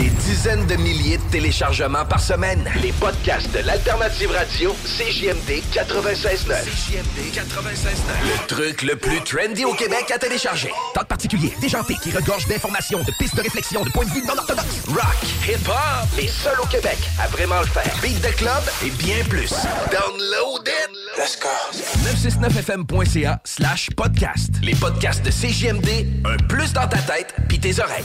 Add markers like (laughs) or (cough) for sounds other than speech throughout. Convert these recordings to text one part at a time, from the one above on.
Des dizaines de milliers de téléchargements par semaine. Les podcasts de l'Alternative Radio, CJMD 96.9. CJMD 96.9. Le truc le plus trendy au Québec à télécharger. Talk particulier, déjanté, qui regorge d'informations, de pistes de réflexion, de points de vue non orthodoxes. Rock, hip-hop, les seuls au Québec à vraiment le faire. Beat de club et bien plus. Download it! Let's go. 969fm.ca slash podcast. Les podcasts de CJMD, un plus dans ta tête pis tes oreilles.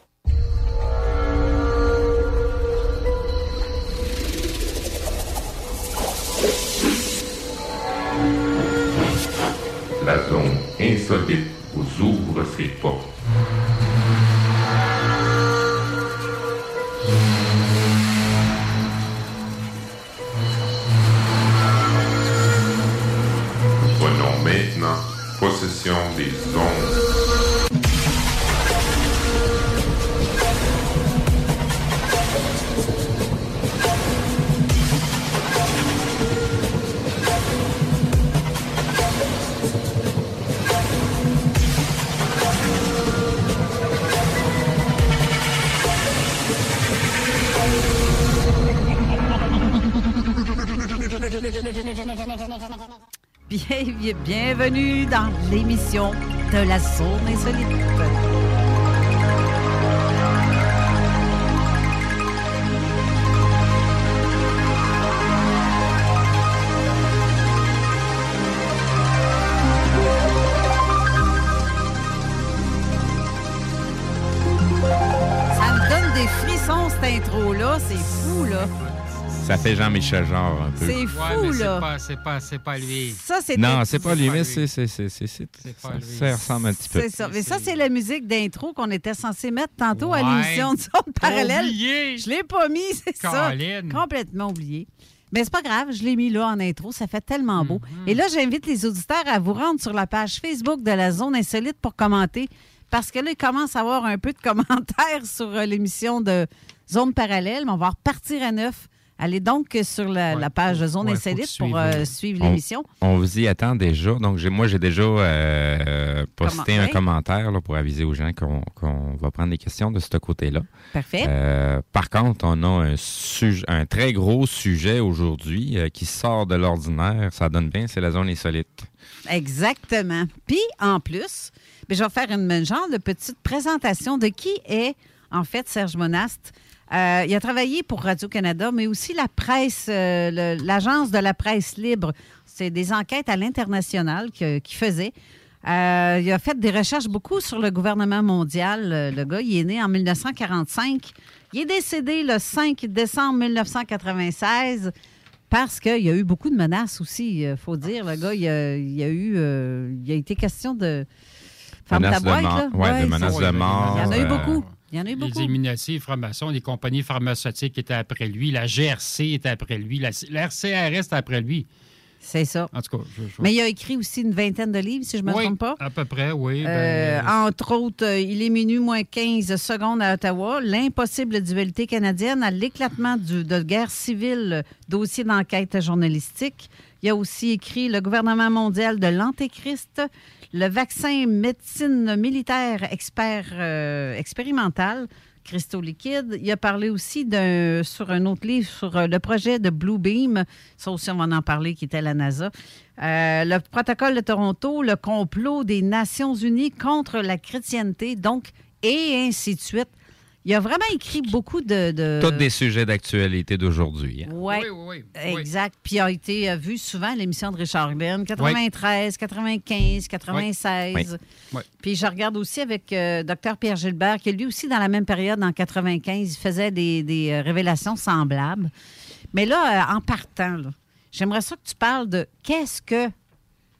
La zone insolite vous ouvre ses portes. Prenons maintenant possession des ondes. Bienvenue dans l'émission de la zone insolite. Ça fait Jean-Michel Genre un peu. C'est fou, Ouais, mais c'est là. pas, c'est pas, lui. Ça, c'est Non, c'est pas lui, mais c'est, ça, ressemble un petit peu. C'est ça. Mais ça, c'est la musique d'intro qu'on était censé mettre tantôt à l'émission de zone parallèle. Oublié. Je l'ai pas mis, (laughs) c'est ça. Complètement oublié. Mais c'est pas grave, je l'ai mis là en intro, ça fait tellement beau. Mm-hmm. Et là, j'invite les auditeurs à vous rendre sur la page Facebook de la Zone Insolite pour commenter. Parce que là, il commence à avoir un peu de (laughs) commentaires sur euh, l'émission de Zone Parallèle, mais on va repartir à neuf Allez donc sur la, Ouais, la page faut- Zone ouais, Insolite pour euh, euh, suivre on- l'émission. On vous y attend déjà. Donc, moi, j'ai déjà euh, posté Comment- un commentaire là, pour aviser aux gens qu'on va prendre des questions de ce côté-là. Parfait. Euh, par contre, on a un, sujet, un très gros sujet aujourd'hui euh, qui sort de l'ordinaire. Ça donne bien, c'est la zone insolite. Exactement. Puis, en plus, ben, je vais faire une, une genre de petite présentation de qui est, en fait, Serge Monast. Euh, il a travaillé pour Radio-Canada, mais aussi la presse, euh, l'agence de la presse libre. C'est des enquêtes à l'international qu'il faisait. Euh, il a fait des recherches beaucoup sur le gouvernement mondial. Le gars, il est né en 1945. Il est décédé le 5 décembre 1996 parce qu'il y a eu beaucoup de menaces aussi, il faut dire. Le gars, il a, il a eu... il a été question de... Ferme ta boîte, là. Ouais, de menaces de mort, Il y en a eu beaucoup. Il y en a eu Les beaucoup. Illuminati, les francs-maçons, les compagnies pharmaceutiques étaient après lui, la GRC était après lui, la, la RCRS était après lui. C'est ça. En tout cas, je, je- Mais il a écrit aussi une vingtaine de livres, si je ne me Oui, trompe pas. À peu près, oui. ben, Euh, entre autres, euh, il est minuit moins 15 secondes à Ottawa, l'impossible dualité canadienne à l'éclatement de guerre civile, dossier d'enquête journalistique. Il a aussi écrit Le gouvernement mondial de l'Antéchrist, le vaccin médecine militaire expert, euh, expérimental, Cristaux liquide. Il a parlé aussi sur un autre livre sur euh, le projet de Blue Beam. Ça aussi, on va en parler, qui était la NASA. Euh, le protocole de Toronto, le complot des Nations Unies contre la chrétienté, donc, et ainsi de suite. Il a vraiment écrit beaucoup de. de... Tous des sujets d'actualité d'aujourd'hui. hein. Ouais, Oui, oui, oui. Exact. Puis il a été euh, vu souvent à l'émission de Richard Glenn, 93, 95, 96. Oui. Oui. Puis je regarde aussi avec euh, Dr Pierre Gilbert, qui lui aussi, dans la même période, en 95, il faisait des, des, euh, révélations semblables. Mais là, euh, en partant, là, j'aimerais ça que tu parles de qu'est-ce que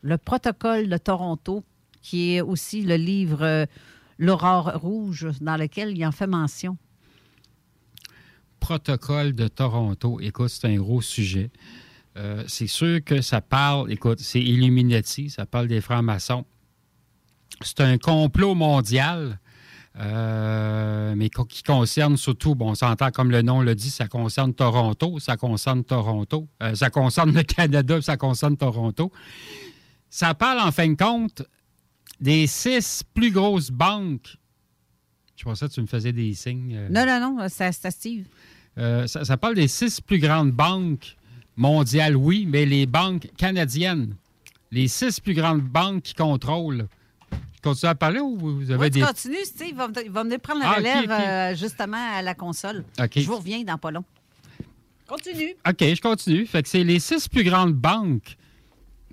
le protocole de Toronto, qui est aussi le livre euh, L'aurore rouge, dans lequel il en fait mention. protocole de Toronto, écoute, c'est un gros sujet. Euh, c'est sûr que ça parle, écoute, c'est Illuminati, ça parle des francs-maçons. C'est un complot mondial, euh, mais qui concerne surtout, bon, on s'entend comme le nom le dit, ça concerne Toronto, ça concerne Toronto, euh, ça concerne le Canada, ça concerne Toronto. Ça parle en fin de compte des six plus grosses banques. Je pensais que tu me faisais des signes. euh, Non, non, non, à Steve. euh, ça, ça parle des six plus grandes banques mondiales, oui, mais les banques canadiennes. Les six plus grandes banques qui contrôlent. Je continue à parler ou vous avez Oui, tu des. continues, Steve. Il va, venir prendre la Ah, relève euh, justement à la console. Je vous reviens dans pas long. Continue. OK, je continue. Fait que c'est les six plus grandes banques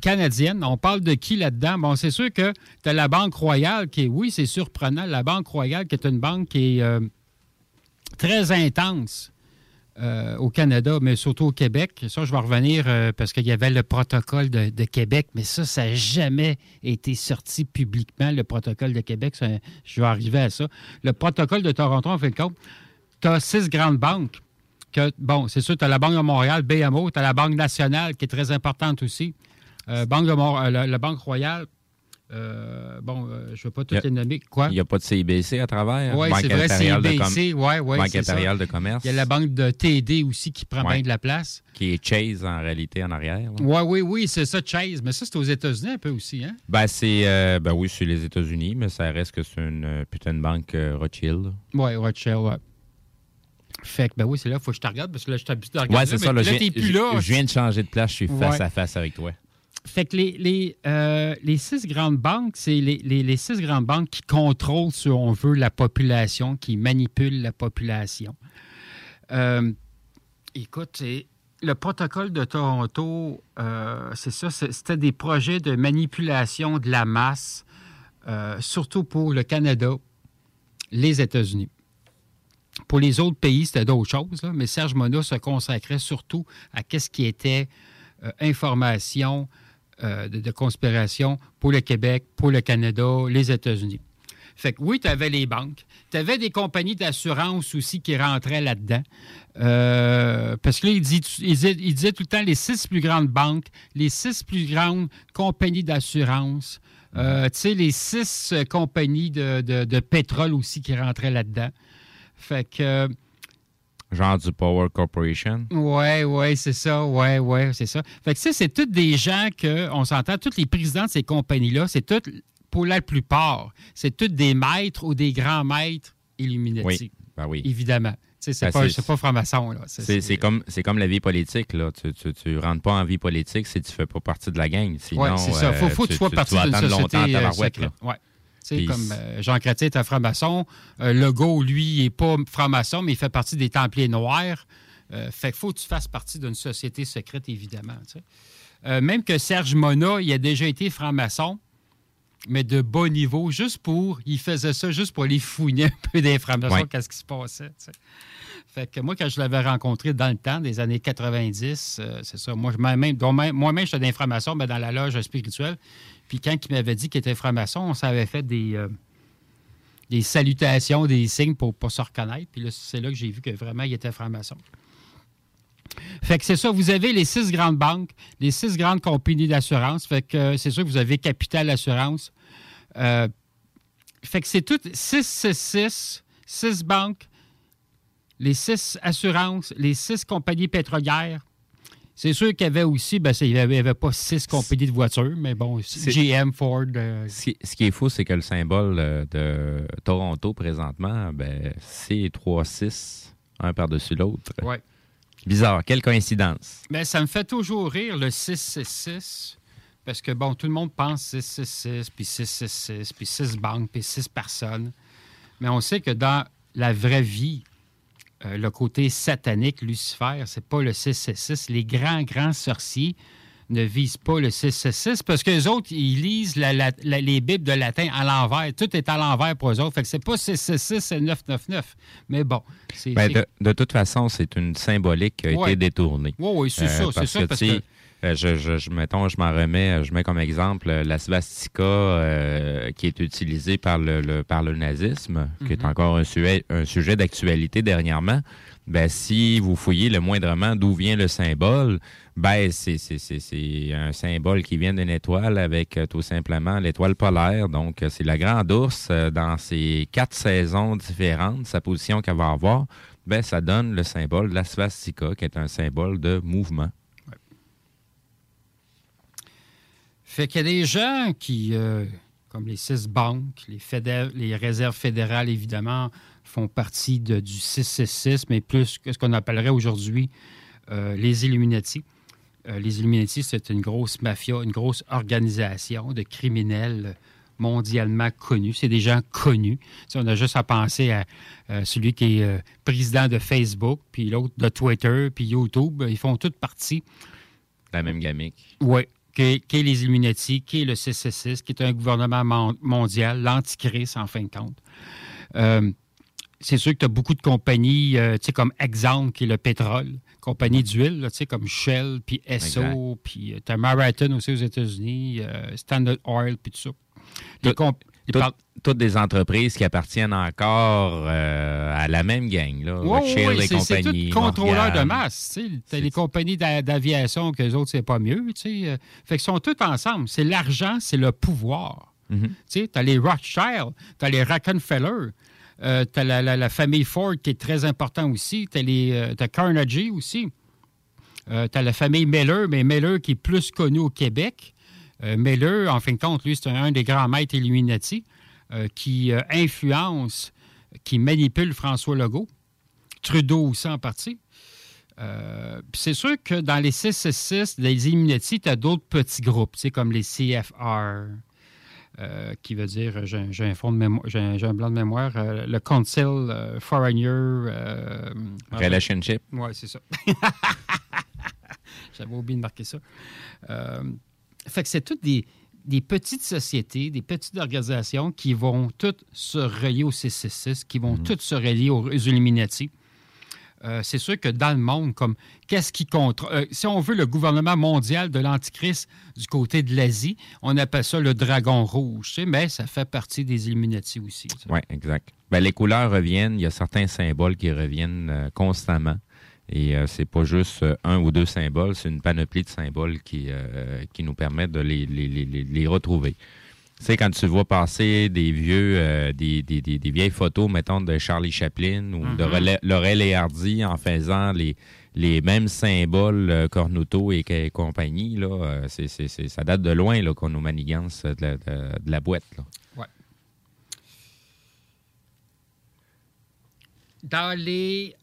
canadiennes. On parle de qui là-dedans? Bon, c'est sûr que tu as la Banque Royale qui est, oui, c'est surprenant, la Banque Royale qui est une banque qui est euh, très intense euh, au Canada, mais surtout au Québec. Ça, je vais revenir euh, parce qu'il y avait le protocole de, Québec, mais ça, ça n'a jamais été sorti publiquement, le protocole de Québec. Je vais arriver à ça. Le protocole de Toronto, en fin de compte, tu as six grandes banques. Que, bon, c'est sûr, tu as la Banque de Montréal, BMO, tu as la Banque nationale qui est très importante aussi. Euh, Banque de Mont- euh, la, la Banque Royale, euh, bon, je ne vais pas a- les nommer. Quoi? Il n'y a pas de CIBC à travers? Oui, c'est vrai, com- CIBC, Banque impériale de commerce. Il y a la banque de TD aussi qui prend Ouais. bien de la place. Qui est Chase en réalité en arrière. là. Oui, oui, oui, c'est ça, Chase. Mais ça, c'est aux États-Unis un peu aussi, hein? Ben, c'est. euh, ben oui, c'est les États-Unis, mais ça reste que c'est une putain de banque euh, Rothschild. Oui, Rothschild, oui. Fait que, ben oui, c'est là, il faut que je te regarde parce que là, je t'habite de regarder. Ouais, c'est ça. Là, là, je, viens, plus je- là. je viens de changer de place, je suis face Ouais. à face avec toi. Fait que les, les, euh, les six grandes banques, c'est les, les- les six grandes banques qui contrôlent, si on veut, la population, qui manipulent la population. Euh, écoute, le protocole de Toronto, euh, c'est ça, c'était des projets de manipulation de la masse, surtout pour le Canada, les États-Unis. Pour les autres pays, c'était d'autres choses, mais Serge Monod se consacrait surtout à ce qui était information euh, de, conspiration pour le Québec, pour le Canada, les États-Unis. Fait que oui, tu avais les banques. Tu avais des compagnies d'assurance aussi qui rentraient là-dedans. Euh, parce que là, il, dit, il, disait, tout le temps les six plus grandes banques, les six plus grandes compagnies d'assurance, euh, tu sais, les six compagnies de, de- de pétrole aussi qui rentraient là-dedans. Fait que. Euh, Genre du Power Corporation. Oui, oui, c'est ça. Oui, oui, c'est ça. Fait que ça, c'est tous des gens que, on s'entend, tous les présidents de ces compagnies-là, c'est tout, pour la plupart, c'est tous des maîtres ou des grands maîtres Illuminati. Oui, ben oui. Évidemment. Tu sais, C'est Ben, pas, c'est- c'est pas franc-maçon. là. C'est- comme, comme la vie politique. Là. Tu, tu, tu rentres pas en vie politique si tu fais pas partie de la gang. Sinon, Ouais, c'est ça. Faut, faut que tu sois parti vas d'une attendre société euh, secrète. Ouais. Puis comme euh, Jean Chrétien est un franc-maçon. Euh, Legault, lui, n'est pas franc-maçon, mais il fait partie des Templiers noirs. Euh, fait qu'il faut que tu fasses partie d'une société secrète, évidemment. Euh, même que Serge Mona, il a déjà été franc-maçon, mais de bas niveau, juste pour. Il faisait ça juste pour aller fouiner un peu des francs-maçons, Ouais. qu'est-ce qui se passait. Fait que moi, quand je l'avais rencontré dans le temps, des années 90, euh, c'est ça. Moi, je- moi-même, moi-même, j'étais d'un franc-maçon, mais dans la loge spirituelle. Puis quand il m'avait dit qu'il était franc-maçon, on s'avait fait des, euh, des salutations, des signes pour pas se reconnaître. Puis là, c'est là que j'ai vu que vraiment, il était franc-maçon. Fait que c'est ça, vous avez les six grandes banques, les six grandes compagnies d'assurance. Fait que euh, c'est sûr que vous avez Capital Assurance. Euh, fait que c'est tout 6, 6, 6, 6 banques, les six assurances, les six compagnies pétrolières. C'est sûr qu'il y avait aussi, ben, il n'y avait, pas six compagnies de voitures, mais bon, GM, Ford. euh, Ce qui, ce qui est fou, c'est que le symbole euh, de Toronto présentement, ben, c'est 3-6, un par-dessus l'autre. ouais. Bizarre, quelle coïncidence. Mais ça me fait toujours rire, le 666, parce que, bon, tout le monde pense 666, puis 666, puis 6 banques, puis 6 personnes. Mais on sait que dans la vraie vie, euh, le côté satanique, Lucifer, c'est pas le 666. Les grands, grands sorciers ne visent pas le 666 parce que les autres, ils lisent la- la- la- les Bibles de latin à l'envers. Tout est à l'envers pour eux autres. Fait que c'est pas 666, c'est 999. Mais bon, c'est... Ben, de, de toute façon, c'est une symbolique qui a Ouais. été détournée. Oui, oui, c'est Euh, ça, c'est ça. Parce que... euh, je, je, je- mettons, je m'en remets, je mets comme exemple euh, la svastika euh, qui est utilisée par le, le- par le nazisme, qui est Mhm. encore un sujet, un sujet d'actualité dernièrement. Ben, si vous fouillez le moindrement d'où vient le symbole, ben, c'est, c'est, c'est, c'est un symbole qui vient d'une étoile avec euh, tout simplement l'étoile polaire. Donc, euh, c'est la grande ours euh, dans ses quatre saisons différentes, sa position qu'elle va avoir. Ben, ça donne le symbole de la svastika, qui est un symbole de mouvement. Fait qu'il y a des gens qui, euh, comme les six banques, les, les réserves fédérales, évidemment, font partie de- du 666, mais plus que ce qu'on appellerait aujourd'hui euh, les Illuminati. Euh, les Illuminati, c'est une grosse mafia, une grosse organisation de criminels mondialement connus. C'est des gens connus. On a juste à penser à euh, celui qui est euh, président de Facebook, puis l'autre de Twitter, puis YouTube. Ils font toutes partie La même gamique. oui, qui est, qui est les Illuminati, qui est le 666, qui est un gouvernement mon- mondial, l'antichrist en fin de compte. Euh, c'est sûr que tu as beaucoup de compagnies, euh, tu sais, comme Exxon, qui est le pétrole, compagnie d'huile, tu sais, comme Shell, puis Esso, puis tu as Marathon aussi aux États-Unis, euh, Standard Oil, puis tout ça. Les comp- Tout- par- toutes des entreprises qui appartiennent encore euh, à la même gang, là. Oui, Shell oui, et c'est, tout contrôleur de masse. Tu les compagnies d'a- d'aviation que les autres, c'est pas mieux. tu sais. Euh, Fait qu'ils sont tous ensemble. C'est l'argent, c'est le pouvoir. Mhm. Tu as les Rothschild, tu as les Rockefeller, euh, tu as la, la- la famille Ford qui est très important aussi, tu as, Carnegie aussi. tu as la famille Miller, mais Miller qui est plus connu au Québec. Euh, Miller, en fin de compte, lui, c'est un, des grands maîtres Illuminati euh, qui euh, influence, qui manipule François Legault. Trudeau aussi en partie. Euh, c'est sûr que dans les 666, les Illuminati, tu as d'autres petits groupes, tu sais, comme les CFR, euh, qui veut dire, j'ai un- fond de mémoire, j'ai un, blanc de mémoire, euh, le Council Foreigner. Relationship. oui, c'est ça. (laughs) J'avais oublié de marquer ça. Fait que c'est toutes des, des petites sociétés, des petites organisations qui vont toutes se relier au 666, qui vont toutes se relier aux, Illuminati. Euh, c'est sûr que dans le monde, comme qu'est-ce qui contre. euh, si on veut le gouvernement mondial de l'Antichrist du côté de l'Asie, on appelle ça le dragon rouge, tu sais, mais ça fait partie des Illuminati aussi. Oui, exact. Ben, les couleurs reviennent. Il y a certains symboles qui reviennent euh, constamment. Et euh, c'est pas juste un ou deux symboles, c'est une panoplie de symboles qui, euh, qui nous permettent de les, les- les- les- retrouver. Tu sais, quand tu vois passer des vieux, euh, des, des- des- des vieilles photos, mettons, de Charlie Chaplin ou de Mhm. Rela- Laurel et Hardy en faisant les, les mêmes symboles euh, Cornuto et, et compagnie, là, euh, ça date de loin là, qu'on nous manigance de la, de- de la boîte. Là. Ouais. Dans les.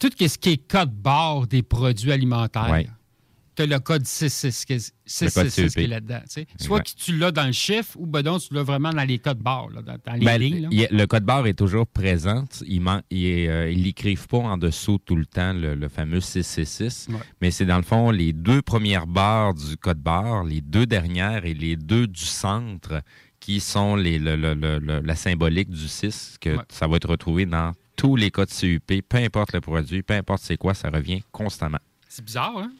Tout ce qui est code barre des produits alimentaires, Ouais. tu as le code 666 qui est- Le code 666 qui est là-dedans. tu sais. Soit que tu l'as dans le chiffre ou ben donc tu l'as vraiment dans les codes barres, dans, dans les Ben, lignes. là. il le code barre est toujours présent. Ils ils, euh, l'écrivent pas en dessous tout le temps, le, le fameux 666. Ouais. Mais c'est dans le fond les deux premières barres du code barre, les deux dernières et les deux du centre qui sont les, le- le- le- le- la symbolique du 6, que Ouais. ça va être retrouvé dans tous les codes CUP, peu importe le produit, peu importe c'est quoi, ça revient constamment. C'est bizarre, hein?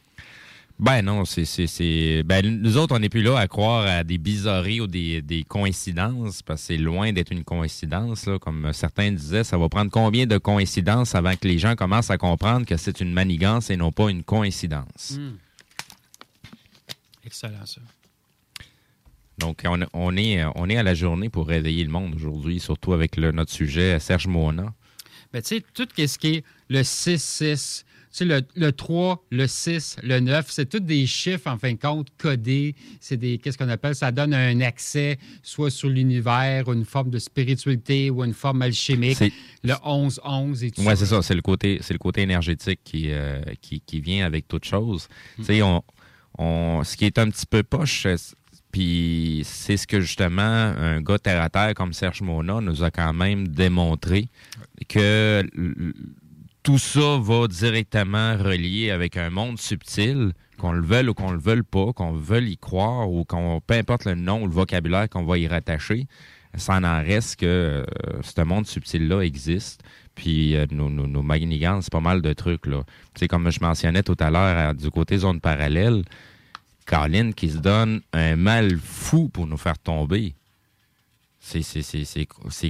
Ben non, c'est. Ben, nous autres, on n'est plus là à croire à des bizarreries ou des, des coïncidences, parce que c'est loin d'être une coïncidence. Là. Comme certains disaient, ça va prendre combien de coïncidences avant que les gens commencent à comprendre que c'est une manigance et non pas une coïncidence? Hmm. Excellent, ça. Donc, on, on est, on est à la journée pour réveiller le monde aujourd'hui, surtout avec le- notre sujet, Serge Mona. Tu sais, tout ce qui est le 6-6, tu sais, le, le 3, le 6, le 9, c'est tous des chiffres, en fin de compte, codés. C'est des, qu'est-ce qu'on appelle, ça donne un accès soit sur l'univers, une forme de spiritualité ou une forme alchimique. Le 11-11 et tout Oui, c'est ça. C'est le côté, c'est le côté énergétique qui, euh, qui, qui vient avec toute chose. Tu sais, on, on, ce qui est un petit peu poche, euh, puis c'est ce que justement un gars terre à terre comme Serge Mona nous a quand même démontré que tout ça va directement relier avec un monde subtil, qu'on le veuille ou qu'on le veuille pas, qu'on veuille y croire ou qu'on, peu importe le nom ou le vocabulaire qu'on va y rattacher, ça en reste que euh, ce monde subtil-là existe. Puis euh, nos, nos, nos c'est pas mal de trucs. Là. Sais, comme je mentionnais tout à l'heure, du côté zone parallèle, Colin qui se donne un mal fou pour nous faire tomber. C'est,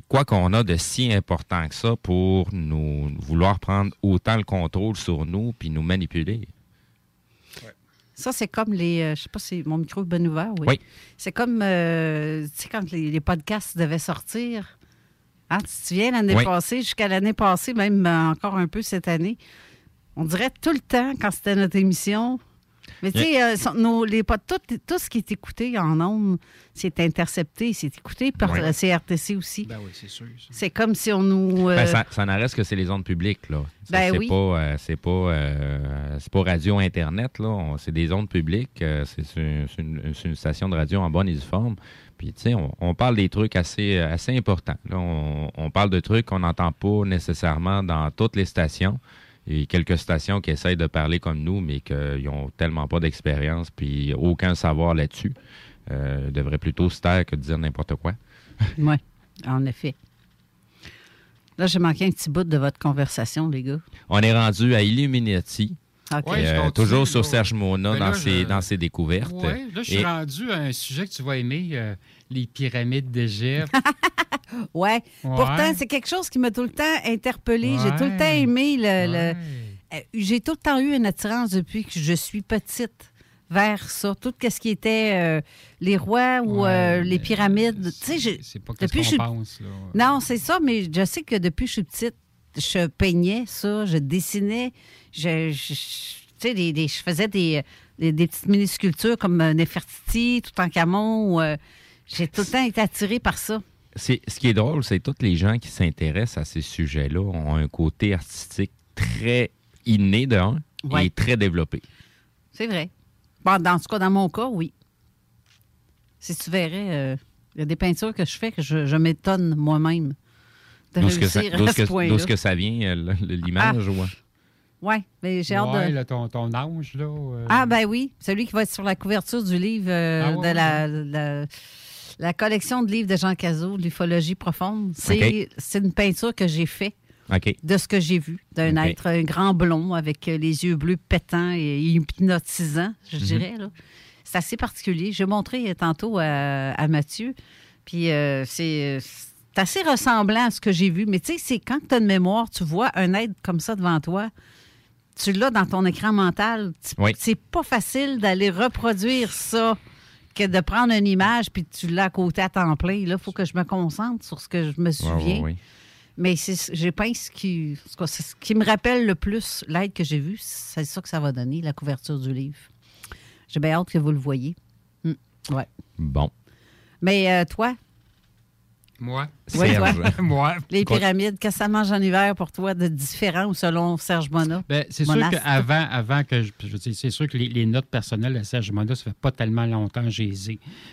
quoi qu'on a de si important que ça pour nous vouloir prendre autant le contrôle sur nous puis nous manipuler? Ça, c'est comme les. euh, je sais pas si mon micro est bien ouvert, oui. Oui. C'est comme. euh, tu sais, quand les, les podcasts devaient sortir. Hein, tu te souviens, l'année Oui. passée, jusqu'à l'année passée, même euh, encore un peu cette année, on dirait tout le temps, quand c'était notre émission. Mais tu sais, euh, les tout, tout ce qui est écouté en ondes, c'est intercepté, c'est écouté par Oui. la CRTC aussi. Ben oui, c'est sûr. ça. C'est comme si on nous. euh, Ben, ça, ça n'en reste que c'est les ondes publiques, là. Ça, Ben c'est oui. pas, euh, c'est pas, euh, c'est pas radio internet, là. C'est des ondes publiques. euh, c'est, une, c'est une station de radio en bonne et due forme. Puis, tu sais, on, on parle des trucs assez, assez importants. Là, on, on parle de trucs qu'on n'entend pas nécessairement dans toutes les stations. Il y a quelques stations qui essayent de parler comme nous, mais qui n'ont tellement pas d'expérience puis aucun savoir là-dessus. Euh, devraient plutôt se taire que de dire n'importe quoi. (laughs) Oui, en effet. Là, j'ai manqué un petit bout de votre conversation, les gars. On est rendu à Illuminati. Ouais, je Euh, toujours sur Serge Mona Ben dans, ses, je- dans ses découvertes. Oui, là, je suis Et- rendu à un sujet que tu vas aimer, euh, les pyramides d'Égypte. Ouais. (laughs) Ouais. Pourtant, c'est quelque chose qui m'a tout le temps interpellée. J'ai tout le temps aimé le. Euh, J'ai tout le temps eu une attirance depuis que je suis petite vers ça. Tout ce qui était euh, les rois ou Ouais, euh, les pyramides. Tu sais, c'est- pas depuis qu'est-ce je qu'on suis- pense, là. Non, c'est ça, mais je sais que depuis que je suis petite, je peignais ça, je dessinais, je, je- des- des- je faisais des, des, des petites mini-sculptures comme euh, Nefertiti, Toutankhamon. ou, euh, J'ai tout le temps été attirée par ça. c'est- ce qui est drôle, c'est que tous les gens qui s'intéressent à ces sujets-là ont un côté artistique très inné d'un Ouais. et très développé. C'est vrai. Bon, dans tout cas, dans mon cas, oui. Si tu verrais, euh, il y a des peintures que je fais que je, je m'étonne moi-même de ce que ça- réussir d'où à ce ce que- point-là. d'où ce que ça vient, l'image? ouais. Oui, mais j'ai hâte Ouais, de... là, ton, ton ange, là. euh, Ah, ben oui, celui qui va être sur la couverture du livre euh, Ah ouais, de la, la, la collection de livres de Jean Cazot, l'ufologie profonde. C'est une peinture que j'ai faite de ce que j'ai vu, d'un être un grand blond avec euh, les yeux bleus pétants et hypnotisants, je Mhm. dirais. là. C'est assez particulier. J'ai montré tantôt à, à Mathieu, puis euh, c'est c'est assez ressemblant à ce que j'ai vu. Mais tu sais, c'est quand tu as une mémoire, tu vois un être comme ça devant toi, tu l'as dans ton écran mental. Oui. C'est pas facile d'aller reproduire ça que de prendre une image puis tu l'as à côté à temps plein. Là, il faut que je me concentre sur ce que je me souviens. Mais c'est- j'ai pas ce qui, ce qui me rappelle le plus l'aide que j'ai vue. C'est ça que ça va donner, la couverture du livre. J'ai bien hâte que vous le voyez. Hmm, ouais. Bon. Mais euh, toi, Moi? Ouais, toi. (laughs) Moi. les pyramides, qu'est-ce que ça mange en hiver pour toi de différent selon Serge Mona? Ben, c'est sûr qu'avant avant que je, c'est sûr que les, les notes personnelles de Serge Mona, ça fait pas tellement longtemps que j'ai.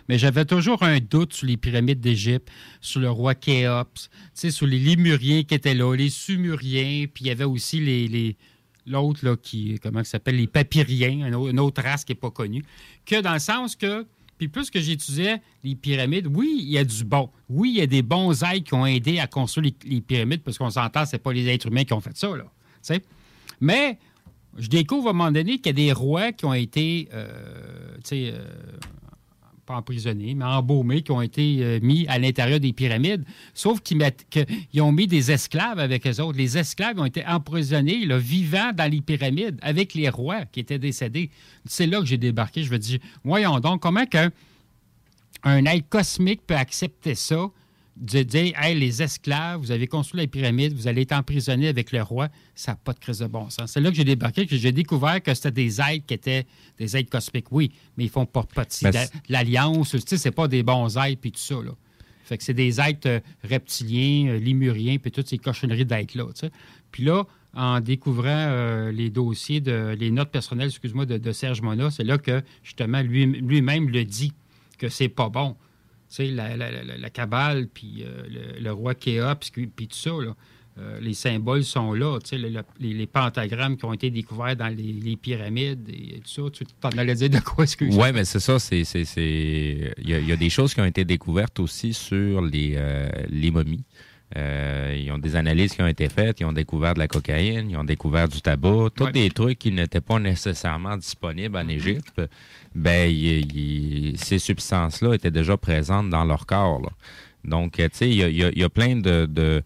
Mais j'avais toujours un doute sur les pyramides d'Égypte, sur le roi Khéops, sur les Lémuriens qui étaient là, les Sumuriens, puis il y avait aussi les. les- L'autre, là, qui, comment ça s'appelle, les Papyriens, une autre race qui n'est pas connue. Que dans le sens que, puis plus que j'étudiais les pyramides, oui, il y a du bon. Oui, il y a des bons aides qui ont aidé à construire les, pyramides, parce qu'on s'entend, c'est pas les êtres humains qui ont fait ça, là. Mais je découvre à un moment donné qu'il y a des rois qui ont été, euh, euh, pas emprisonnés, mais embaumés, qui ont été euh, mis à l'intérieur des pyramides, sauf qu'ils ont mis des esclaves avec eux autres. Les esclaves ont été emprisonnés, là, vivants dans les pyramides, avec les rois qui étaient décédés. C'est là que j'ai débarqué. Je me dis, voyons donc, comment qu'un un être cosmique peut accepter ça, de dire, hey, les esclaves, vous avez construit la pyramide, vous allez être emprisonnés avec le roi, ça n'a pas de crise de bon sens. C'est là que j'ai débarqué, que j'ai découvert que c'était des êtres qui étaient des êtres cosmiques, oui, mais ils font pas partie de l'Alliance, tu sais, c'est pas des bons êtres, puis tout ça, là. Fait que c'est des êtres euh, reptiliens, euh, lémuriens, puis toutes ces cochonneries d'êtres-là, tu sais. Puis là, en découvrant euh, les dossiers, de, les notes personnelles, excuse-moi, de, de Serge Mona, c'est là que, justement, lui- lui-même le dit que c'est pas bon. Tu sais, la, la, la- la cabale, puis euh, le, le roi Khéops, puis puis tout ça, là. Euh, les symboles sont là, tu sais, le- le- les, les pentagrammes qui ont été découverts dans les, les pyramides et tout ça. Tu t'en allais dire de quoi, excuse-moi? Oui, mais c'est ça. c'est c'est- c'est- Il y, a- il y a des choses qui ont été découvertes aussi sur les, euh, les momies. Ils ont des analyses qui ont été faites. Ils ont découvert de la cocaïne, ils ont découvert du tabac, tous Ouais. des trucs qui n'étaient pas nécessairement disponibles en Égypte. Ben, il- il- ces substances-là étaient déjà présentes dans leur corps. là. Donc, euh, tu sais, il y a, il y a- il y a plein de, de,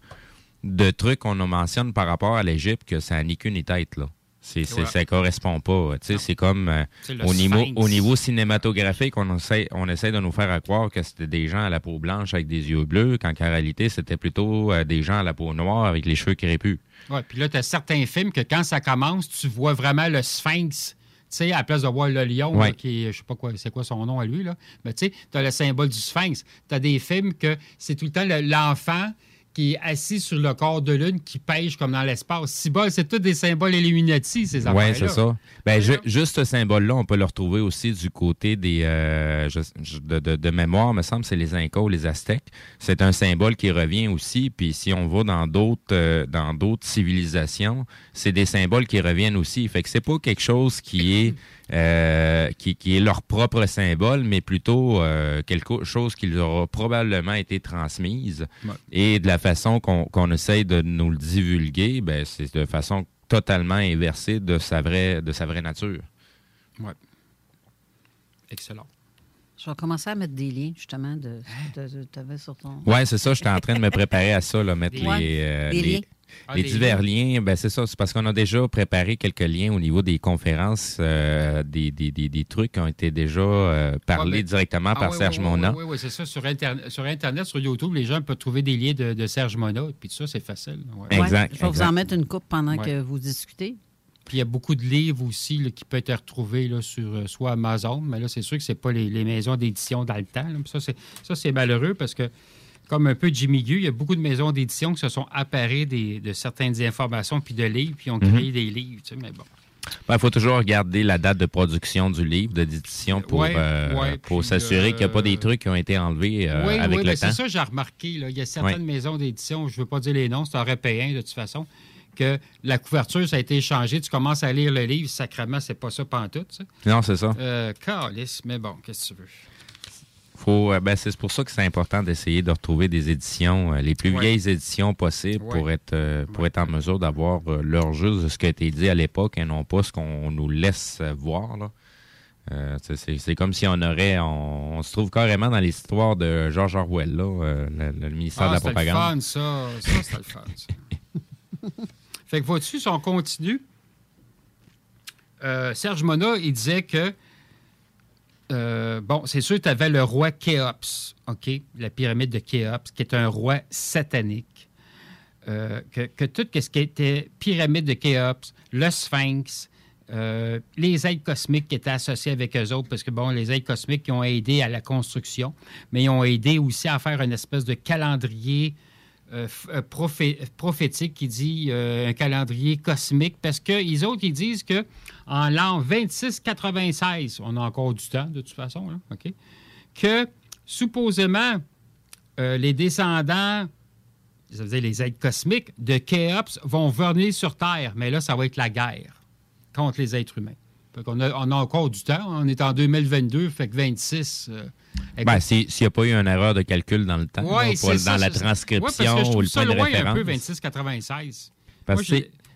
de trucs qu'on nous mentionne par rapport à l'Égypte que ça n'a ni tête. Là. C'est, c'est- Ouais. Ça correspond pas. Tu sais, c'est comme euh, C'est au, niveau, au niveau cinématographique, on essaie, on essaie de nous faire croire que c'était des gens à la peau blanche avec des yeux bleus, quand en réalité, c'était plutôt euh, des gens à la peau noire avec les cheveux crépus. Oui, puis là, tu as certains films que quand ça commence, tu vois vraiment le sphinx. Tu sais, à la place de voir le lion, Ouais. là, qui est, je sais pas quoi, c'est quoi son nom à lui, là. Mais tu sais, tu as le symbole du sphinx. Tu as des films que c'est tout le temps le- l'enfant qui est assis sur le corps de lune, qui pêche comme dans l'espace. Si bol, c'est tous des symboles Illuminati, ces affaires-là. Oui, c'est ça. Ben, juste ce symbole-là, on peut le retrouver aussi du côté des euh, je- de, de- de mémoire, me semble, c'est les Incas ou les Aztèques. C'est un symbole qui revient aussi. Puis si on va dans d'autres euh, dans d'autres civilisations, c'est des symboles qui reviennent aussi. Fait que c'est pas quelque chose qui est euh, qui, qui est leur propre symbole, mais plutôt euh, quelque chose qui leur a probablement été transmise. Ouais. Et de la façon qu'on essaye de nous le divulguer, ben, c'est de façon totalement inversée de sa vraie, de sa vraie nature. Ouais. Excellent. Je vais commencer à mettre des liens, justement, de ce que tu avais sur ton. Ouais, c'est ça. J'étais en train de me préparer à ça, là, mettre les, euh, Des les, liens. Ah, les des divers liens. Ben, c'est ça. C'est parce qu'on a déjà préparé quelques liens au niveau des conférences, euh, des, des, des, des trucs qui ont été déjà euh, parlés ben- directement Ah, par oui, Serge oui, Mona. Oui, oui, oui, c'est ça. Sur Internet, sur Internet, sur YouTube, les gens peuvent trouver des liens de, de Serge Mona. Puis tout ça, c'est facile. ouais. Ouais, Exact, je vais vous en mettre une coupe pendant Ouais. que vous discutez. Puis il y a beaucoup de livres aussi là, qui peuvent être retrouvés là, sur euh, soit Amazon, mais là, c'est sûr que ce pas les, les maisons d'édition dans le temps. là. Ça, c'est, malheureux parce que, comme un peu Jimmy Gu, il y a beaucoup de maisons d'édition qui se sont apparées des- de certaines informations puis de livres, puis ont Mhm. créé des livres. tu sais, mais bon. Il faut toujours regarder la date de production du livre, de d'édition, pour, Ouais, euh, ouais, pour puis, s'assurer qu'il n'y a pas euh, des trucs qui ont été enlevés euh, oui, avec le temps. c'est ça que j'ai remarqué. là. Il y a certaines maisons d'édition, je ne veux pas dire les noms, c'est en européen de toute façon, que la couverture, ça a été changé. Tu commences à lire le livre, sacrément, c'est pas ça pantoute. ça. Non, c'est ça. Euh, calice, mais bon, qu'est-ce que tu veux? Faut, euh, ben, c'est pour ça que c'est important d'essayer de retrouver des éditions, euh, les plus Ouais. vieilles éditions possibles pour être euh, pour être en mesure d'avoir l'heure juste de ce qui a été dit à l'époque et non pas ce qu'on nous laisse voir. C'est- comme si on aurait, on, on se trouve carrément dans les histoires de George Orwell, là, le, le ministère de Ah, la le propagande. fun, ça. Ça, c'était le fun, ça. (laughs) fait que vois-tu, si on continue, euh, Serge Mona, il disait que euh, bon, c'est sûr, tu avais le roi Khéops, OK? La pyramide de Khéops, qui est un roi satanique. Euh, que, tout ce qui était pyramide de Khéops, le Sphinx, les aides cosmiques qui étaient associés avec eux autres, parce que, bon, les aides cosmiques qui ont aidé à la construction, mais ils ont aidé aussi à faire une espèce de calendrier euh, euh, prophétique qui dit un calendrier cosmique, parce que les autres, ils disent que en l'an 2696, on a encore du temps, de toute façon, OK, que supposément les descendants ça veut dire les aides cosmiques de Khéops vont venir sur Terre, mais là, ça va être la guerre contre les êtres humains. on, a, on, a, encore du temps. On est en 2022, fait que 26. Ben, s'il n'y a pas eu une erreur de calcul dans le temps, ouais, dans la transcription ouais, ou le point de référence. un peu 26-96.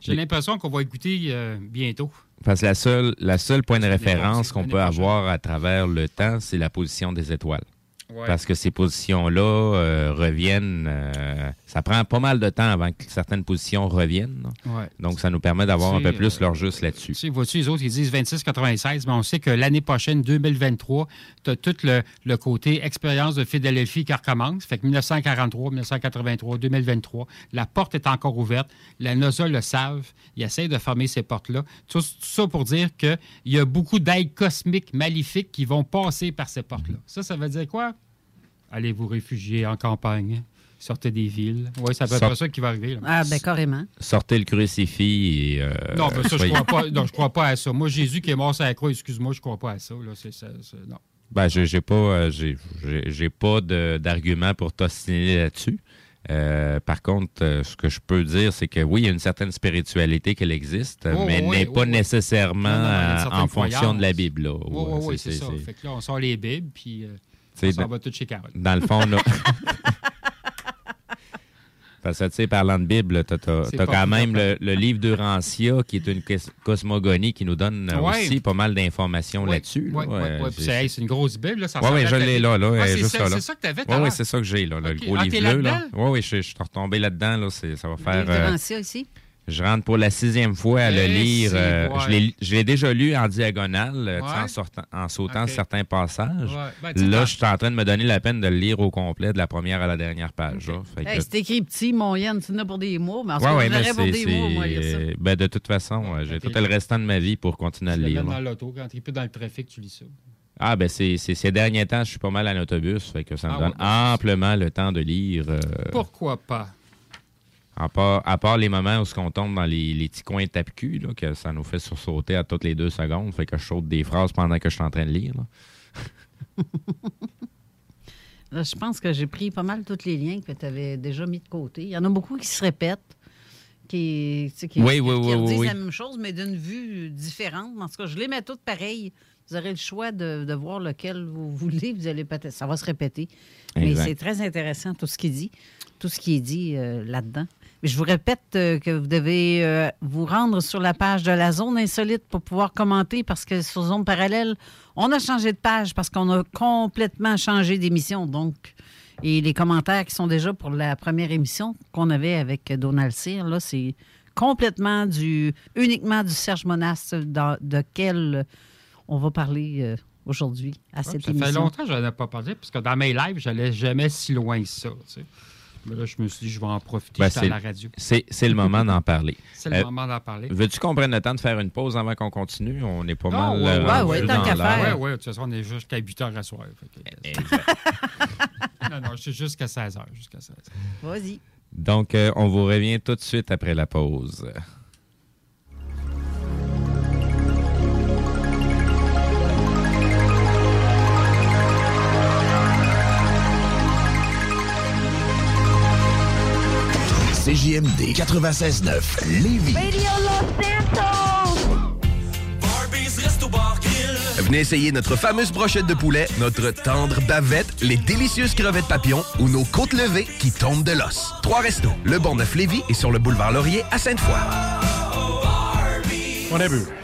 J'ai l'impression qu'on va écouter euh, bientôt. Parce que la seule, la seule point de référence qu'on peut avoir à travers le temps, c'est la position des étoiles. Parce que ces positions-là euh, reviennent. Euh, ça prend pas mal de temps avant que certaines positions reviennent. Donc, ça nous permet d'avoir un peu plus leur juste là-dessus. Tu vois-tu, les autres, ils disent 26-96, mais on sait que l'année prochaine, 2023, tu as tout le, côté expérience de Philadelphie qui recommence. Fait que 1943, 1983, 2023, la porte est encore ouverte. La NASA le savent. Ils essayent de fermer ces portes-là. Tout, ça pour dire qu'il y a beaucoup d'aides cosmiques maléfiques qui vont passer par ces portes-là. Ça, ça veut dire quoi? Allez vous réfugier en campagne. Sortez des villes. Oui, ça peut être ça qui va arriver. Ah, ben carrément. Sortez le crucifix et. Euh, non, ben ça, je crois pas. Non, je crois pas à ça. Moi, Jésus qui est mort sur la croix, excuse-moi, je crois pas à ça. Là. C'est, ça, non. Ben, j'ai pas, euh, j'ai, pas d'argument pour t'ostiner là-dessus. Euh, par contre, ce que je peux dire, c'est que oui, il y a une certaine spiritualité qui existe, oh, mais n'est pas nécessairement en fonction de la Bible. Oui, oui, c'est, ça. Fait que là, on sort les Bibles, puis ça va tout chez Carole. Dans le fond, là. (laughs) (laughs) Parce que, tu sais, parlant de Bible, tu as, quand même le, livre d'Eurancia, qui est une cosmogonie qui nous donne aussi pas mal d'informations là-dessus. Oui, oui, c'est une grosse Bible. Là, oui, oui, je l'ai là. là ah, c'est ça, ça, que tu avais Oui, oui, c'est ça que j'ai, là, le gros ah, livre bleu. Là. Oui, oui, je, je suis retombé là-dedans. Là, ça va faire. D'Eurancia ici? Je rentre pour la sixième fois à le lire. Euh, je l'ai déjà lu en diagonale, euh, en, sortant, en, sautant certains passages. Ben, là, je suis en train de me donner la peine de le lire au complet, de la première à la dernière page. c'est écrit petit, moyenne, tu n'as pour des mots, mais en ouais, ouais, pour des mots, moi, ça. Ben, de toute façon, j'ai tout le restant de ma vie pour continuer à le lire. dans l'auto, quand tu es plus dans le trafic, tu lis ça. Ah, ben c'est ces derniers temps, je suis pas mal en autobus, fait que ça me ah, donne ben, amplement le temps de lire. Euh, Pourquoi pas? À part, les moments où on tombe dans les, petits coins de tape-cul, que ça nous fait sursauter à toutes les deux secondes, fait que je saute des phrases pendant que je suis en train de lire. (laughs) je pense que j'ai pris pas mal tous les liens que tu avais déjà mis de côté. Il y en a beaucoup qui se répètent, qui, qui, oui, oui, la même chose, mais d'une vue différente. En tout cas, je les mets toutes pareilles. Vous aurez le choix de, voir lequel vous voulez. Vous allez peut-être. Ça va se répéter. Mais c'est très intéressant tout ce qu'il dit, tout ce qui est dit euh, là-dedans. Je vous répète euh, que vous devez euh, vous rendre sur la page de la zone insolite pour pouvoir commenter parce que sur Zone Parallèle, on a changé de page parce qu'on a complètement changé d'émission. Donc, et les commentaires qui sont déjà pour la première émission qu'on avait avec Donald Cyr, là, c'est complètement du, uniquement du Serge Monast dans, de quel on va parler euh, aujourd'hui à cette émission. Ça fait longtemps que je n'en ai pas parlé parce que dans mes lives, je n'allais jamais si loin que ça. Là, je me suis dit, je vais en profiter ben, à la radio. C'est le moment d'en parler. C'est le euh, moment d'en parler. Veux-tu qu'on prenne le temps de faire une pause avant qu'on continue? On est pas mal. Oui, oui, ouais, tant qu'à faire. Oui, oui, de toute façon, on est jusqu'à 8 h à soir. (laughs) non, non, je suis jusqu'à 16 h. Jusqu'à 16 Vas-y. Donc, euh, on vous revient tout de suite après la pause. CJMD 96.9 Lévis. Venez essayer notre fameuse brochette de poulet, notre tendre bavette, les délicieuses crevettes papillons ou nos côtes levées qui tombent de l'os. Trois restos, le Neuf Lévis et sur le boulevard Laurier à Sainte-Foy. On a vu.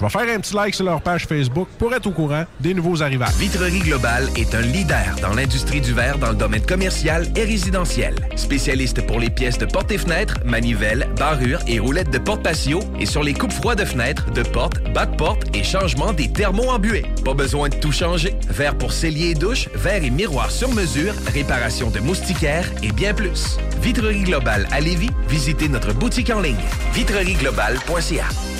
Je vais faire un petit like sur leur page Facebook pour être au courant des nouveaux arrivages. Vitrerie Globale est un leader dans l'industrie du verre dans le domaine commercial et résidentiel. Spécialiste pour les pièces de portes et fenêtres, manivelles, barrures et roulettes de porte patio et sur les coupes froides de fenêtres, de portes, bas de et changement des thermos embués. Pas besoin de tout changer. Verre pour cellier et douche, verre et miroir sur mesure, réparation de moustiquaires et bien plus. Vitrerie Globale à Lévis, visitez notre boutique en ligne vitrerieglobale.ca.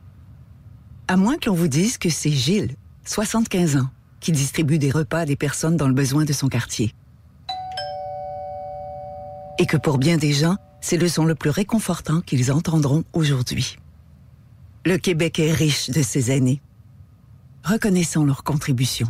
À moins que l'on vous dise que c'est Gilles, 75 ans, qui distribue des repas à des personnes dans le besoin de son quartier. Et que pour bien des gens, c'est le son le plus réconfortant qu'ils entendront aujourd'hui. Le Québec est riche de ses aînés. Reconnaissons leur contribution.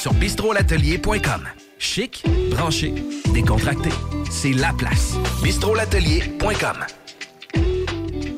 sur bistrolatelier.com. Chic, branché, décontracté. C'est la place. bistrolatelier.com.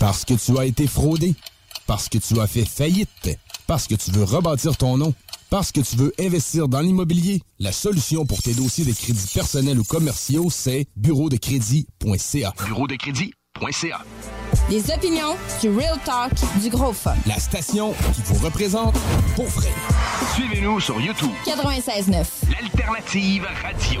Parce que tu as été fraudé. Parce que tu as fait faillite. Parce que tu veux rebâtir ton nom. Parce que tu veux investir dans l'immobilier. La solution pour tes dossiers de crédits personnels ou commerciaux, c'est bureau de crédit.ca. Bureau de crédit.ca. Des opinions, du real talk, du gros fun. La station qui vous représente pour vrai. Suivez-nous sur YouTube. 96.9. L'alternative radio.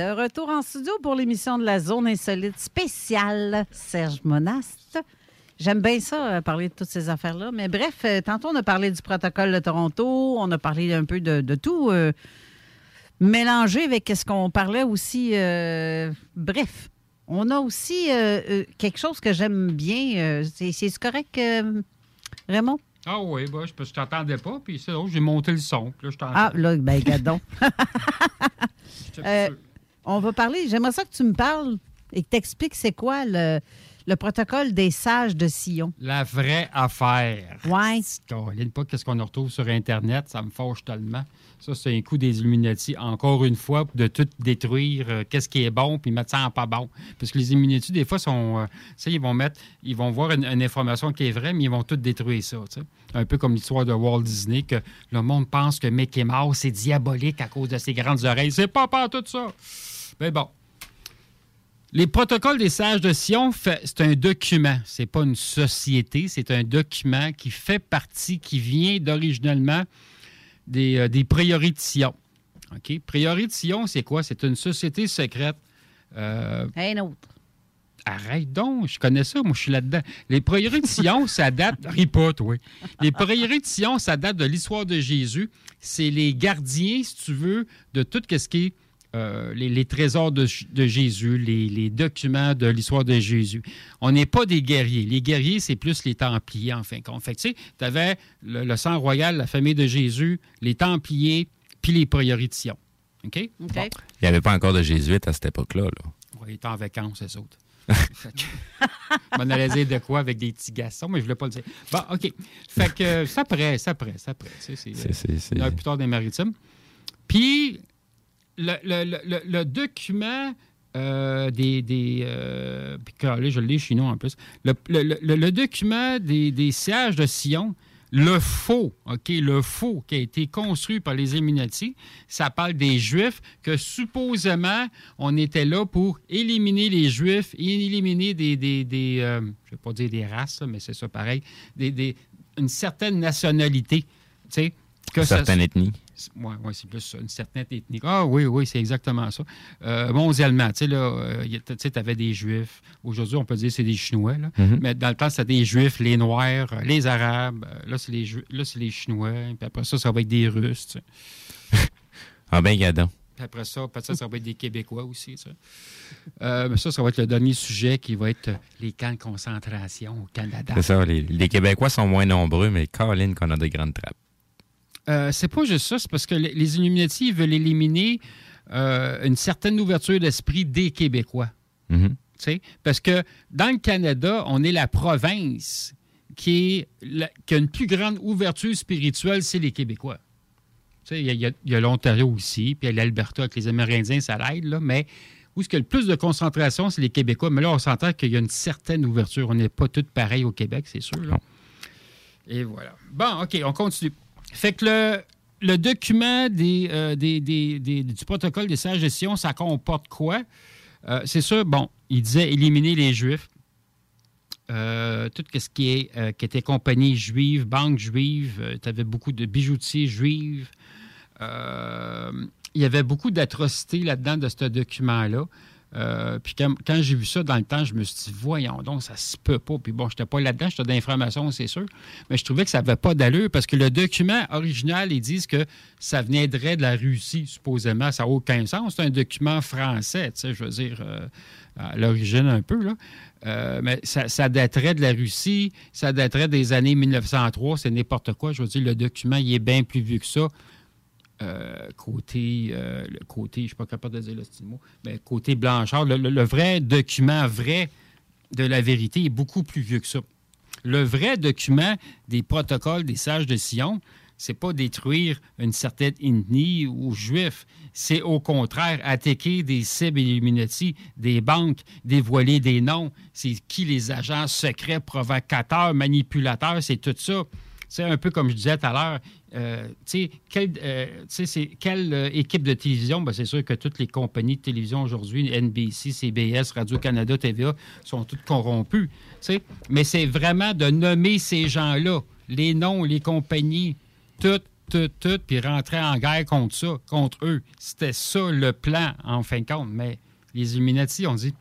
De retour en studio pour l'émission de la Zone Insolite spéciale Serge Monast. J'aime bien ça, euh, parler de toutes ces affaires-là. Mais bref, euh, tantôt, on a parlé du protocole de Toronto, on a parlé un peu de, de tout, euh, mélangé avec ce qu'on parlait aussi. euh, bref, on a aussi euh, quelque chose que j'aime bien. c'est correct, Raymond? Ah oui, bah, je ne t'entendais pas, puis c'est j'ai monté le son. Là, je. Ah, là, ben, donc. (laughs) Euh, on va parler. J'aimerais ça que tu me parles et que tu expliques c'est quoi le, le protocole des sages de Sion. La vraie affaire. Ouais. Caroline, pas qu'est-ce qu'on retrouve sur Internet, ça me fâche tellement. Ça, c'est un coup des Illuminati, encore une fois, de tout détruire, euh, qu'est-ce qui est bon, puis mettre ça en pas bon. Parce que les Illuminati, des fois, sont. euh, ils vont mettre. Ils vont voir une, une information qui est vraie, mais ils vont tout détruire ça. Un peu comme l'histoire de Walt Disney, que le monde pense que Mickey Mouse, c'est diabolique à cause de ses grandes oreilles. C'est pas pas tout ça. Mais bon. Les protocoles des sages de Sion, c'est un document. C'est pas une société, c'est un document qui fait partie, qui vient d'originellement des, euh, des de Sion. OK? De Sion, c'est quoi? C'est une société secrète. Euh, Un autre. Arrête donc, je connais ça, moi je suis là-dedans. Les prieurés de Sion, (laughs) ça date. Pas, toi. Les prieurés de Sion, ça date de l'histoire de Jésus. C'est les gardiens, si tu veux, de tout ce qui est euh, les, les trésors de, de Jésus, les, les documents de l'histoire de Jésus. On n'est pas des guerriers. Les guerriers, c'est plus les Templiers, en fin de compte. Fait que, tu sais, tu avais le, le sang royal, la famille de Jésus, les Templiers, puis les Sion. OK? Bon. Il n'y avait pas encore de jésuites à cette époque-là. Là. Ouais, ils étaient en vacances, eux autres. (laughs) On allait dire de quoi avec des petits garçons, mais je ne voulais pas le dire. Bon, OK. Fait que ça prête, ça prête, ça prête. C'est, heure plus tard des maritimes. Puis, le, le- le- le- document euh, des. des euh, puis, là, je l'ai chez nous en plus. Le, le- le- le document des, des sièges de Sion, le faux, OK, le faux qui a été construit par les Illuminati, ça parle des Juifs que supposément on était là pour éliminer les Juifs et éliminer des. des, des, euh, je ne vais pas dire des races, mais c'est ça pareil, des, des- une certaine nationalité. Tu sais, que ça- Certaines ethnies. Oui, ouais, c'est plus une certaine ethnie. Ah oui, oui, c'est exactement ça. Euh, mondialement, tu sais, là, euh, tu avais des Juifs. Aujourd'hui, on peut dire que c'est des Chinois, là. Mhm. Mais dans le temps, c'était des Juifs, les Noirs, euh, les Arabes. Euh, Là, c'est les, Ju- là, c'est les Chinois. Puis après ça, ça va être des Russes, tu sais. (laughs) Ah ben, gadon. Puis après ça, peut-être ça, ça va être des Québécois aussi, ça. Euh, mais ça, ça va être le dernier sujet qui va être les camps de concentration au Canada. C'est ça. Les, les Québécois sont moins nombreux, mais Caroline qu'on a de grandes trappes. Euh, c'est pas juste ça, c'est parce que les, Illuminati ils veulent éliminer euh, une certaine ouverture d'esprit des Québécois. Mhm. Sais, Parce que dans le Canada, on est la province qui, est la- qui a une plus grande ouverture spirituelle, c'est les Québécois. Il y a, l'Ontario aussi, puis il y a l'Alberta avec les Amérindiens, ça l'aide, là, mais où est-ce qu'il y a le plus de concentration, c'est les Québécois? Mais là, on s'entend qu'il y a une certaine ouverture. On n'est pas tous pareils au Québec, c'est sûr. là. Et voilà. Bon, OK, on continue. Fait que le, le document des, euh, des- des- des- du protocole des sages de Sion, ça comporte quoi? Euh, c'est sûr, bon, il disait éliminer les Juifs. Euh, tout ce qui, est, qui était compagnie juive, banque juive, tu avais beaucoup de bijoutiers juifs. Euh, il y avait beaucoup d'atrocités là-dedans de ce document-là. Euh, puis quand, j'ai vu ça dans le temps, je me suis dit, voyons donc, ça se peut pas. Puis bon, je n'étais pas là-dedans, j'étais d'information, c'est sûr. Mais je trouvais que ça n'avait pas d'allure parce que le document original, ils disent que ça viendrait de la Russie, supposément. Ça n'a aucun sens. C'est un document français, tu sais, je veux dire, euh, à l'origine un peu, là. Euh, mais ça, ça daterait de la Russie, ça daterait des années 1903, c'est n'importe quoi. Je veux dire, le document, il est bien plus vieux que ça. Euh, côté, euh, côté, je ne suis pas capable de dire le style mot, mais côté Blanchard, le vrai document vrai de la vérité est beaucoup plus vieux que ça. Le vrai document des protocoles des sages de Sion, c'est pas détruire une certaine ethnie ou juif, c'est au contraire attaquer des cibles Illuminati, des banques, dévoiler des noms, c'est qui les agents secrets, provocateurs, manipulateurs, c'est tout ça. C'est un peu comme je disais tout à l'heure, euh, quelle, euh, c'est- quelle euh, équipe de télévision? Ben, c'est sûr que toutes les compagnies de télévision aujourd'hui, NBC, CBS, Radio-Canada, TVA, sont toutes corrompues. Mais c'est vraiment de nommer ces gens-là, les noms, les compagnies, tout, tout, tout, puis rentrer en guerre contre ça, contre eux. C'était ça le plan, en fin de compte. Mais les Illuminati ont dit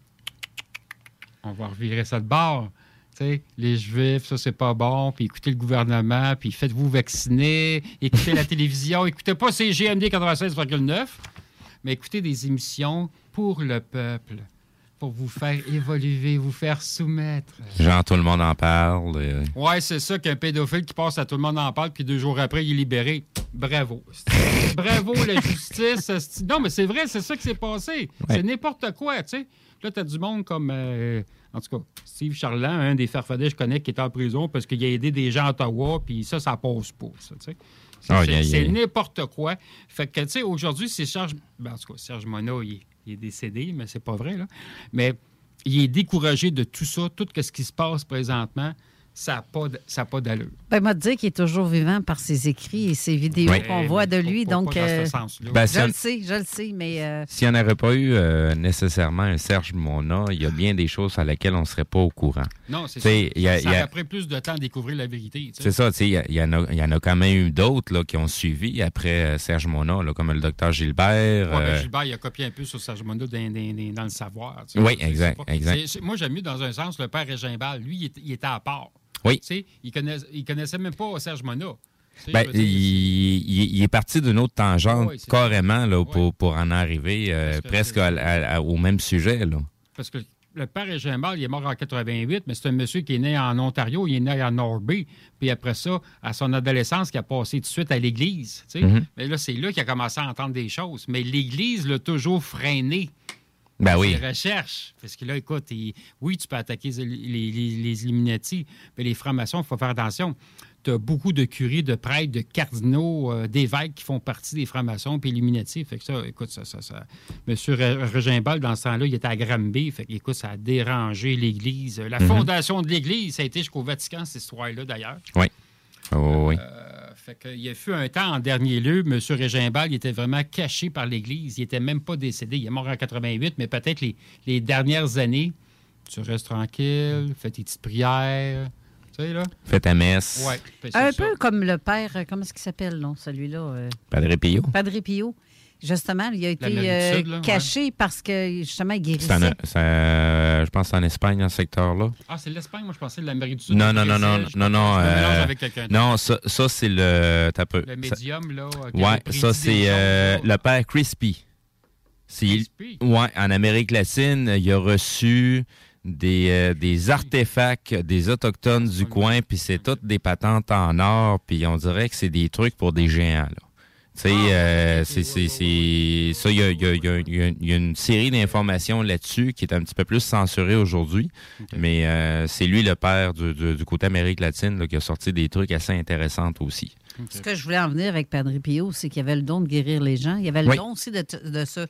on va revirer ça de bord. Les Juifs, ça, c'est pas bon. Puis écoutez le gouvernement, puis faites-vous vacciner, écoutez la (laughs) télévision, écoutez pas CGMD 96,9, mais écoutez des émissions pour le peuple, pour vous faire évoluer, vous faire soumettre. Genre, tout le monde en parle. euh, Ouais, c'est ça qu'un pédophile qui passe à tout le monde en parle, puis deux jours après, il est libéré. Bravo. bravo la (laughs) justice. Non, mais c'est vrai, c'est ça qui s'est passé. C'est n'importe quoi, tu sais. Là, tu as du monde comme, euh, en tout cas, Steve Charland, un des farfadets que je connais, qui est en prison parce qu'il a aidé des gens à Ottawa, puis ça, ça passe pas, ça, tu sais. C'est Ah, c'est- n'importe quoi. Fait que, tu sais, aujourd'hui, c'est Serge. ben, en tout cas, Serge Monod, il, est- il est décédé, mais c'est pas vrai, là. Mais il est découragé de tout ça, tout ce qui se passe présentement. Ça n'a pas, d'allure. Ben, moi, dire qu'il est toujours vivant par ses écrits et ses vidéos Oui. qu'on voit de lui. pas- donc, pas dans ce euh. Ben, je le sais, je le sais, mais euh, S'il n'y en aurait pas eu euh, nécessairement un Serge Mona, il y a bien des choses à laquelle on ne serait pas au courant. Non, c'est ça. y a- ça y a- aurait pris plus de temps à découvrir la vérité. tu sais. C'est ça, tu sais, il y y, en a- il y en a quand même eu d'autres là, qui ont suivi après euh, Serge Mona, là, comme le docteur Gilbert. Ouais, ben, Gilbert, il a copié un peu sur Serge Monod dans, dans- dans- dans le savoir. Oui, exact, exact. moi, j'aime mieux dans un sens le père Régimbal. Lui, il était à part. Oui. Tu sais, il, connaissait, il connaissait même pas Serge Monod. Ben, il, il- il est parti d'une autre tangente Oui, carrément là, pour, pour en arriver euh, presque c'est- à- à- au même sujet. Là. Parce que le père Régimbal, il est mort en 88, mais c'est un monsieur qui est né en Ontario, il est né à Norby. Puis après ça, à son adolescence, qui a passé tout de suite à l'Église. Mhm. Mais là, c'est là qu'il a commencé à entendre des choses. Mais l'Église l'a toujours freiné. Ben oui. Les recherches. Parce que là, écoute, oui, tu peux attaquer les, les, les- les Illuminati, mais les francs-maçons, il faut faire attention. Tu as beaucoup de curés, de prêtres, de cardinaux, euh, d'évêques qui font partie des francs-maçons puis Illuminati. Fait que ça, écoute, ça, ça, ça. Monsieur Re- Regimbal, dans ce temps-là, il était à Granby. Fait que, écoute, ça a dérangé l'Église. La Mhm. fondation de l'Église, ça a été jusqu'au Vatican, cette histoire-là, d'ailleurs. Oui. Oh, oui. Euh, fait que, il y a eu un temps, en dernier lieu, M. Régimbal, il était vraiment caché par l'Église. Il n'était même pas décédé. Il est mort en 88, mais peut-être les, les dernières années, tu restes tranquille, fais tes petites prières. Tu sais, là? Fais ta messe. Ouais. un ça. peu comme le père, euh, comment est-ce qu'il s'appelle, non, celui-là? euh, Padre Pio. Padre Pio. Justement, il a été euh, Sud, là, ouais. caché parce que, justement, il en- guérissait. euh, je pense que c'est en Espagne, dans ce secteur-là. Ah, c'est l'Espagne, moi je pensais de l'Amérique du Sud. Non, non, non, non, non, non. euh, non, ça, ça c'est le. t'as peu. Le ça- médium, là. euh, Ouais, ça c'est euh, le père Crispy. Crispy? ouais, en Amérique latine, il a reçu des, euh, des artefacts des autochtones du coin, puis c'est toutes des patentes en or, puis on dirait que c'est des trucs pour des géants là. Tu sais, euh, c'est c'est- c'est- ça, il y a, y y y y une série d'informations là-dessus qui est un petit peu plus censurée aujourd'hui, mais euh, c'est lui le père du, du- du côté Amérique latine là, qui a sorti des trucs assez intéressants aussi. Ce que je voulais en venir avec Padre Pio, c'est qu'il avait le don de guérir les gens. Il avait le Oui. don aussi de, de se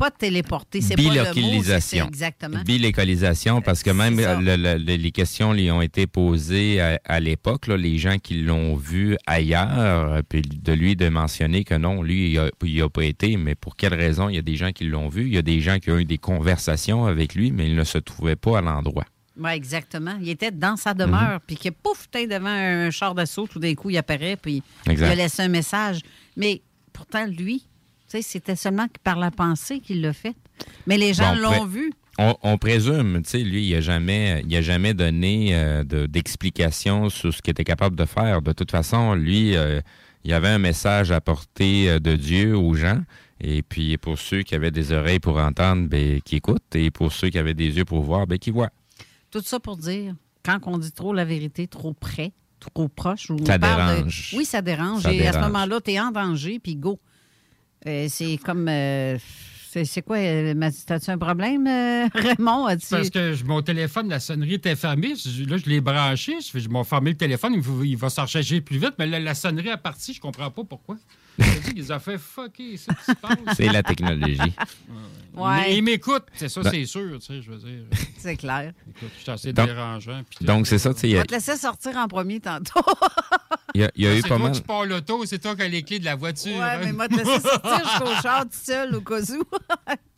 pas téléporter. C'est pas le mot, Bilocalisation. exactement. Bilocalisation, parce que même le- le- les questions lui ont été posées à, à l'époque, les gens qui l'ont vu ailleurs, euh, puis de lui de mentionner que non, lui, il n'a pas été, mais pour quelle raison? Il y a des gens qui l'ont vu, il y a des gens qui ont eu des conversations avec lui, mais il ne se trouvait pas à l'endroit. Oui, exactement. Il était dans sa demeure, Mhm. puis que pouf, t'es devant un char d'assaut, tout d'un coup, il apparaît, puis Exact. il a laissé un message. Mais pourtant, lui, c'était seulement par la pensée qu'il l'a fait. Mais les gens Bon, l'ont vu. On, on présume, tu sais, lui, il n'a jamais, il a jamais donné euh, de- d'explication sur ce qu'il était capable de faire. De toute façon, lui, euh, il avait un message à porter euh, de Dieu aux gens. Et puis, pour ceux qui avaient des oreilles pour entendre, ben, qui écoutent. Et pour ceux qui avaient des yeux pour voir, ben, qui voient. Tout ça pour dire, quand on dit trop la vérité, trop près, trop proche, ou on Ça parle de- dérange. Oui, ça dérange. Ça et à ce dérange. moment-là, tu es en danger, puis go. Euh, c'est comme. euh, c'est quoi? euh, T'as-tu un problème, euh, (laughs) Raymond? Parce que mon téléphone, la sonnerie était fermée. Là, je l'ai branché. Je, m'ai fermé le téléphone. Il, va- il va s'en plus vite. Mais la, la sonnerie est partie. Je comprends pas pourquoi. Ont fait fucker ça qui se passe. (laughs) C'est la technologie. Ouais. Il, il m'écoute. C'est ça, Ben- c'est sûr. Tu sais, je veux dire. (laughs) C'est clair. Écoute, je suis assez Donc- dérangeant. Donc, c'est ça, tu sais, il On a- va te laisser sortir en premier tantôt. (laughs) il y a, il y a eu C'est pas toi mal. qui pars l'auto, c'est toi qui as les clés de la voiture. Ouais, hein. mais moi, te laisser sortir jusqu'au char tout seul au cas où.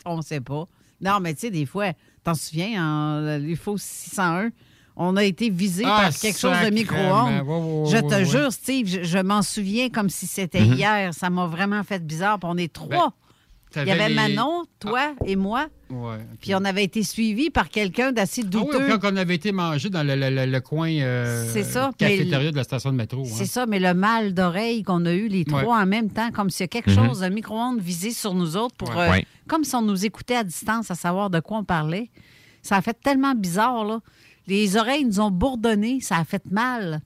on sait pas. Non, mais tu sais, des fois, t'en souviens, en l'UFO 601, on a été visé Ah, par quelque chose de micro-ondes. Ouais, ouais, ouais, je te ouais. jure, Steve, je, je m'en souviens comme si c'était Mhm. hier. Ça m'a vraiment fait bizarre. Puis on est trois. Il y avait les- Manon, toi et moi. Ouais. Puis on avait été suivis par quelqu'un d'assez Ah douteux. oui, quand on avait été mangé dans le, le- le- le coin euh, C'est ça, cafétéria de la station de métro. C'est hein. ça, mais le mal d'oreille qu'on a eu les trois Ouais. en même temps, comme s'il y a quelque Mhm. chose de micro-ondes visé sur nous autres, pour, Ouais. euh, Ouais. comme si on nous écoutait à distance à savoir de quoi on parlait. Ça a fait tellement bizarre, là. Les oreilles nous ont bourdonné, ça a fait mal.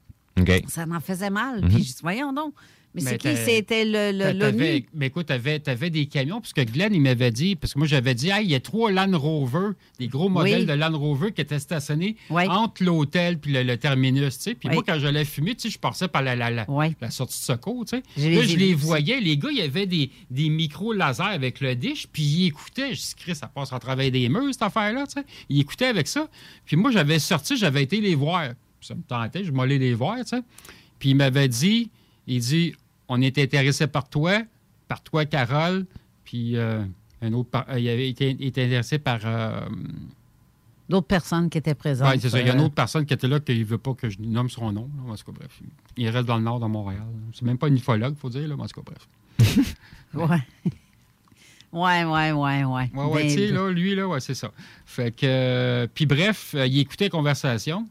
Ça m'en faisait mal. Mhm. Puis je dis, voyons donc. Mais, c'est qui? C'était l'ONU. t'avais- Mais écoute, tu avais, des camions, parce que Glenn, il m'avait dit, parce que moi, j'avais dit, Hey, il y a trois Land Rover, des gros modèles Oui. de Land Rover qui étaient stationnés entre l'hôtel puis le, le terminus, tu sais. Puis Oui. moi, quand j'allais fumer, tu sais, je passais par la, la, la, la sortie de secours, tu sais. Je Là, je les voyais, les gars, il y avait des, des micros laser avec le dish, puis ils écoutaient. Je dis, Chris, ça passe à travers des murs, cette affaire-là, tu sais. Ils écoutaient avec ça. Puis moi, j'avais sorti, j'avais été les voir. Ça me tentait, je m'allais les voir, tu sais. Puis il m'avait dit, il dit, on est intéressé par toi, par toi, Carole, puis euh, un autre, par- euh, il avait été, été intéressé par... euh, D'autres personnes qui étaient présentes. ouais, c'est ça. Il y a une autre personne qui était là qui ne veut pas que je nomme son nom. là. En tout cas, bref. Il reste dans le nord de Montréal. C'est même pas un ufologue, il faut dire. Là, en tout cas, bref. (laughs) Ouais. Ouais, ouais, ouais, ouais. Ouais, ouais, Ben, tu sais, là, lui, là, ouais, c'est ça. Fait que. euh, puis bref, il écoutait la conversation.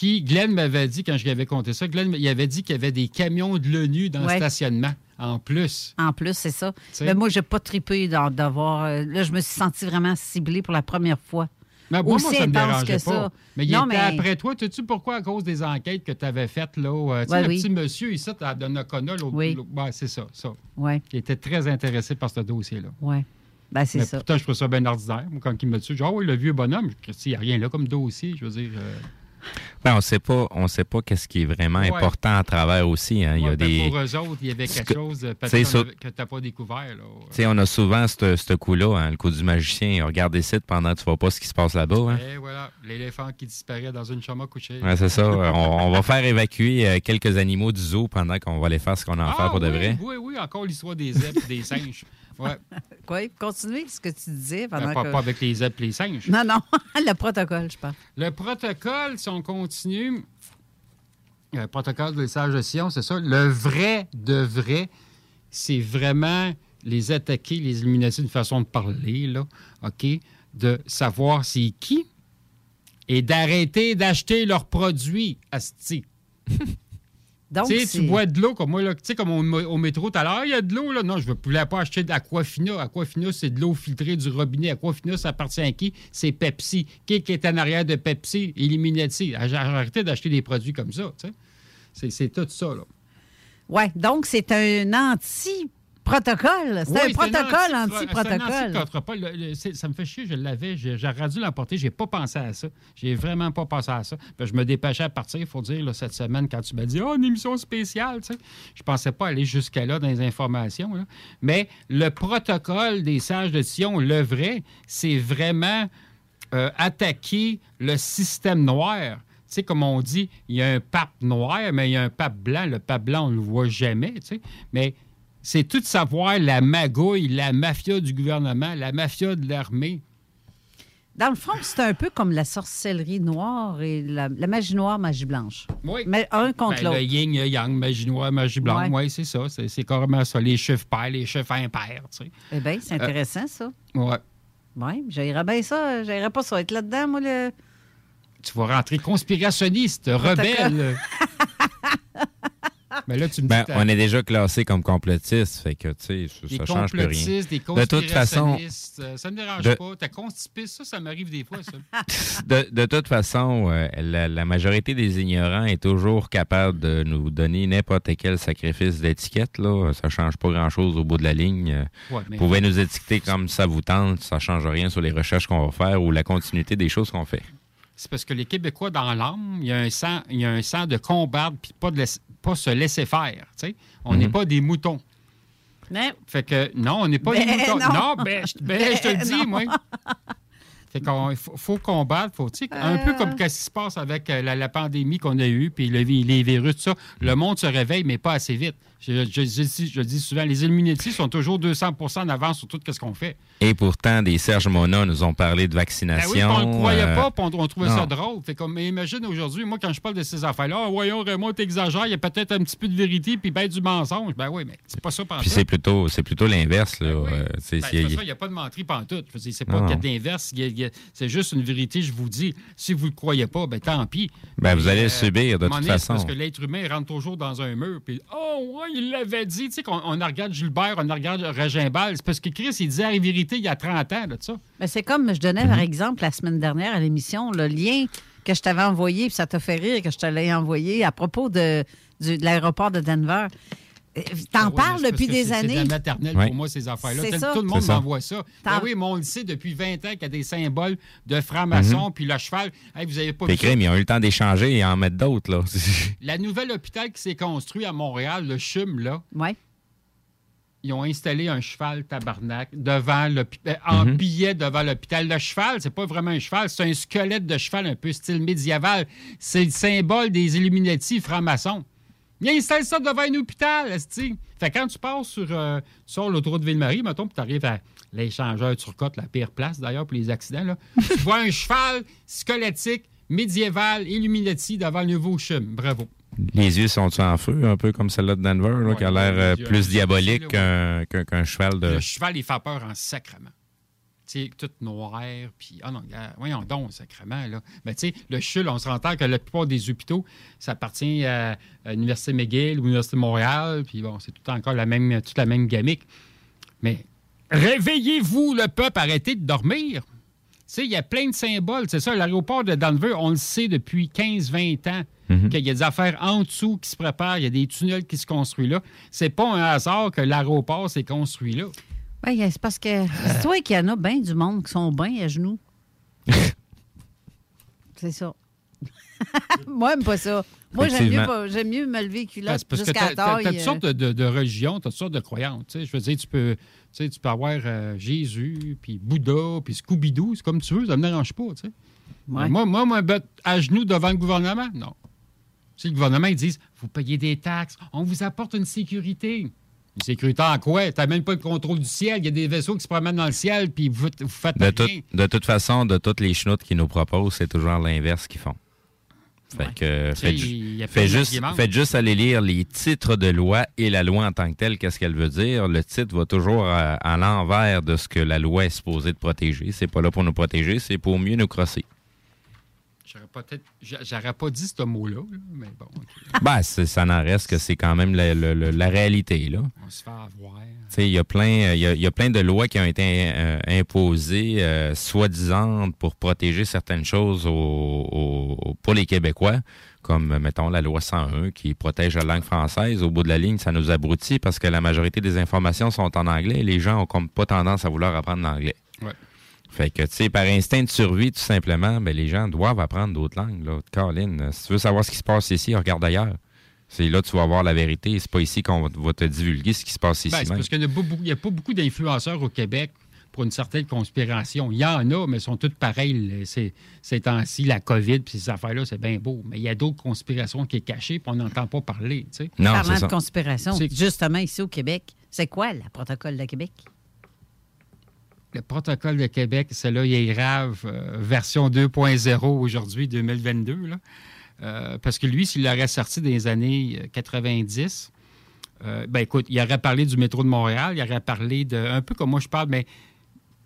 Puis Glenn m'avait dit, quand je lui avais compté ça, Glenn, il avait dit qu'il y avait des camions de l'ONU dans Ouais. le stationnement, en plus. En plus, c'est ça. sais? Mais moi, j'ai pas trippé d'avoir. euh, Là, je me suis sentie vraiment ciblée pour la première fois. Mais Aussi moi, ça me dérangeait que pas. ça. Mais il Non, était mais- après toi. Sais-tu pourquoi? À cause des enquêtes que tu avais faites, là. euh, tu sais, Ouais, le oui. petit monsieur ici, à Donnacona. Oui. ouais, c'est ça, ça. Ouais. Il était très intéressé par ce dossier-là. Ouais. Ben, c'est ça. pourtant, je trouve ça bien ordinaire. Moi, quand il me dit, genre, oh, oui, le vieux bonhomme, il n'y a rien là comme dossier. Je veux dire. euh, Ben, on sait pas, on sait pas qu'est-ce qui est vraiment Ouais. important à travers aussi. hein. Il y a ben, des, Pour eux autres, il y avait quelque que- chose euh, sur- que tu n'as pas découvert. Là. On a souvent ce coup-là, hein, le coup du magicien. Regarde des sites pendant que tu vois pas ce qui se passe là-bas. hein. Et voilà, l'éléphant qui disparaît dans une chambre à coucher. Ouais, c'est ça. (laughs) On, on va faire évacuer euh, quelques animaux du zoo pendant qu'on va aller faire ce qu'on a à Ah, faire pour de vrai. Oui, oui, encore l'histoire des zèbres et des singes. (laughs) Ouais. (laughs) Quoi? Continuez ce que tu disais pendant Ben, pas, que... pas avec les zèbres et les singes. Non, non. (laughs) le protocole, je parle. Le protocole, si on continue, le protocole de l'essage de Sion, c'est ça. Le vrai de vrai, c'est vraiment les attaquer, les éliminer d'une façon de parler, là, OK? De savoir c'est qui et d'arrêter d'acheter leurs produits, asti. (laughs) Donc, tu sais, c'est- tu bois de l'eau comme moi, là, tu sais, comme au, au métro tout à l'heure, il y a de l'eau, là. Non, je ne voulais pas acheter d'Aquafina. Aquafina, c'est de l'eau filtrée du robinet. Aquafina, ça appartient à qui? C'est Pepsi. Qui est en arrière de Pepsi? Illuminati. J'ai arrêté d'acheter des produits comme ça, tu sais. C'est- tout ça, là. Oui, donc c'est un anti-protocole. C'est Oui, un protocole anti- anti-protocole. Ça me fait chier, je l'avais. j'ai- J'aurais dû l'emporter. J'ai pas pensé à ça. J'ai vraiment pas pensé à ça. Puis je me dépêchais à partir, il faut dire, là, cette semaine, quand tu m'as dit, oh, une émission spéciale, tu sais. Je pensais pas aller jusqu'à là dans les informations. là. Mais le protocole des sages de Sion, le vrai, c'est vraiment euh, attaquer le système noir. Tu sais, comme on dit, il y a un pape noir, mais il y a un pape blanc. Le pape blanc, on ne le voit jamais, tu sais. Mais c'est tout savoir la magouille, la mafia du gouvernement, la mafia de l'armée. Dans le fond, c'est un peu comme la sorcellerie noire et la, la magie noire, magie blanche. Oui. Mais un contre Ben, le l'autre. yin, le yang, magie noire, magie blanche. Ouais. Oui, c'est ça. C'est carrément ça. Les chiffres pairs, les chiffres impairs, tu sais. Eh bien, c'est Euh, intéressant, ça. Ouais. Oui, j'aimerais bien ça. J'aimerais pas ça être là-dedans, moi. Le... Tu vas rentrer conspirationniste, rebelle. (laughs) Mais là, tu me dis... Ben, on est déjà classé comme complotiste, fait que, tu sais, ça, change plus rien. des De toute façon, euh, ça ne dérange de- pas. T'as constipiste, ça, ça m'arrive des fois, ça. (laughs) de, de toute façon, euh, la, la majorité des ignorants est toujours capable de nous donner n'importe quel sacrifice d'étiquette. Là. Ça change pas grand-chose au bout de la ligne. Euh, Ouais, mais- Vous pouvez nous étiqueter comme ça vous tente, ça change rien sur les recherches qu'on va faire ou la continuité des choses qu'on fait. C'est parce que les Québécois, dans l'âme, il y a un sang, il y a un sang de combattre puis pas de pas se laisser faire. tu sais. On n'est Mhm. pas des moutons. Mais... Fait que non, on n'est pas Ben des moutons. non. ben, je, ben, je te le Ben dis, moi. Fait qu'on faut, faut combattre, faut, un peu comme ce qui se passe avec euh, la, la pandémie qu'on a eue, puis le les virus, tout ça. Le monde se réveille, mais pas assez vite. Je, je- je dis, je dis souvent, les Illuminati sont toujours 200% en avance sur tout ce qu'on fait. Et pourtant, des Serge Mona nous ont parlé de Ben vaccination. oui, on ne le croyait euh, pas, on, on trouvait ça drôle. Fait comme, mais imagine aujourd'hui, moi, quand je parle de ces affaires-là, Ah, voyons, Raymond, t'exagères, il y a peut-être un petit peu de vérité, puis ben du mensonge. Ben oui, mais c'est pas ça pendant Puis c'est plutôt, c'est plutôt l'inverse. Là. Euh, c'est- Ben, c'est- il n'y a pas de menterie pantoute. C'est pas qu'il y a de l'inverse. C'est juste une vérité, je vous dis. Si vous ne le croyez pas, ben tant pis. Ben, vous allez le euh, subir, de toute façon. Parce que l'être humain rentre toujours dans un mur. Puis, oh, ouais, il l'avait dit. Tu sais, qu'on on regarde Gilbert, on regarde Regimbal. C'est parce que Chris, il disait la vérité il y a 30 ans, là, de ça. Mais c'est comme je donnais, Mhm. par exemple, la semaine dernière à l'émission, le lien que je t'avais envoyé, puis ça t'a fait rire que je te l'ai envoyé à propos de, du- de l'aéroport de Denver. Euh, T'en Ah oui, parles c'est depuis des c'est- années. C'est de la maternelle Oui. pour moi, ces affaires-là. C'est Tout- ça. Tout le monde C'est ça. m'envoie ça. T'en- Ben oui, mais on le sait depuis 20 ans qu'il y a des symboles de franc-maçon, Mhm. puis le cheval. Hey, vous avez pas ça? crimes, ils ont eu le temps d'échanger et en mettre d'autres, là. (laughs) La nouvelle hôpital qui s'est construit à Montréal, le CHUM, là, Ouais. ils ont installé un cheval tabarnak devant l'hôpital, en Mhm. billet devant l'hôpital. Le cheval, c'est pas vraiment un cheval, c'est un squelette de cheval un peu style médiéval. C'est le symbole des Illuminati francs-maçons. Ils installent ça devant un hôpital, esti. Fait que quand tu passes sur, euh, sur l'autoroute Ville-Marie, mettons, puis tu arrives à l'échangeur Turcotte, la pire place d'ailleurs pour les accidents, là, (laughs) tu vois un cheval squelettique, médiéval, Illuminati devant le nouveau CHUM. Bravo. Les yeux sont-ils en feu, un peu comme celle-là de Denver, là, qui a l'air euh, plus diabolique qu'un cheval de. Le cheval, il fait peur en sacrement. Tu sais, tout noir, puis... Ah non, gars, voyons donc, sacrement, là. Mais tu sais, le CHUL, on se rend compte que la plupart des hôpitaux, ça appartient à, à l'Université McGill ou l'Université de Montréal, puis bon, c'est tout encore la même, toute la même gamique. Mais réveillez-vous, le peuple, arrêtez de dormir. Tu sais, il y a plein de symboles. C'est ça, l'aéroport de Denver, on le sait depuis 15-20 ans Mhm. qu'il y a des affaires en dessous qui se préparent, il y a des tunnels qui se construisent là. C'est pas un hasard que l'aéroport s'est construit là. Oui, c'est parce que c'est toi qu'il y en a bien du monde qui sont bien à genoux. (laughs) c'est ça. (laughs) Moi, j'aime pas ça. Moi, j'aime mieux, Effectivement. pas- j'aime mieux me lever Ben, culotte c'est parce que jusqu'à tu la as, taille. toutes euh, sortes de, de- de religions, tu as toutes sortes de croyances. tu sais. Je veux dire, tu peux, tu sais, tu peux avoir euh, Jésus, puis Bouddha, puis Scooby-Doo, c'est comme tu veux, ça me dérange pas. tu sais. Ouais. Moi, moi, moi, ben, à genoux devant le gouvernement, non. Si le gouvernement, ils disent, vous payez des taxes, on vous apporte une sécurité. Une sécurité en quoi? Tu même pas le contrôle du ciel. Il y a des vaisseaux qui se promènent dans le ciel, puis vous, vous faites De, rien. tout- de toute façon, de toutes les chenoutes qu'ils nous proposent, c'est toujours l'inverse qu'ils font. Fait que, sais, faites, juste, faites juste aller lire les titres de loi et la loi en tant que telle, qu'est-ce qu'elle veut dire? Le titre va toujours à, à l'envers de ce que la loi est supposée de protéger. C'est pas là pour nous protéger, c'est pour mieux nous crosser. J'aurais peut-être, j'a- j'aurais pas dit ce mot-là, là, mais bon. Ben, ça n'en reste que c'est quand même la, la- la- la réalité, là. on se fait avoir. Tu sais, Il y, a plein- il y a, il y a plein de lois qui ont été euh, imposées, euh, soi-disant, pour protéger certaines choses au- au- pour les Québécois, comme, mettons, la loi 101 qui protège la langue française. Au bout de la ligne, ça nous abrutit parce que la majorité des informations sont en anglais et les gens ont comme pas tendance à vouloir apprendre l'anglais. Ouais. Fait que, tu sais, par instinct de survie, tout simplement, ben, les gens doivent apprendre d'autres langues. Là. Caroline, euh, si tu veux savoir ce qui se passe ici, regarde ailleurs. C'est là que tu vas voir la vérité. C'est pas ici qu'on va, te divulguer ce qui se passe ici. Ben, même. parce qu'il n'y a, pas beaucoup- il y a pas beaucoup d'influenceurs au Québec pour une certaine conspiration. Il y en a, mais ils sont tous pareils. Ces, ces temps-ci, la COVID puis ces affaires-là, c'est bien beau. Mais il y a d'autres conspirations qui sont cachées puis on n'entend pas parler. tu sais. Parlant de conspiration, C'est- justement ici au Québec, c'est quoi le protocole de Québec? Le protocole de Québec, c'est là, il est grave, euh, version 2.0 aujourd'hui, 2022. Là. Euh, parce que lui, s'il l'aurait sorti des années euh, 90, euh, ben écoute, il aurait parlé du métro de Montréal, il aurait parlé de. Un peu comme moi je parle, mais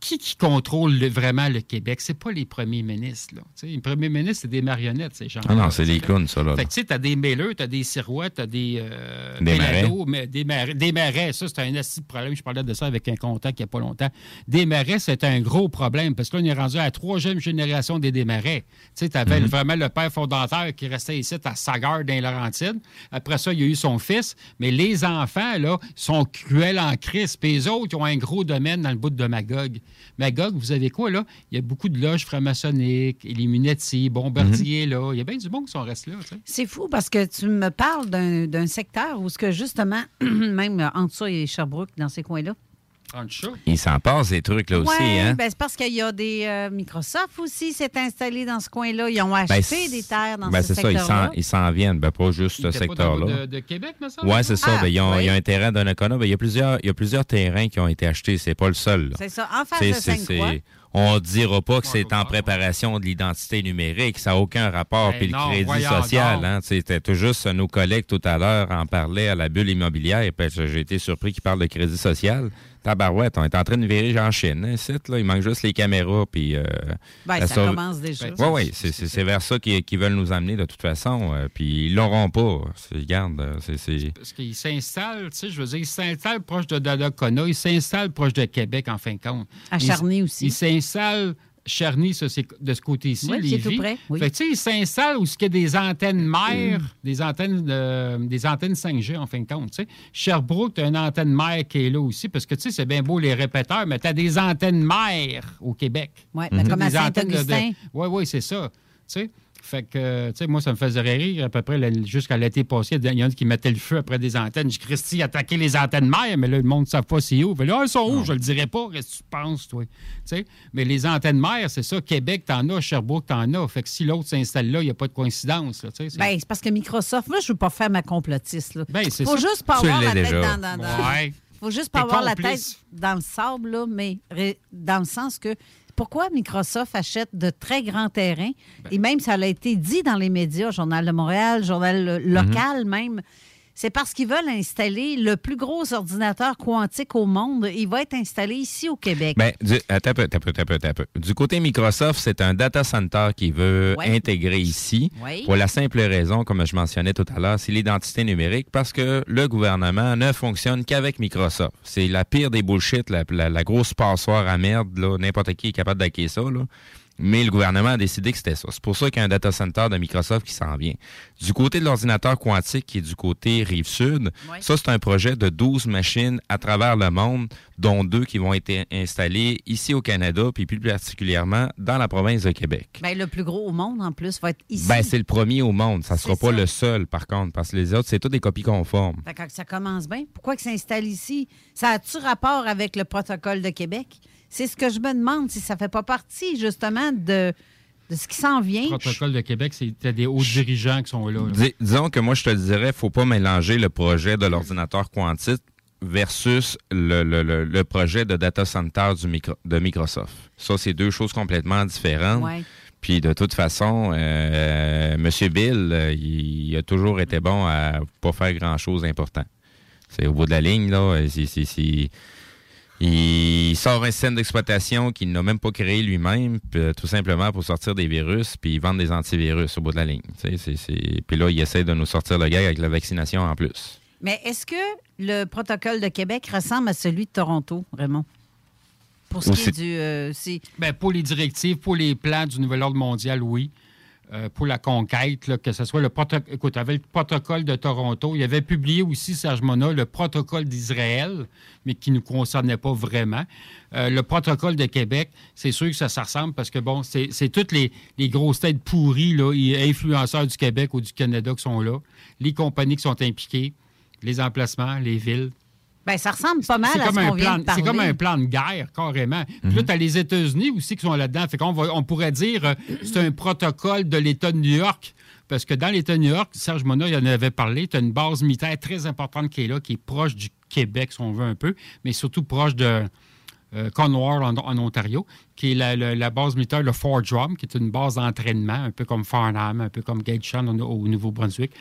qui qui contrôle le- vraiment le Québec? C'est pas les premiers ministres. Là. Les premiers ministres, c'est des marionnettes, ces gens Ah non, c'est des clowns, ça. Là. Fait que tu sais, t'as des mêleux, t'as des sirois, t'as des. euh, Des mais des marais. Des marais, ça, c'est un assez problème. Je parlais de ça avec un contact il n'y a pas longtemps. Des marais, c'est un gros problème parce que là, on est rendu à la troisième génération des démarrais. Tu sais, t'avais Mhm. vraiment le père fondateur qui restait ici à Sagard dans les Laurentides. Après ça, il y a eu son fils. Mais les enfants, là, sont cruels en crise. Puis les autres, ils ont un gros domaine dans le bout de Magog. Magog, vous avez quoi, là? Il y a beaucoup de loges franc-maçonniques, Illuminati, Bombardier, là. Il y a bien du bon qui sont restés là. C'est fou parce que tu me parles d'un d'un secteur où ce que justement, (clears throat) même entre ça et Sherbrooke, dans ces coins-là. En chat. Il s'en passe des trucs là aussi, hein? ben, c'est parce qu'il y a des euh, Microsoft aussi s'est installé dans ce coin-là. Ils ont Ben, acheté des terres dans ben, ce c'est ça, ils secteur-là. s'en- viennent, ben, pas juste ce le secteur-là. de- de Québec, me semble, Oui, ça? c'est ça. Ah, Ben, ils ont- oui. Il y a un terrain d'un Nakona. Ben, il, y a plusieurs, il y a plusieurs terrains qui ont été achetés. C'est pas le seul. C'est ça, en face C'est- de On ne dira pas que c'est en préparation de l'identité numérique. Ça n'a aucun rapport. Ben Puis le non, crédit voyons social, hein, c'était tout juste nos collègues tout à l'heure en parlaient à la bulle immobilière. Puis j'ai été surpris qu'ils parlent de crédit social. Tabarouette, on est en train de virer en Chine. Hein, site, là. Il manque juste les caméras. Puis, euh, Ben, ça sauve- commence déjà. Oui, oui, c'est- c'est c'est vers ça qu'ils qu'ils veulent nous amener de toute façon. euh, puis ils l'auront pas. C'est- Regarde, euh, c'est- c'est... Parce qu'ils s'installent, tu sais, je veux dire, ils s'installent proche de Donnacona, ils s'installent proche de Québec, en fin de compte. À Ils- Charny aussi. Ils s'installent Charny, ça, c'est de ce côté-ci, Oui, c'est Lévis. tout près, oui. Fait tu sais, ils s'installent où il y a des antennes mères, des, antennes de- des antennes 5G, en fin de compte. tu sais. Sherbrooke, tu as une antenne mère qui est là aussi, parce que, tu sais, c'est bien beau les répéteurs, mais tu as des antennes mères au Québec. Ouais, ben, comme à Saint-Augustin. Oui, oui, c'est ça. Tu sais. Fait que, tu sais, moi, ça me faisait rire à peu près jusqu'à l'été passé. Il y en a qui mettaient le feu après des antennes. Je dis, Christy, attaquer les antennes mères, mais là, le monde ne sait pas c'est où. Fait là, ils sont où? Je le dirais pas. Qu'est-ce que tu penses, toi? Tu sais? Mais les antennes mères, c'est ça. Québec, t'en as. Sherbrooke, t'en as. Fait que si l'autre s'installe là, il n'y a pas de coïncidence. là, tu sais. C'est- Ben, c'est parce que Microsoft, moi, je veux pas faire ma complotiste. Là. Ben, c'est faut ça. juste pas Tu avoir l'es la tête déjà. dans, dans, dans- Ouais. faut juste pas T'es avoir la tête dans le sable, là, mais ré- dans le sens que pourquoi Microsoft achète de très grands terrains, Ben. et même ça a été dit dans les médias, Journal de Montréal, Journal lo- Mhm. local même, c'est parce qu'ils veulent installer le plus gros ordinateur quantique au monde. Il va être installé ici au Québec. Ben, du, attends un peu, attends un peu, attends un peu, attends un peu. Du côté Microsoft, c'est un data center qui veut Ouais. intégrer ici. Pour la simple raison, comme je mentionnais tout à l'heure, c'est l'identité numérique parce que le gouvernement ne fonctionne qu'avec Microsoft. C'est la pire des bullshit, la, la- la grosse passoire à merde. N'importe qui est capable d'acquérir ça. Là. Mais le gouvernement a décidé que c'était ça. C'est pour ça qu'il y a un data center de Microsoft qui s'en vient. Du côté de l'ordinateur quantique, qui est du côté rive sud, ça, c'est un projet de 12 machines à travers le monde, dont deux qui vont être installées ici au Canada, puis plus particulièrement dans la province de Québec. Ben, le plus gros au monde, en plus, va être ici. Ben, c'est le premier au monde. Ça sera C'est pas ça. le seul, par contre, parce que les autres, c'est toutes des copies conformes. Fait que ça commence bien, pourquoi que ça s'installe ici? Ça a-tu rapport avec le protocole de Québec? C'est ce que je me demande, si ça fait pas partie, justement, de, de ce qui s'en vient. Le protocole de Québec, c'est des hauts dirigeants qui sont là. là. Dis- disons que moi, je te dirais, faut pas mélanger le projet de l'ordinateur quantique versus le, le- le- le projet de data center du micro- de Microsoft. Ça, c'est deux choses complètement différentes. Ouais. Puis de toute façon, euh, M. Bill, euh, il, il a toujours été bon à pas faire grand-chose d'important. C'est au bout de la ligne, là. euh, il sort un système d'exploitation qu'il n'a même pas créé lui-même, puis, tout simplement pour sortir des virus, puis vendre des antivirus au bout de la ligne. Tu sais, c'est- c'est- Puis là, il essaie de nous sortir le gag avec la vaccination en plus. Mais est-ce que le protocole de Québec ressemble à celui de Toronto, Raymond? Pour ce Ou qui est du. euh, c'est- Ben, pour les directives, pour les plans du nouvel ordre mondial, oui. Euh, pour la conquête, que ce soit le protocole. Le protocole de Toronto, il avait publié aussi, Serge Mona, le protocole d'Israël, mais qui ne nous concernait pas vraiment. Euh, le protocole de Québec, c'est sûr que ça, ressemble parce que, bon, c'est toutes les, les grosses têtes pourries, là, et influenceurs du Québec ou du Canada qui sont là, les compagnies qui sont impliquées, les emplacements, les villes. Ben, ça ressemble pas mal à ce qu'on vient plan, de parler. c'est comme un plan de guerre, carrément. Puis là, tu as les États-Unis aussi qui sont là-dedans. Fait qu'on on pourrait dire euh, c'est un protocole de l'État de New York. Parce que dans l'État de New York, Serge Mona, il en avait parlé, tu as une base militaire très importante qui est là, qui est proche du Québec, si on veut un peu, mais surtout proche de euh, Cornwall, en, en Ontario, qui est la, la- la base militaire, le Fort Drum, qui est une base d'entraînement, un peu comme Farnham, un peu comme Gateshead au, au Nouveau-Brunswick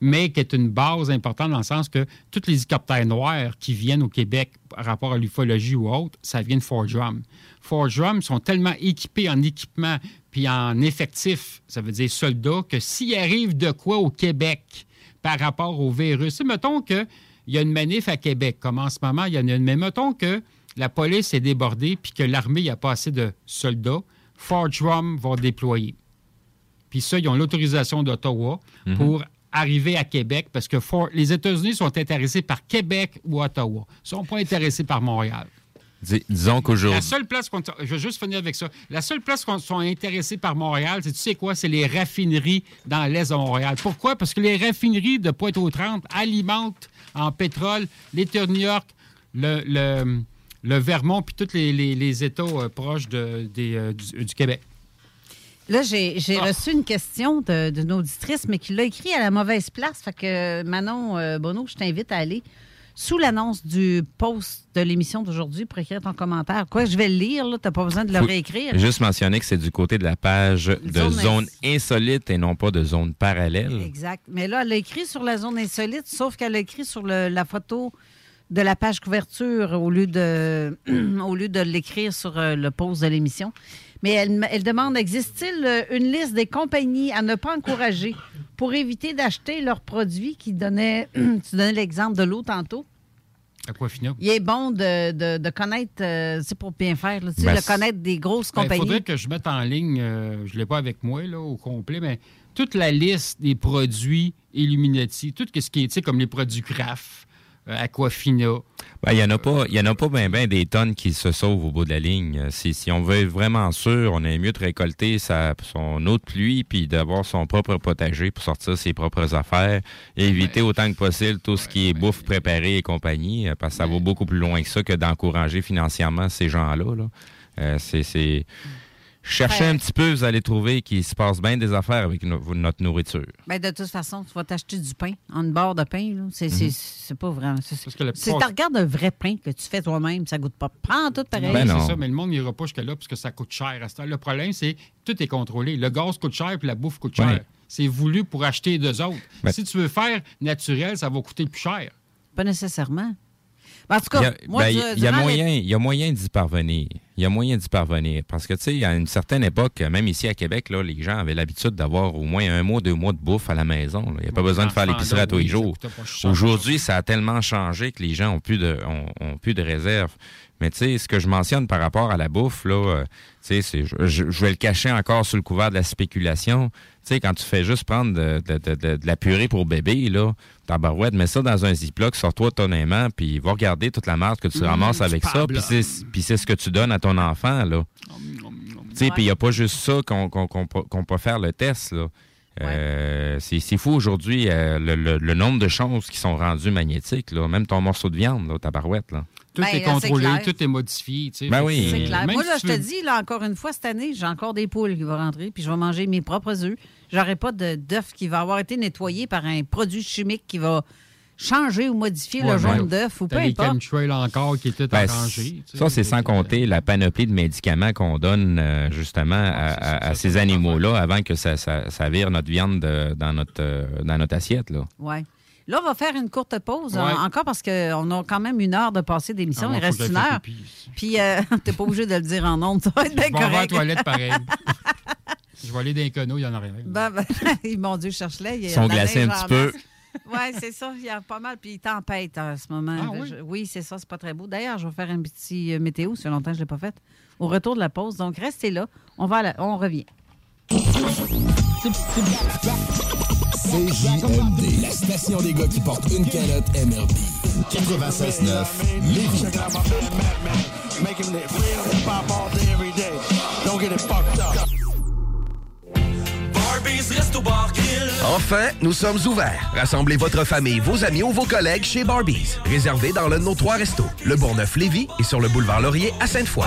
mais qui est une base importante dans le sens que tous les hélicoptères noirs qui viennent au Québec par rapport à l'ufologie ou autre, ça vient de Fort Drum. Fort Drum sont tellement équipés en équipement puis en effectifs, ça veut dire soldats, que s'il arrive de quoi au Québec par rapport au virus, sais, mettons qu'il y a une manif à Québec, comme en ce moment, il y en a une, mais mettons que la police est débordée puis que l'armée n'a pas assez de soldats, Fort Drum va déployer. Puis ça, ils ont l'autorisation d'Ottawa Mhm. pour arriver à Québec parce que les États-Unis sont intéressés par Québec ou Ottawa. Ils ne sont pas intéressés par Montréal. Dis- disons La qu'aujourd'hui. seule place qu'on. Je vais juste finir avec ça. La seule place qu'on sont intéressés par Montréal, c'est tu sais quoi? C'est les raffineries dans l'est de Montréal. Pourquoi? Parce que les raffineries de Pointe-aux-Trembles alimentent en pétrole l'État de New York, le, le, le Vermont, puis tous les, les- les États euh, proches de- des, euh, du, du Québec. Là, j'ai j'ai reçu une question d'une auditrice, mais qui l'a écrit à la mauvaise place. Fait que Manon euh, Bonneau, je t'invite à aller sous l'annonce du post de l'émission d'aujourd'hui pour écrire ton commentaire. Quoi, je vais le lire, là? T'as pas besoin de le Faut réécrire. Juste mentionner que c'est du côté de la page de Zone zone insolite et non pas de zone parallèle. Exact. Mais là, elle a écrit sur la zone insolite, sauf qu'elle a écrit sur le- la photo de la page couverture au lieu de, (clears throat) au lieu de l'écrire sur euh, le post de l'émission. Mais elle, m- elle demande existe-t-il euh, une liste des compagnies à ne pas encourager pour éviter d'acheter leurs produits qui donnaient. (clears throat) tu donnais l'exemple de l'eau tantôt? Aquafina. Il est bon de, de- de connaître, euh, c'est pour bien faire, là, tu sais, Ben, de connaître des grosses Ben, Il compagnies. faudrait que je mette en ligne, euh, je ne l'ai pas avec moi là, au complet, mais toute la liste des produits Illuminati, tout ce qui est, tu sais, comme les produits Kraft, Aquafina. Ben, Il n'y en a pas, il y en a pas bien ben des tonnes qui se sauvent au bout de la ligne. Euh, Si, si on veut être vraiment sûr, on est mieux de récolter sa, son eau de pluie puis d'avoir son propre potager pour sortir ses propres affaires et éviter autant que possible tout ce qui est bouffe préparée et compagnie, euh, parce que ça va beaucoup plus loin que ça que d'encourager financièrement ces gens-là. là. Euh, c'est, Cherchez un petit peu, vous allez trouver qu'il se passe bien des affaires avec no- notre nourriture. Ben, de toute façon, tu vas t'acheter du pain, en barre de pain. là. C'est c'est- c'est pas vraiment. C'est tu regardes un vrai pain que tu fais toi-même, ça goûte pas. Prends tout pareil. Oui, c'est ça, mais le monde n'ira pas jusque-là parce que ça coûte cher. à. Le problème, c'est que tout est contrôlé. Le gaz coûte cher puis la bouffe coûte cher. Ouais. C'est voulu pour acheter deux autres. Ben- Si tu veux faire naturel, ça va coûter plus cher. Pas nécessairement. Ben, en tout Il y cas, a, moi, ben, du- il y a les- moyen, il y a moyen d'y parvenir. Il y a moyen d'y parvenir. Parce que, tu sais, à une certaine époque, même ici à Québec, là, les gens avaient l'habitude d'avoir au moins un mois, deux mois de bouffe à la maison. là. Il n'y a pas Ouais, besoin de faire l'épicerie à tous les jours. Aujourd'hui, ça a tellement changé que les gens ont plus de, ont, ont plus de réserve. Mais tu sais, ce que je mentionne par rapport à la bouffe, là, euh, tu sais, c'est- je, je- je vais le cacher encore sous le couvert de la spéculation. Tu sais, quand tu fais juste prendre de, de- de- de- de la purée pour bébé, là, ta barouette, mets ça dans un ziploc, sors-toi ton aimant, puis va regarder toute la marde que tu Mmh, ramasses avec ça, puis c'est ce que tu donnes à ton enfant, là. Tu sais, puis il n'y a pas juste ça qu'on peut- faire le test, là. Euh, c'est c'est fou aujourd'hui euh, le, le- le nombre de choses qui sont rendues magnétiques. Là. Même ton morceau de viande, là, ta barouette. Là. Tout Ben, est contrôlé, tout est modifié. tu sais. Ben oui. que, C'est euh, clair. même Moi, là, si je te veux- dis, là, encore une fois, cette année, j'ai encore des poules qui vont rentrer, puis je vais manger mes propres œufs. J'aurai pas d'œuf qui va avoir été nettoyé par un produit chimique qui va changer ou modifier Ouais, le jaune ben, d'œuf ou peu les importe. chemtrails encore qui étaient Ben, arrangés. ça, c'est sans compter la panoplie de médicaments qu'on donne euh, justement à, à- à ces animaux-là avant que ça, ça- ça vire notre viande de- dans, notre, euh, dans notre assiette. Là. Là, on va faire une courte pause, Ouais. en- encore parce qu'on a quand même une heure de passer d'émission. Ah, Il reste une heure. Puis, euh, (laughs) t'es pas obligé de le dire en ondes. Ça va être bien Je vais avoir la correct. toilette pareil. (laughs) Je vais aller dans les canaux, il y en a rien. Ben, ben, (laughs) mon Dieu, cherche-les. Il y a Ils sont glacés un petit peu. Oui, c'est ça. Il y a pas mal. Puis il tempête en ce moment. Ah oui? Je- oui, c'est ça. C'est pas très beau. D'ailleurs, je vais faire un petit euh, météo. Ça fait longtemps que je ne l'ai pas fait. Au retour de la pause. Donc, restez là. On, va à la- on revient. CJMD, la station des gars qui portent une calotte MRB. 96.9, Lévis. Enfin, nous sommes ouverts. Rassemblez votre famille, vos amis ou vos collègues chez Barbies. Réservé dans l'un de nos trois restos, le Bourgneuf-Lévis et sur le boulevard Laurier à Sainte-Foy.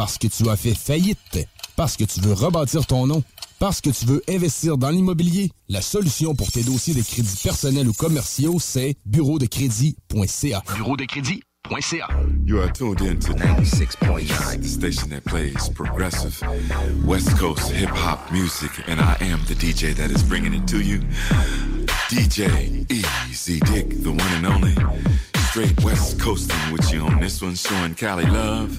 Parce que tu as fait faillite. Parce que tu veux rebâtir ton nom. Parce que tu veux investir dans l'immobilier. La solution pour tes dossiers de crédits personnels ou commerciaux, c'est bureau de crédit.ca. Bureau de crédit. You are tuned in to 96.9, the station that plays progressive West Coast hip hop music, and I am the DJ that is bringing it to you. DJ Easy Dick, the one and only. Straight West Coasting with you on this one, showing Cali love.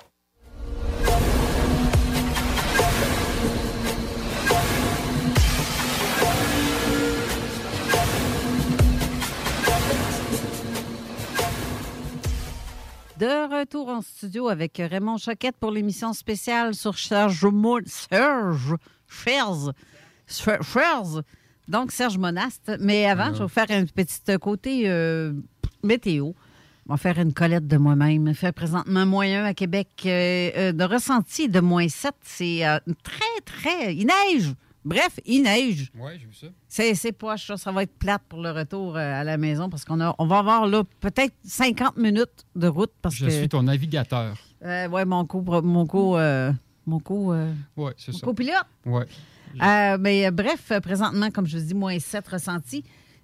De retour en studio avec Raymond Choquette pour l'émission spéciale sur Serge Mo- Serge Serge Serge. Donc, Serge Monaste. Mais avant, je vais vous faire un petit côté euh, météo. On va faire une collette de moi-même. Fait présentement 1 à Québec. euh, euh, de ressenti de moins 7. C'est euh, très, très. Il neige. Bref, il neige. Oui, j'ai vu ça. C'est, c'est poche, ça. Ça va être plate pour le retour euh, à la maison parce qu'on a, on va avoir là peut-être 50 minutes de route parce Je que. suis ton navigateur. Euh, ouais, mon co, mon co, euh, mon co, euh, Oui, c'est mon ça. copilote. Ouais. Euh, mais bref, présentement, comme je vous dis, moins 7 ressentis.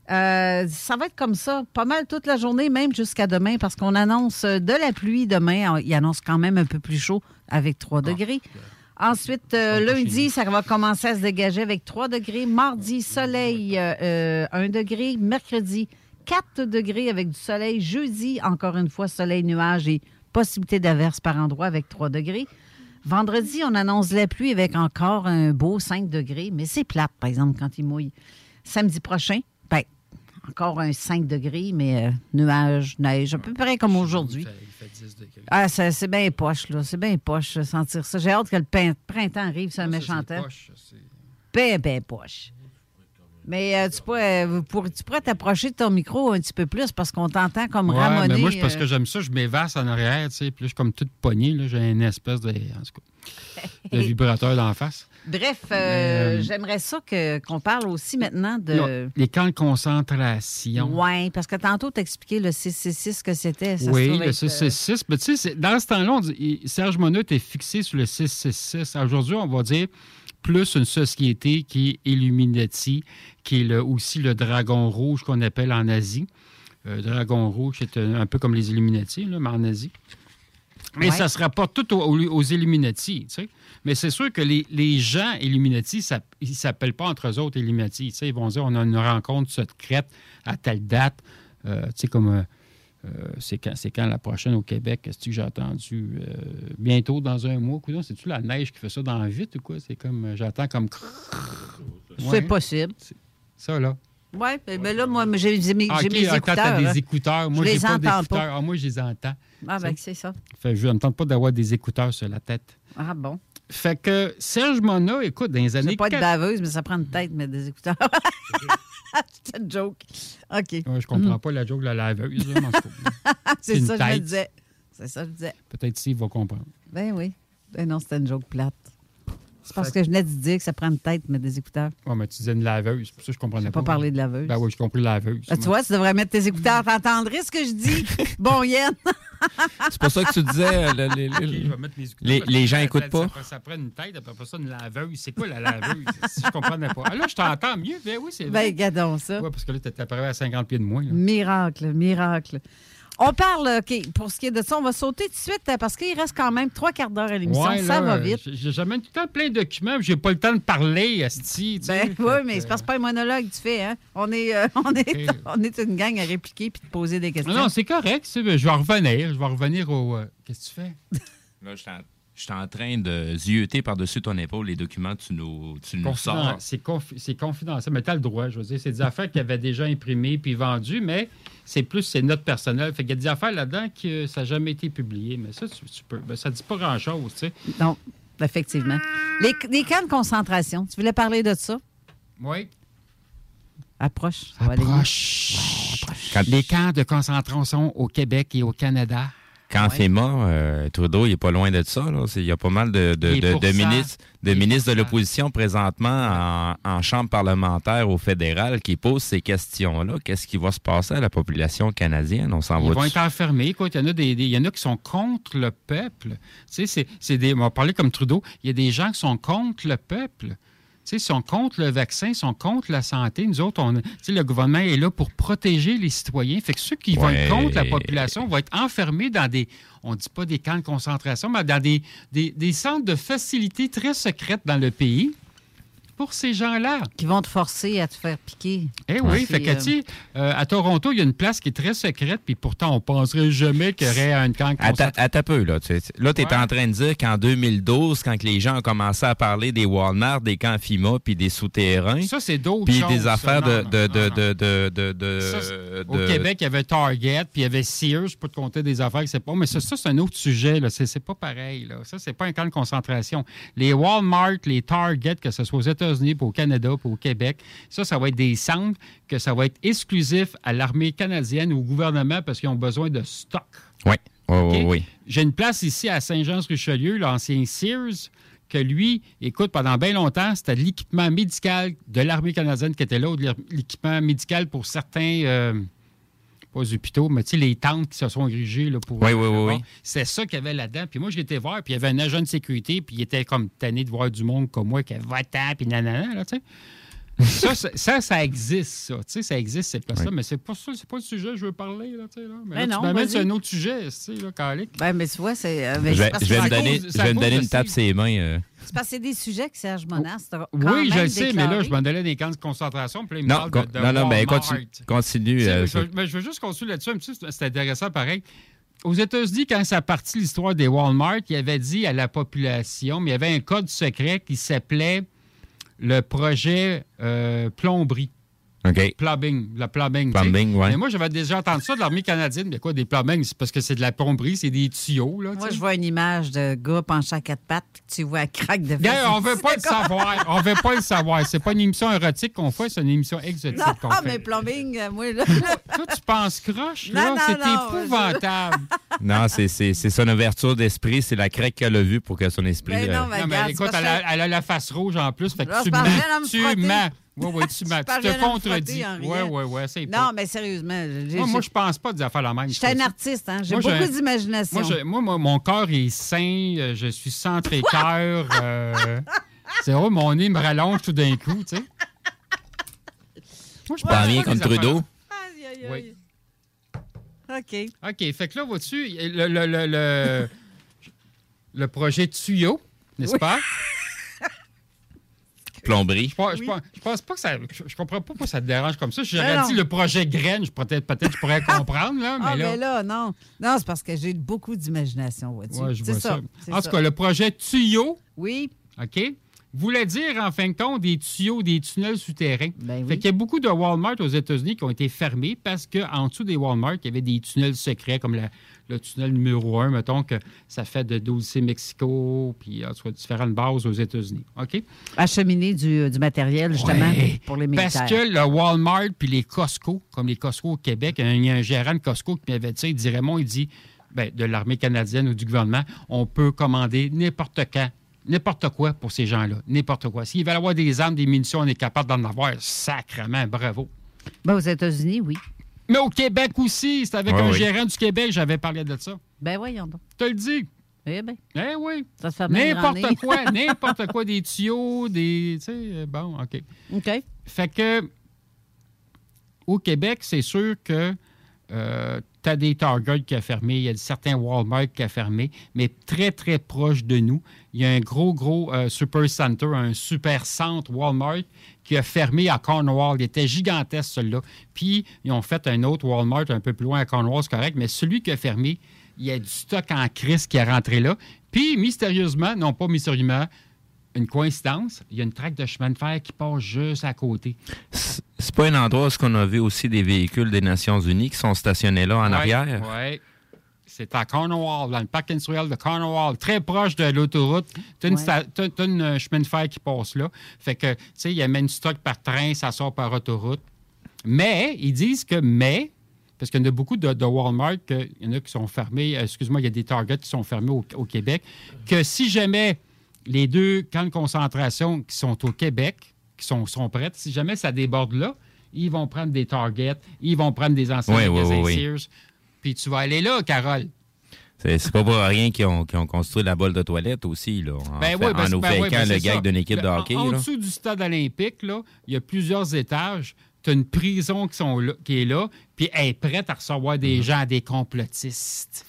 Euh, ça va être comme ça, pas mal toute la journée, même jusqu'à demain, parce qu'on annonce de la pluie demain. Il annonce quand même un peu plus chaud avec 3 degrés. Ensuite, euh, lundi, ça va commencer à se dégager avec 3 degrés. Mardi, soleil, euh, euh, 1 degré. Mercredi, 4 degrés avec du soleil. Jeudi, encore une fois, soleil, nuage et possibilité d'averse par endroit avec 3 degrés. Vendredi, on annonce la pluie avec encore un beau 5 degrés, mais c'est plate, par exemple, quand il mouille. Samedi prochain, encore un 5 degrés, mais euh, nuage, neige, à peu près comme aujourd'hui. Il fait 10 degrés. Ah, ça- c'est bien poche, là. C'est bien poche, sentir ça. J'ai hâte que le printemps arrive, c'est un méchant temps. poche, c'est- Ben, ben poche. Mais euh, tu, pourrais, euh, pour- tu pourrais t'approcher de ton micro un petit peu plus parce qu'on t'entend comme Ouais, ramonner. mais moi, je- parce euh, que j'aime ça, je m'évasse en arrière, tu sais, puis là, je suis comme toute poignée, là, j'ai une espèce de, en tout cas, de (laughs) vibrateur d'en face. Bref, euh, euh, j'aimerais ça que, qu'on parle aussi maintenant de. Les camps de concentration. Oui, parce que tantôt, tu expliqué le 666 ce que c'était. Ça oui, le être, euh, 666. Mais tu sais, dans ce temps-là, on dit- Serge Monod est fixé sur le 666. Aujourd'hui, on va dire plus une société qui est Illuminati, qui est le- aussi le dragon rouge qu'on appelle en Asie. Dragon rouge, c'est un, un peu comme les Illuminati, là, mais en Asie. Mais Ouais. ça se rapporte tout aux Illuminati, tu sais. Mais c'est sûr que les, les gens Illuminati, ça, ils ne s'appellent pas entre eux autres Illuminati. Ils vont dire on a une rencontre secrète à telle date. Euh, tu sais, comme. euh, euh, c'est quand, quand la prochaine au Québec? Est-ce que j'ai entendu euh, bientôt dans un mois? C'est-tu la neige qui fait ça dans vite ou quoi? C'est comme. J'attends comme. C'est Ouais. possible. Ça, là. Oui, mais là, moi, j'ai, mes, Ah, j'ai OK, mes écouteurs. t'as des écouteurs. Moi, je j'ai les pas entends d'écouteurs. Ah, moi, je les entends. Ah, ben, c'est ça. Fait, je ne tente pas d'avoir des écouteurs sur la tête. Ah, bon. Fait que Serge Mona, écoute, dans les Je années pas être 80 baveuse, mais ça prend une tête, mais des écouteurs. (laughs) c'est une joke. OK. Ouais, je comprends pas la joke de la laveuse. (laughs) c'est ça que je me disais. C'est ça que je disais. Peut-être s'il va comprendre. Ben oui. Ben non, c'était une joke plate. C'est parce que je venais de dire que ça prend une tête, mais des écouteurs. Ouais, mais tu disais une laveuse. Pour ça, je comprenais pas. pas parlé de laveuse. Ben oui, j'ai compris laveuse. Ah, tu vois, tu devrais mettre tes écouteurs. T'entendrais ce que je dis? (laughs) bon, Yann. (laughs) C'est pas ça que tu disais. euh, le- les, les- je vais mettre mes écouteurs les- les que gens ça- écoutent ça- pas. Ça, ça prend une tête, après ça, une laveuse. C'est quoi la laveuse? (laughs) si je comprenais pas. Ah, là, je t'entends mieux. Ben oui, c'est Ben, vrai. gardons ça. Ouais, parce que là, apparu à 50 pieds de moins. là. Miracle, miracle. On parle, OK, pour ce qui est de ça, on va sauter tout de suite euh, parce qu'il reste quand même trois quarts d'heure à l'émission. Ouais, ça là, va vite. jamais tout le temps plein de documents, puis j'ai pas le temps de parler, Asti. Ben, oui, mais c'est parce que pas un monologue que tu fais, hein? On est, euh, (laughs) on est, on est une gang à répliquer puis de poser des questions. Non, non, c'est correct. Je vais revenir. Je vais revenir au. euh, Qu'est-ce que tu fais? (laughs) Là, je suis en- je suis en train de zioter par-dessus ton épaule les documents que tu nous, tu nous sors. C'est confi- c'est confidentiel, mais tu as le droit. Je veux dire, c'est des affaires qui avaient déjà imprimées puis vendues, mais c'est plus c'est notre personnel. Fait qu'il y a des affaires là-dedans que ça n'a jamais été publié. Mais ça, tu, tu peux. Ben, ça dit pas grand-chose, tu sais. Non, effectivement. Les, les camps de concentration, tu voulais parler de ça? Oui. Approche. ça va aller mieux. Approche. Les camps de concentration au Québec et au Canada. Quand FEMA, euh, Trudeau, il n'est pas loin de ça. là. Il y a pas mal de, ministres, de, ministres de l'opposition présentement en, en chambre parlementaire au fédéral qui posent ces questions-là. Qu'est-ce qui va se passer à la population canadienne? On s'en Ils va vont dessus. être enfermés. Il y en a des, des- il y en a qui sont contre le peuple. Tu sais, c'est, c'est des, on va parler comme Trudeau. Il y a des gens qui sont contre le peuple. Tu sais, ils sont contre le vaccin, ils sont contre la santé. Nous autres, on, le gouvernement est là pour protéger les citoyens. Fait que ceux qui vont être Ouais. contre la population vont être enfermés dans des, on dit pas des camps de concentration, mais dans des, des, des centres de facilité très secrètes dans le pays pour ces gens-là. Qui vont te forcer à te faire piquer. Eh oui, C'est, fait que, euh, tu sais, euh, à Toronto, il y a une place qui est très secrète, puis pourtant, on penserait jamais qu'il y aurait un camp de Attends, concentration. attends un peu, là. Tu Là, tu es en train de dire qu'en 2012, quand les gens ont commencé à parler des Walmart, des camps FIMA, puis des souterrains, Ça, c'est d'autres puis des affaires de... Au Québec, il y avait Target, puis il y avait Sears, je peux te compter des affaires que c'est pas. Mais ça, ça, c'est un autre sujet, là. C'est, pas pareil, là. Ça, c'est pas un camp de concentration. Les Walmart, les Target, que ce soit aux États-Unis, puis au Canada, puis au Québec, ça, ça va être des centres que ça va être exclusif à l'armée canadienne ou au gouvernement parce qu'ils ont besoin de stock. Oui, oui, oui, oui. J'ai une place ici à Saint-Jean-sur-Richelieu, l'ancien Sears, que lui, écoute, pendant bien longtemps, c'était l'équipement médical de l'armée canadienne qui était là, ou de l'équipement médical pour certains, euh, pas hôpitaux, mais tu sais, les tentes qui se sont érigées là, pour... Oui, oui, oui, oui. C'est ça qu'il y avait là-dedans. Puis moi, j'étais voir, puis il y avait un agent de sécurité, puis il était comme tanné de voir du monde comme moi qui avait votant, puis nanana, là, tu sais. Ça, ça, ça, ça existe, ça. Tu sais, ça existe, cette place-là. Oui. Mais c'est pas ça, c'est pas le sujet que je veux parler, là, tu sais. Là. Mais Ben là, non, tu m'amènes sur un autre sujet, tu sais, là, Calique. Ben, mais tu vois, c'est. euh, Je vais, je me donner, cause- je vais me donner une tape les mains. euh. C'est parce que c'est des sujets que Serge Monas quand Oui, je le sais, mais là, je m'en allais des camps de concentration, puis là, il me Non, parle con- de, de non, non, ben, Walmart. continue. euh, mais je, mais je veux juste continuer là-dessus, un petit peu, c'est intéressant pareil. Aux États-Unis, quand ça a parti l'histoire des Walmart, il avait dit à la population, mais il y avait un code secret qui s'appelait le projet euh, plomberie. OK. Plumbing, le plumbing. ouais. Mais moi, j'avais déjà entendu ça de l'armée canadienne. Mais quoi, des plumbing, c'est parce que c'est de la plomberie, c'est des tuyaux. Là, Moi, je vois une image de gars penché à quatre pattes, puis tu vois la craque de fesses. on veut (laughs) pas le savoir. On veut pas le savoir. C'est pas une émission érotique qu'on fait, c'est une émission exotique Non, qu'on ah, fait. mais plumbing, euh, moi, là. Toi, tu penses croche, là? C'est épouvantable. Non, c'est- c'est c'est son ouverture d'esprit, c'est la craque qu'elle a vue pour que son esprit. Ben euh, non, mais Non, mais regarde, écoute, elle a, elle a la face rouge en plus. Fait que tu mens. Tu mens. Oui, oui, tu (laughs) Tu je te contredis. Oui, oui, oui. C'est Non, mais sérieusement. Moi, moi, je pense pas des affaires la même. J'étais un artiste, hein. J'ai beaucoup d'imagination. Moi, je- moi, moi, mon corps est sain. euh, Je suis centré cœur. euh, (laughs) c'est vrai, mon nez me rallonge tout d'un coup, tu sais. Moi, je T'en pense pas comme Trudeau? Aïe, aïe, Oui. OK. OK, fait que là, vois-tu, le, le, le, le, (laughs) le projet Tuyau, n'est-ce Oui. pas? Plomberie. Je je pense- pas que ça. Je, comprends pas pourquoi ça te dérange comme ça. Si j'aurais dit le projet Graine, je peut-être peut-être je pourrais (laughs) comprendre, là, mais ah, là. mais là, non. Non, c'est parce que j'ai beaucoup d'imagination, vois-tu. Ouais, je c'est ça. En tout cas, le projet Tuyau, Oui. OK, voulait dire, en fin de compte, des tuyaux, des tunnels souterrains. Ben oui. Fait qu'il y a beaucoup de Walmart aux États-Unis qui ont été fermés parce qu'en dessous des Walmart, il y avait des tunnels secrets, comme la- le tunnel numéro 1, mettons, que ça fait de Dulce, Mexico, puis en tout différentes bases aux États-Unis. OK? Acheminer du, du matériel, justement, Ouais. pour les militaires. Parce que le Walmart puis les Costco, comme les Costco au Québec, il y a un gérant de Costco qui m'avait dit, il dit Raymond, il dit, ben, de l'armée canadienne ou du gouvernement, on peut commander n'importe quand, n'importe quoi pour ces gens-là, n'importe quoi. S'ils veulent avoir des armes, des munitions, on est capable d'en avoir, sacrement, bravo. Ben, aux États-Unis, oui. Mais au Québec aussi, c'était avec Ouais, un oui. gérant du Québec, j'avais parlé de ça. Ben voyons donc. Je te le dis. Eh bien. Eh oui. Ça se fait bien N'importe quoi, (laughs) n'importe quoi, des tuyaux, des. Tu sais, euh, bon, OK. OK. Fait que, au Québec, c'est sûr que tu as des Target qui a fermé, il y a certains Walmart qui a fermé, mais très, très proche de nous, il y a un gros, gros euh, super center, un super centre Walmart qui a fermé à Cornwall. Il était gigantesque, celui-là. Puis, ils ont fait un autre Walmart un peu plus loin à Cornwall, c'est correct, mais celui qui a fermé, il y a du stock en crise qui est rentré là. Puis, mystérieusement, non pas mystérieusement, une coïncidence, il y a une traque de chemin de fer qui passe juste à côté. C'est pas un endroit où on a vu aussi des véhicules des Nations Unies qui sont stationnés là en Ouais, arrière? Oui. C'est à Cornwall, dans le parc industriel de Cornwall, très proche de l'autoroute. Tu as une, Ouais. euh, chemin de fer qui passe là. Fait que, tu sais, il y a même du stock par train, ça sort par autoroute. Mais, ils disent que, mais, parce qu'il y en a beaucoup de, de Walmart, que- il y en a qui sont fermés, euh, excuse-moi, il y a des Target qui sont fermés au, au Québec, que si jamais les deux camps de concentration qui sont au Québec, qui sont, sont prêtes, si jamais ça déborde là, ils vont prendre des Target, ils vont prendre des anciens Oui, oui, magasins oui, oui. Sears, puis tu vas aller là, Carole. C'est pas pour rien qu'ils ont, construit la bolle de toilette aussi, là. En, Ben fait- oui, ben en c'est- nous ben oui, ben le gag d'une équipe de Le- en- hockey, En, là. dessous du stade olympique, là, il y a plusieurs étages. Tu as une prison qui, sont là- qui est là, puis elle est prête à recevoir Mhm. des gens, des complotistes.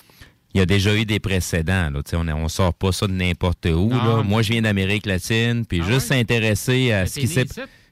Il y a déjà eu des précédents. Là. On ne sort pas ça de n'importe où. Là. Moi, je viens d'Amérique latine, puis Ah juste s'intéresser à ce qui s'est...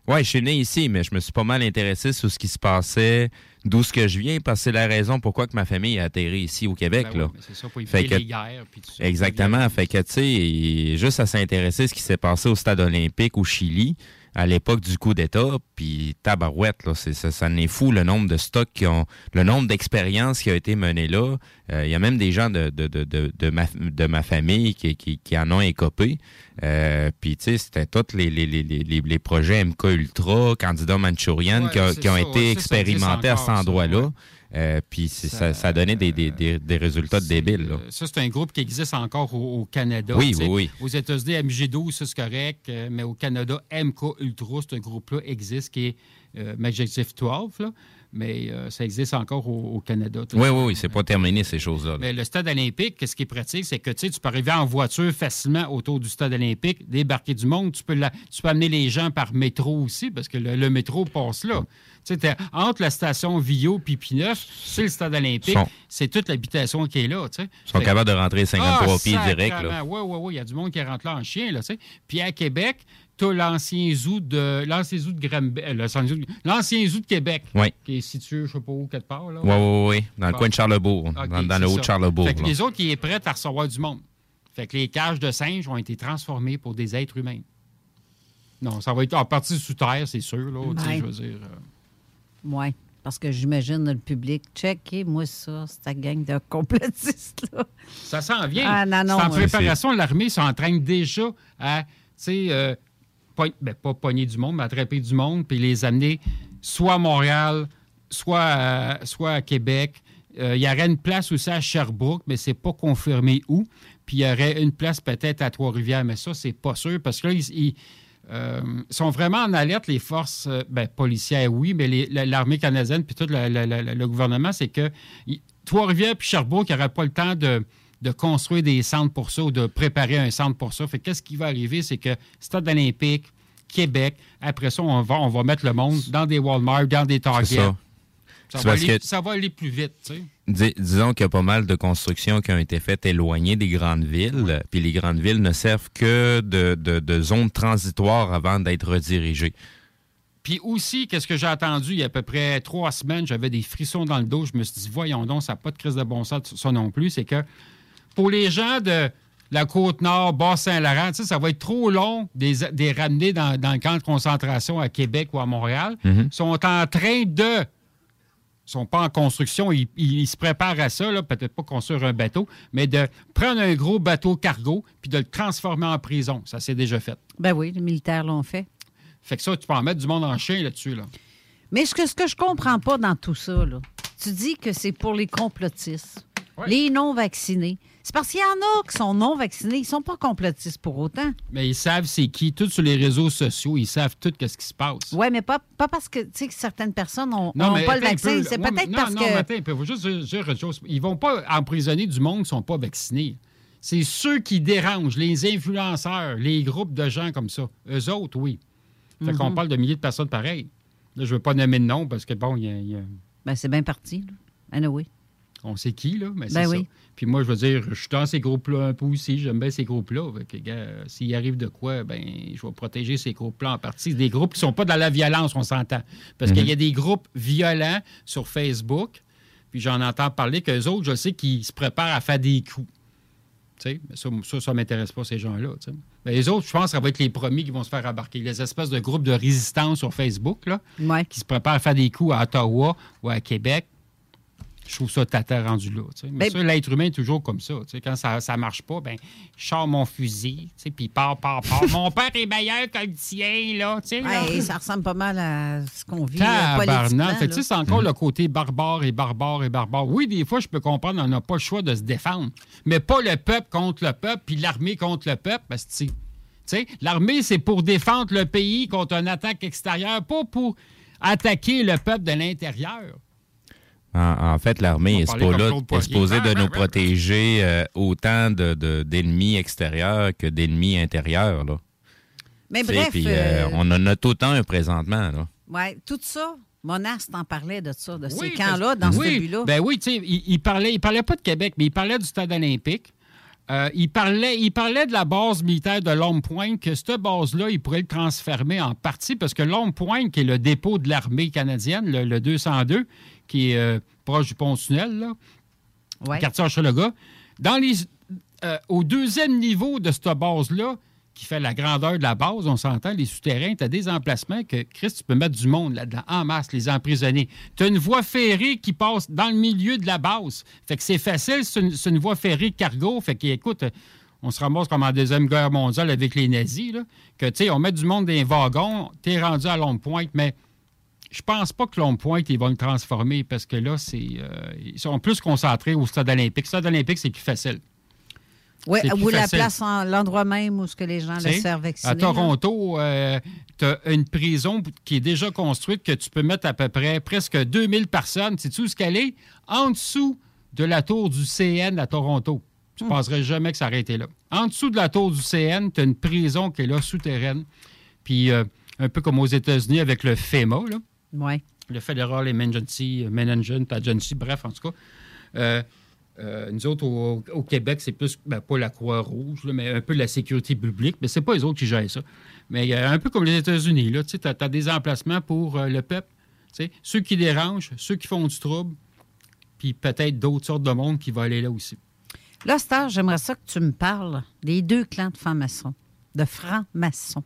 Oui, je suis né ici, mais je me suis pas mal intéressé sur ce qui se passait, d'où ce que je viens, parce que c'est la raison pourquoi que ma famille a atterri ici au Québec. Ben là. oui, c'est ça, pour Fait éviter que- les guerres. puis tout ça. Exactement. Fait que, tu sais, juste à s'intéresser à ce qui s'est passé au stade olympique au Chili à l'époque du coup d'État, puis tabarouette, là, c'est, ça, ça en est fou le nombre de stocks qui ont, le nombre d'expériences qui a été menées là. Euh, Il y a même des gens de, de, de, de, de ma, de ma famille qui, qui, qui en ont écopé. Euh, puis, tu sais, c'était tous les, les, les, les, les projets MK Ultra, candidat manchourian, Ouais, qui, a- qui ont ça, été ouais, ça expérimentés à cet endroit-là. ouais. Euh, puis ça, ça a donné des, des, des, des résultats débiles. Là. Euh, Ça, c'est un groupe qui existe encore au, au Canada. Oui, oui, oui. Aux États-Unis, MG12, ça, c'est correct, euh, mais au Canada, MK Ultra, ce groupe-là existe, qui est euh, Majestic 12, là, mais euh, ça existe encore au, au Canada. tout Oui, oui, oui, c'est pas terminé ces choses-là. là. Mais le stade olympique, ce qui est pratique, c'est que tu peux arriver en voiture facilement autour du stade olympique, débarquer du monde. Tu peux, la- tu peux amener les gens par métro aussi, parce que le, le métro passe là. Tu sais, t'es entre la station Vio et P9, c'est le stade olympique. Sont- C'est toute l'habitation qui est là. tu sais. Ils sont Fait- capables de rentrer 53 Ah, pieds direct. Là. Oui, oui, oui. Il y a du monde qui rentre là en chien. Là, tu sais. Puis à Québec, tu as l'ancien zoo de l'ancien zoo de Granby- euh, l'ancien zoo de- l'ancien zoo de Québec, Oui. qui est situé, je ne sais pas où, quelque part. Là. Oui, oui, oui. Dans le coin de Charlebourg, dans, le haut de Charlebourg. Fait que les autres, qui est prêts à recevoir du monde. Fait que les cages de singes ont été transformées pour des êtres humains. Non, ça va être en partie sous terre, c'est sûr. Là, tu sais, Ouais. Je veux dire. euh, Oui, parce que j'imagine le public, checkez-moi ça, cette gang de complotistes-là. Ça s'en vient. Ah, non, non, C'est en préparation. L'armée s'entraîne déjà à, tu sais, euh, pogn- ben, pas pogner du monde, mais attraper du monde, puis les amener soit à Montréal, soit à, soit à Québec. Euh, il y aurait une place aussi à Sherbrooke, mais c'est pas confirmé où. Puis il y aurait une place peut-être à Trois-Rivières, mais ça, c'est pas sûr, parce que là, ils, ils, euh, sont vraiment en alerte, les forces euh, ben, policières, oui, mais l'armée canadienne, puis tout le gouvernement, c'est que Trois-Rivières puis Sherbrooke n'auraient pas le temps de, de construire des centres pour ça ou de préparer un centre pour ça. Fait que qu'est-ce qui va arriver, c'est que Stade olympique, Québec, après ça, on va, on va mettre le monde dans des Walmart, dans des Target. Ça. Va, aller, que- ça va aller plus vite, tu sais. Dis- disons qu'il y a pas mal de constructions qui ont été faites éloignées des grandes villes, puis les grandes villes ne servent que de, de- de zones transitoires avant d'être redirigées. Puis aussi, qu'est-ce que j'ai entendu il y a à peu près trois semaines, j'avais des frissons dans le dos. Je me suis dit, voyons donc, ça n'a pas de crise de bon sens, ça non plus. C'est que pour les gens de la Côte-Nord, Bas-Saint-Laurent, ça va être trop long des, des ramener dans, dans le camp de concentration à Québec ou à Montréal. Mhm. Ils sont en train de. Ils sont pas en construction, ils, ils- se préparent à ça, peut-être pas construire un bateau, mais de prendre un gros bateau cargo puis de le transformer en prison. Ça s'est déjà fait. Ben oui, les militaires l'ont fait. Fait que ça, tu peux en mettre du monde en chien là-dessus. Là. Mais ce que, ce que je comprends pas dans tout ça, là, tu dis que c'est pour les complotistes, les non-vaccinés. C'est parce qu'il y en a qui sont non vaccinés. Ils sont pas complotistes pour autant. Mais ils savent c'est qui. Tout sur les réseaux sociaux, ils savent tout ce qui se passe. Oui, mais pas, pas parce que, tu sais, que certaines personnes n'ont Non, pas le vaccin. C'est ouais, peut-être non, parce non, que. mais attends peu, faut juste dire- dire autre chose. Ils vont pas emprisonner du monde qui sont pas vaccinés. C'est ceux qui dérangent, les influenceurs, les groupes de gens comme ça. Eux autres, oui. Fait qu'on Mhm. parle de milliers de personnes pareilles. Là, je veux pas nommer de nom parce que, bon, il y a- il y a... Ben, c'est bien parti. Là. Anyway. On sait qui, là, mais c'est Ben ça. oui. Puis moi, je veux dire, je suis dans ces groupes-là un peu aussi. J'aime bien ces groupes-là. Que, s'il arrive de quoi, ben, je vais protéger ces groupes-là en partie. C'est des groupes qui sont pas dans la violence, on s'entend. Parce Mhm. qu'il y a des groupes violents sur Facebook. Puis j'en entends parler qu'eux autres, je sais qu'ils se préparent à faire des coups. Tu sais, mais ça, ça, ça m'intéresse pas, ces gens-là. Ben, les autres, je pense que ça va être les premiers qui vont se faire embarquer. Les espèces de groupes de résistance sur Facebook, là, qui se préparent à faire des coups à Ottawa ou à Québec. Je trouve ça tata rendu là. Mais Ben- ça, l'être humain est toujours comme ça. tu sais. Quand ça ne marche pas, ben, je sors mon fusil, tu sais, puis part, part, part. (laughs) mon père est meilleur que le tien, là. tu sais, là. Ouais, ça ressemble pas mal à ce qu'on vit là. c'est encore le côté barbare et barbare et barbare. Oui, des fois, je peux comprendre, on n'a pas le choix de se défendre. Mais pas le peuple contre le peuple, puis l'armée contre le peuple, parce que, tu sais, l'armée, c'est pour défendre le pays contre une attaque extérieure, pas pour attaquer le peuple de l'intérieur. En, en fait, l'armée est, supposée de Ah, nous ah, ah, protéger euh, autant de- de- d'ennemis extérieurs que d'ennemis intérieurs. Là. Mais Tu sais, bref, puis, euh, euh, on en a autant un présentement. Là. ouais, tout ça, Monas t'en parlait de ça, de Oui, ces camps-là, dans oui, ce but-là. Ben oui, tu sais, il, il parlait, il parlait pas de Québec, mais il parlait du stade olympique. Euh, il, parlait, il parlait de la base militaire de L'Homme-Pointe, que cette base-là, il pourrait le transformer en partie, parce que L'Homme-Pointe, qui est le dépôt de l'armée canadienne, le, le 202, qui est euh, proche du pont-tunnel, là, Ouais. quartier Hochelaga, dans les, euh, au deuxième niveau de cette base-là, qui fait la grandeur de la base, on s'entend, les souterrains, tu as des emplacements que, Chris, tu peux mettre du monde là-dedans, en masse, les emprisonnés. Tu as une voie ferrée qui passe dans le milieu de la base. Fait que c'est facile, c'est une, voie ferrée cargo. Fait que, écoute, on se ramasse comme en Deuxième Guerre mondiale avec les nazis, là, que, tu sais, on met du monde dans les wagons, t'es rendu à Longue-Pointe, mais je pense pas que Longue-Pointe, ils vont le transformer parce que là, c'est, euh, ils sont plus concentrés au stade olympique. Le stade olympique, c'est plus facile. Plus ou la facile. place, en- l'endroit même où ce que les gens le servent vacciner. À. Toronto, tu as une prison qui est déjà construite que tu peux mettre à peu près presque 2000 personnes. Sais-tu où ce qu'elle est? En dessous de la tour du CN à Toronto. Tu ne Hmm. penserais jamais que ça aurait été là. En dessous de la tour du CN, tu as une prison qui est là, souterraine. Puis, euh, un peu comme aux États-Unis avec le FEMA, là. Ouais. le Federal Emergency Management Agency, bref, en tout cas. Euh, euh, nous autres, au, au Québec, c'est plus, ben, pas la Croix-Rouge, mais un peu la sécurité publique, mais c'est pas les autres qui gèrent ça. Mais euh, un peu comme les États-Unis, là, tu as, des emplacements pour le peuple, tu sais, ceux qui dérangent, ceux qui font du trouble, puis peut-être d'autres sortes de monde qui vont aller là aussi. Là, Star, j'aimerais ça que tu me parles des deux clans de francs-maçons, de francs-maçons.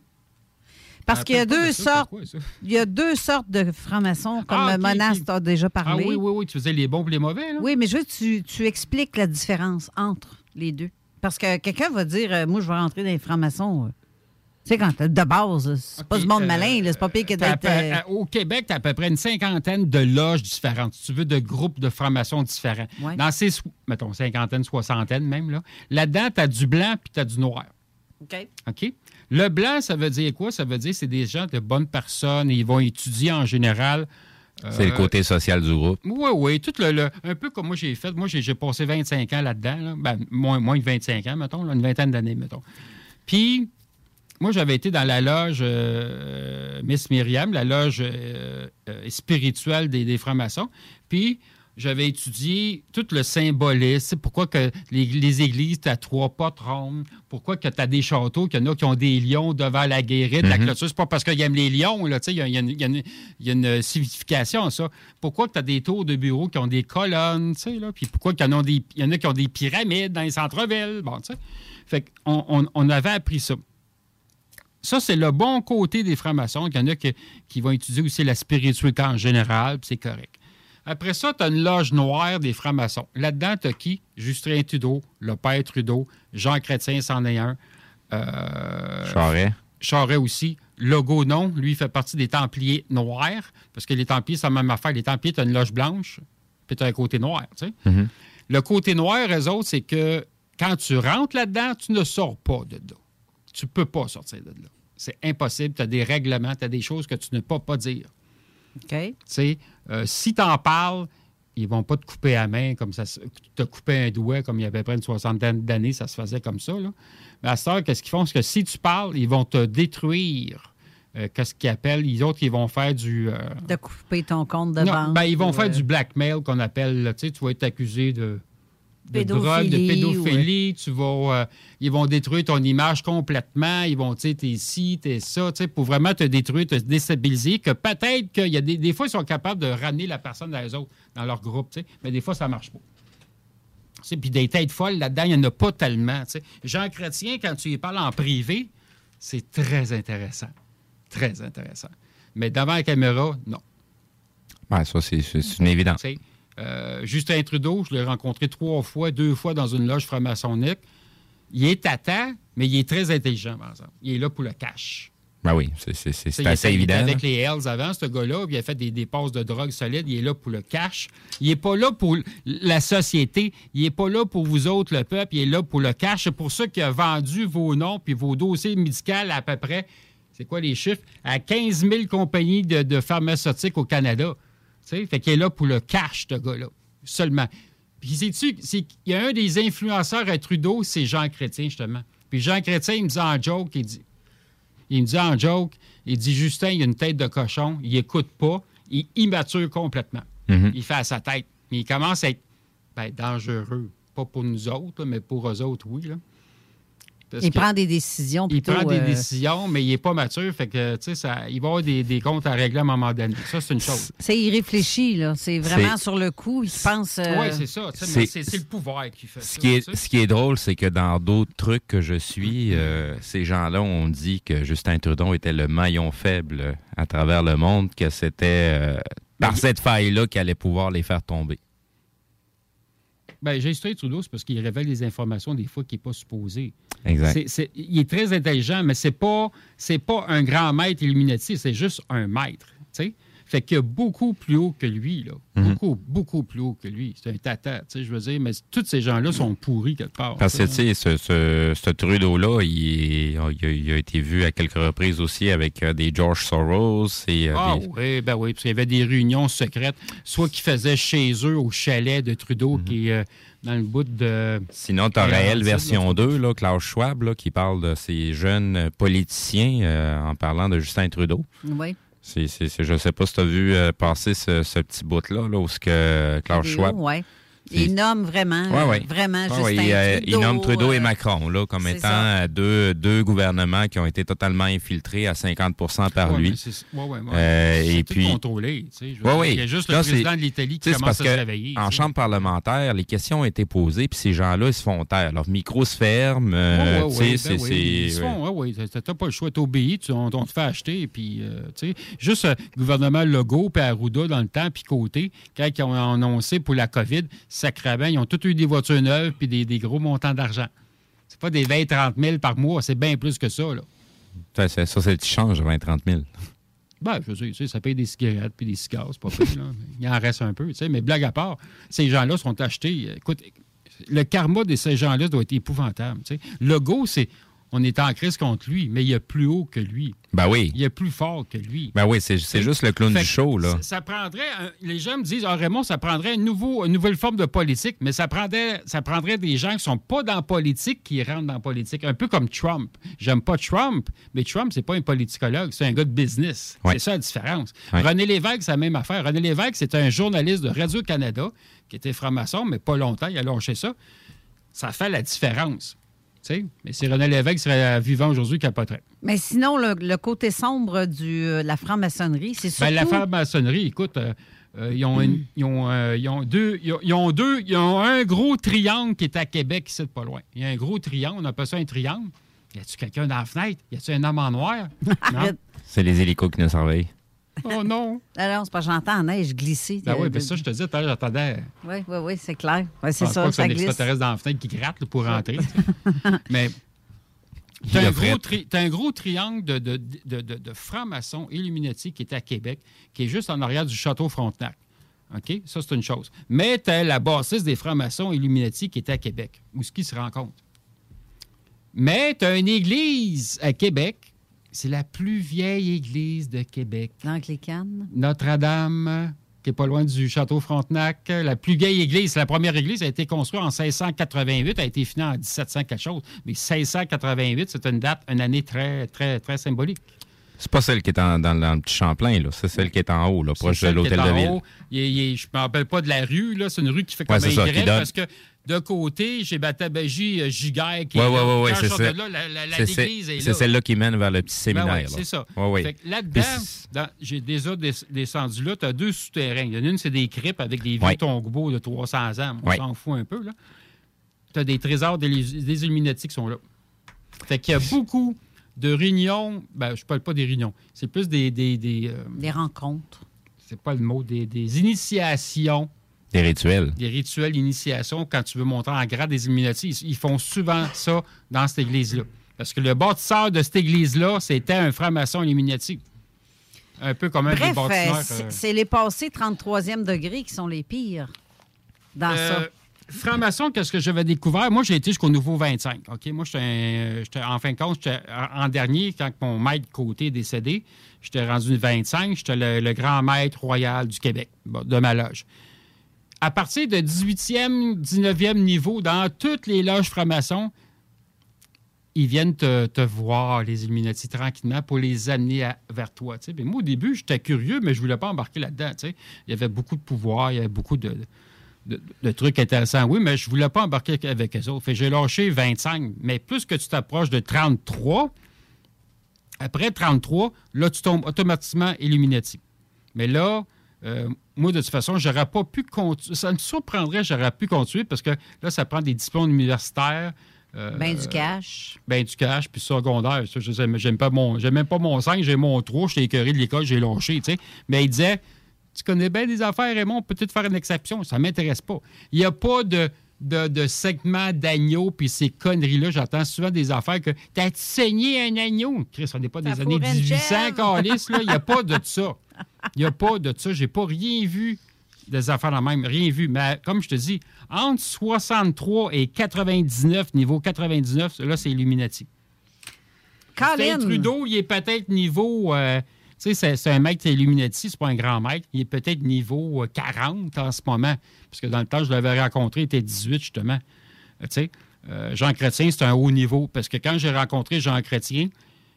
Parce Ah, qu'il y a deux sortes. quoi? Il y a deux sortes de francs-maçons, comme Ah, ok, Monas ok. t'a déjà Ah parlé. oui, oui, oui, tu faisais les bons et les mauvais, là? Oui, mais je veux que tu, tu expliques la différence entre les deux. Parce que quelqu'un va dire, euh, moi, je vais rentrer dans les francs-maçons. euh. Tu sais, quand de base, c'est pas du monde euh, malin, là, c'est pas pire que d'être. au Québec, tu as à peu près une cinquantaine de loges différentes, si tu veux, de groupes de francs-maçons différents. Ouais. Dans ces, mettons, cinquantaine, soixantaine même, là, là-dedans, tu as du blanc puis tu as du noir. OK. OK? Le blanc, ça veut dire quoi? Ça veut dire que c'est des gens de bonnes personnes ils vont étudier en général. C'est le euh, côté social du groupe. oui, oui, tout le, le- un peu comme moi j'ai fait. Moi, j'ai passé 25 ans là-dedans. là. Ben, moins, moins que 25 ans, mettons, là, une vingtaine d'années, mettons. Puis, moi, j'avais été dans la loge euh, Miss Myriam, la loge euh, euh, spirituelle des, des francs-maçons. Puis, j'avais étudié tout le symbolisme, pourquoi que les, les églises, tu as trois potes rondes, pourquoi que tu as des châteaux, qu'il y en a qui ont des lions devant la guérite, la Mhm. clôture. C'est pas parce qu'ils aiment les lions, là, il y y a une- y a signification à ça. Pourquoi que tu as des tours de bureaux qui ont des colonnes, là, puis pourquoi qu'il y en a des, il y en a qui ont des pyramides dans les centres-villes, bon, tu sais. Fait qu'on on, on avait appris ça. Ça, c'est le bon côté des francs-maçons. Il y en a qui, qui vont étudier aussi la spiritualité en général, puis c'est correct. Après ça, tu as une loge noire des francs-maçons. Là-dedans, tu as qui? Justin Trudeau, le père Trudeau, Jean Chrétien, c'en est un. Euh, Charest. Charest aussi. Logo non, lui, il fait partie des Templiers noirs, parce que les Templiers, c'est la même affaire. Les Templiers, tu as une loge blanche, puis tu as un côté noir, tu sais. Mhm. Le côté noir, eux autres, c'est que quand tu rentres là-dedans, tu ne sors pas de là. Tu ne peux pas sortir de là. C'est impossible. Tu as des règlements, tu as des choses que tu ne peux pas dire. OK. Tu sais, euh, si tu en parles, ils vont pas te couper la main comme ça. Te couper un doigt comme il y avait près une soixantaine d'années, ça se faisait comme ça. Là. Mais à heure, qu'est-ce qu'ils font? C'est que si tu parles, ils vont te détruire. Euh, qu'est-ce qu'ils appellent? Les autres, ils vont faire du. euh, De couper ton compte de non, banque. ben, ils vont ou, faire euh, du blackmail qu'on appelle. là. Tu vas être accusé de, de Pédophilie, drogue, de ouais. pédophilie. Tu vas, euh, ils vont détruire ton image complètement. Ils vont, tu sais, t'es ci, t'es ça, tu sais, pour vraiment te détruire, te déstabiliser. Que peut-être qu'il y a des, des fois, ils sont capables de ramener la personne dans les autres, dans leur groupe, tu sais, mais des fois, ça marche pas. Tu sais, Puis des têtes folles là-dedans, il n'y en a pas tellement. tu sais. Jean Chrétien, quand tu y parles en privé, c'est très intéressant. Très intéressant. Mais devant la caméra, non. Ouais, ça, c'est une évidence. Euh, Justin Trudeau, je l'ai rencontré trois fois, deux fois dans une loge franc-maçonnique. Il est tâtant, mais il est très intelligent, par exemple. Il est là pour le cash. Ben oui, c'est- assez était- il était évident. avec les Hells avant, ce gars-là, il a fait des, passes de drogue solides. Il est là pour le cash. Il n'est pas là pour la société. Il n'est pas là pour vous autres, le peuple. Il est là pour le cash. C'est pour ça qu'il a vendu vos noms puis vos dossiers médicaux à peu près, c'est quoi les chiffres, à 15 000 compagnies de, de pharmaceutiques au Canada. Fait qu'il est là pour le cash, ce gars-là, seulement. Puis sais-tu, qu'il y a un des influenceurs à Trudeau, c'est Jean Chrétien, justement. Puis Jean Chrétien, il me dit en joke, il dit, il me dit en joke, il dit Justin, il a une tête de cochon, il écoute pas, il immature complètement. Mhm. Il fait à sa tête. Mais il commence à être ben, dangereux. Pas pour nous autres, là, mais pour eux autres, oui. Là. Parce Il prend des décisions il prend des euh, décisions, mais il n'est pas mature. Fait que, tu sais, ça- il va avoir des, des comptes à régler à un moment donné. Ça, c'est une chose. C'est irréfléchi, là. C'est vraiment sur le coup. Il pense. euh, Oui, c'est ça. c'est- le pouvoir qui fait Ce ça. qui, est, ce qui est drôle, c'est que dans d'autres trucs que je suis, euh, ces gens-là ont dit que Justin Trudeau était le maillon faible à travers le monde, que c'était euh, par cette faille-là qu'il allait pouvoir les faire tomber. Ben, Justin Trudeau, c'est parce qu'il révèle des informations des fois qu'il n'est pas supposé. Exact. Il est très intelligent, mais c'est pas c'est pas un grand maître Illuminati, c'est juste un maître. tu sais. Fait qu'il y a beaucoup plus haut que lui, là. Mhm. Beaucoup, beaucoup plus haut que lui. C'est un tata, tu sais, je veux dire, mais tous ces gens-là sont pourris quelque part. Parce que, tu sais. ce, ce, ce Trudeau-là, il, est- il a, il a été vu à quelques reprises aussi avec euh, des George Soros et euh, Ah des- oui, ben oui, parce qu'il y avait des réunions secrètes, soit qu'ils faisaient chez eux au chalet de Trudeau, Mhm. qui est euh, dans le bout de... Sinon, tu as Et Réel Laurentides, version 2, là, Klaus Schwab, là, qui parle de ces jeunes politiciens euh, en parlant de Justin Trudeau. Oui. Je ne sais pas si tu as vu euh, passer ce, ce petit bout-là, là, où ce que vidéo, Schwab. ouais. Il nomme vraiment, Ouais, ouais. vraiment Ouais, Justin ouais, il, euh, Trudeau. il nomme Trudeau et euh, Macron là, comme étant ça. euh, deux, deux gouvernements qui ont été totalement infiltrés à 50% par lui. mais c'est- ouais, ouais, ouais. Euh, C'est et tout puis, contrôlé, tu sais, oui. il y a juste Là, le président de l'Italie qui commence parce à se réveiller. En chambre parlementaire, les questions ont été posées, puis ces gens-là, ils se font taire. Leur micro se ferme. euh, ben c'est- oui, ils se c'est- font, ouais, ouais, t'as- pas le choix, t'obéis, tu, on, on te fait acheter, puis, euh, tu sais, juste euh, gouvernement Legault puis Arruda dans le temps, puis côté, quand ils ont annoncé pour la COVID, sacrément, ils ont tous eu des voitures neuves puis des, des gros montants d'argent. C'est pas des 20-30 000 par mois, c'est bien plus que ça, là. Ça, c'est- ça, c'est le change, 20-30 000. Ben, je dire, tu sais, ça paye des cigarettes puis des cigares, c'est pas pire, là. Il en reste un peu, tu sais. Mais blague à part, ces gens-là sont achetés. euh, Écoute, le karma de ces gens-là doit être épouvantable, tu sais. Legault, c'est... On est en crise contre lui, mais il y a plus haut que lui. Ben oui. Il a plus fort que lui. Ben oui, c'est, c'est juste le clown Fait du show, là. Ça, ça prendrait, un- les gens me disent, ah, Raymond, ça prendrait un nouveau, une nouvelle forme de politique, mais ça prendrait, ça prendrait des gens qui sont pas dans la politique qui rentrent dans la politique, un peu comme Trump. J'aime pas Trump, mais Trump, c'est pas un politicologue, c'est un gars de business. C'est ça la différence. René Lévesque, c'est la même affaire. René Lévesque, c'est un journaliste de Radio-Canada qui était franc-maçon, mais pas longtemps, il a lâché ça. Ça fait la différence. Tu sais. Mais si René Lévesque serait vivant aujourd'hui, il capoterait. Mais sinon, le, le côté sombre de la franc-maçonnerie, c'est surtout... Ben, la franc-maçonnerie, écoute, euh, euh, ils, ont une- ils ont, euh, ils ont deux, ils ont, ils ont deux, ils ont un gros triangle qui est à Québec, ici, pas loin. Il y a un gros triangle, on appelle ça un triangle. Y a-tu quelqu'un dans la fenêtre? Y a-tu un homme en noir? (laughs) C'est les hélicos qui nous surveillent. Oh (laughs) non! Alors, c'est pas j'entends la neige glisser. Ben oui, ben ça, je te dis, tout à l'heure, j'attendais. Oui, oui, oui, c'est clair. Ouais, c'est ça, pas que c'est ça un glisse. extraterrestre dans la fenêtre qui gratte là, pour rentrer. (laughs) Mais t'as un, gros tri- t'as un gros triangle de, de, de, de- de francs-maçons Illuminati qui est à Québec, qui est juste en arrière du château Frontenac. OK? Ça, c'est une chose. Mais tu as la bassiste des francs-maçons Illuminati qui était à Québec, où ce qui se rencontre. Mais tu as une église à Québec. C'est la plus vieille église de Québec. L'Anglicane. Notre-Dame, qui est pas loin du château Frontenac. La plus vieille église, la première église a été construite en 1688, a été finie en 1700 quelque chose. Mais 1688, c'est une date, une année très, très, très symbolique. C'est pas celle qui est en- dans, dans le petit Champlain, là. C'est celle qui est en haut, là, proche de l'hôtel de ville. haut. Il est- il est- je ne me rappelle pas de la rue, là. C'est une rue qui fait comme Ouais, c'est un ça, Y qui donne- parce que de côté, j'ai Batabagie euh, Giguère qui est là. oui, oui, Quand je c'est là, la- est là. C'est celle-là qui mène vers le petit Ben séminaire. ouais, là. c'est ça. Ouais, ouais. Fait que là-dedans, Puis dans- j'ai déjà des- descendu là, tu as deux souterrains. Il y en a une, c'est des cryptes avec des vieux Ouais. tombeaux de 300 ans. On Ouais. s'en fout un peu, là. Tu as des trésors des, des Illuminati qui sont là. Fait qu'il y a beaucoup de réunions. Ben, je parle pas des réunions. C'est plus des. Des, des, euh, Des rencontres. c'est pas le mot. Des, des initiations. Des rituels. Des rituels d'initiation quand tu veux monter en grade des Illuminati. Ils, ils font souvent ça dans cette église-là. Parce que le bâtisseur de cette église-là, c'était un franc-maçon Illuminati. Un peu comme un des Bref, euh, bâtisseurs. c'est- euh, c'est les passés 33e degré qui sont les pires dans Euh, ça. Franc-maçon, qu'est-ce que j'avais découvert? Moi, j'ai été jusqu'au nouveau 25. OK? Moi, j'étais, en fin de compte, j'étais en dernier, quand mon maître côté est décédé, j'étais rendu 25. J'étais le, le grand maître royal du Québec, de ma loge. À partir de 18e, 19e niveau, dans toutes les loges francs-maçons, ils viennent te, voir, les Illuminati, tranquillement, pour les amener vers toi. Puis moi, au début, j'étais curieux, mais je voulais pas embarquer là-dedans. Il y avait beaucoup de pouvoir, il y avait beaucoup de, trucs intéressants. Oui, mais je voulais pas embarquer avec eux autres. J'ai lâché 25. Mais plus que tu t'approches de 33, après 33, là, tu tombes automatiquement Illuminati. Mais là, euh, moi, de toute façon, j'aurais pas pu continuer. Ça me surprendrait, j'aurais pu continuer parce que là, ça prend des diplômes universitaires. euh, Ben du cash. ben du cash, puis secondaire. Ça, je j'aime pas mon. J'aime même pas mon 5, j'ai mon 3, j'étais écœuré de l'école, j'ai lâché, tu sais. Mais il disait Tu connais bien des affaires, Raymond, peut-être faire une exception. Ça m'intéresse pas. Il n'y a pas de, de, de segment d'agneau, puis ces conneries-là. J'entends souvent des affaires que T'as saigné un agneau? Chris, on n'est pas des années fourré une 1800, chèvre. calice, là. Il n'y a pas de ça. (laughs) (laughs) Il n'y a pas de ça. J'ai pas rien vu des affaires la même, rien vu. Mais comme je te dis, entre 63 et 99, niveau 99, là, c'est Illuminati. Colin. Trudeau, il est peut-être niveau. euh, tu sais, c'est- un mec qui est Illuminati, c'est pas un grand mec. Il est peut-être niveau euh, 40 en ce moment. Parce que dans le temps, je l'avais rencontré, il était 18, justement. Euh, tu sais, euh, Jean Chrétien, c'est un haut niveau. Parce que quand j'ai rencontré Jean Chrétien,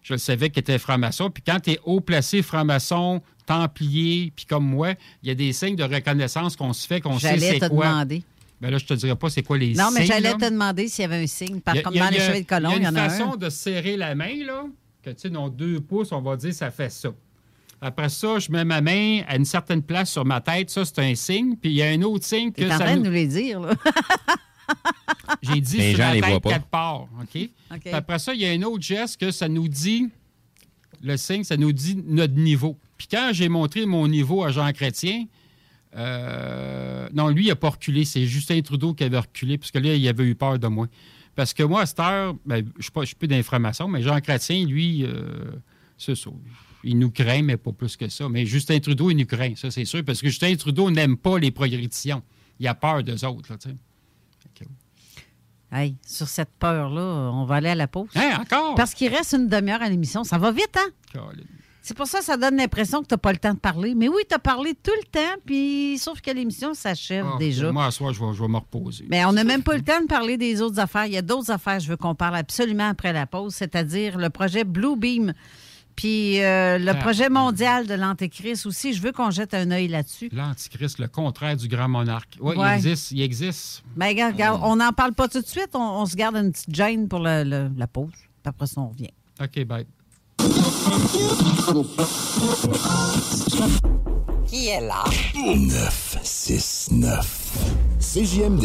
je le savais qu'il était franc-maçon. Puis quand tu es haut placé franc-maçon, templier, puis comme moi, il y a des signes de reconnaissance qu'on se fait, qu'on sait J'allais c'est te quoi. demander. Ben là, je te dirais pas c'est quoi les Non, mais signes. j'allais te demander s'il y avait un signe. Par a- dans les il y a- cheveux de colon, il y, en une a façon un. de serrer la main, là, que tu sais, nos deux pouces, on va dire, ça fait ça. Après ça, je mets ma main à une certaine place sur ma tête. Ça, c'est un signe. Puis il y a un autre signe que T'es en ça train de nous... nous les dire, là. (laughs) J'ai dit Les sur gens la les tête voient pas. quatre parts. OK? Puis après ça, il y a un autre geste que ça nous dit, le signe, ça nous dit notre niveau. Puis quand j'ai montré mon niveau à Jean Chrétien, euh, non, lui, il n'a pas reculé. C'est Justin Trudeau qui avait reculé, parce que là, il avait eu peur de moi. Parce que moi, à cette heure, ben, je ne suis plus d'information, mais Jean Chrétien, lui, euh, c'est ça. Il nous craint, mais pas plus que ça. Mais Justin Trudeau, il nous craint, ça, c'est sûr, parce que Justin Trudeau n'aime pas les progressions. Il a peur d'eux autres, là, tu sais. Hey, sur cette peur-là, on va aller à la pause. Hein, encore? Parce qu'il reste une demi-heure à l'émission. Ça va vite, hein? C'est pour ça que ça donne l'impression que tu n'as pas le temps de parler. Mais oui, tu as parlé tout le temps, puis sauf que l'émission s'achève Ah, déjà. Moi, à soir, je vais, je vais me reposer. Mais on n'a même pas le temps de parler des autres affaires. Il y a d'autres affaires, je veux qu'on parle absolument après la pause, c'est-à-dire le projet Blue Beam. Puis euh, le Ah. projet mondial de l'Antéchrist aussi, je veux qu'on jette un œil là-dessus. L'Antichrist, le contraire du grand monarque. Oui, Ouais. il existe. Il existe. Mais regarde, regarde, on n'en parle pas tout de suite, on, on se garde une petite gêne pour le- le- la pause. Puis après ça, on revient. OK, bye. Qui est là? 969. CJMD.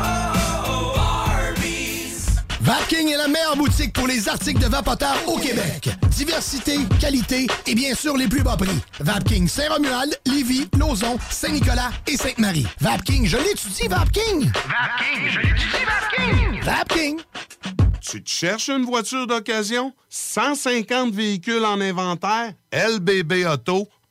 Vapking est la meilleure boutique pour les articles de vapoteurs au Québec. Diversité, qualité et bien sûr les plus bas prix. Vapking Saint-Romuald, Lévis, Lauson, Saint-Nicolas et Sainte-Marie. Vapking, je l'étudie, Vapking! Vapking, je l'étudie, Vapking! Vapking! Tu te cherches une voiture d'occasion? 150 véhicules en inventaire? LBB Auto.com.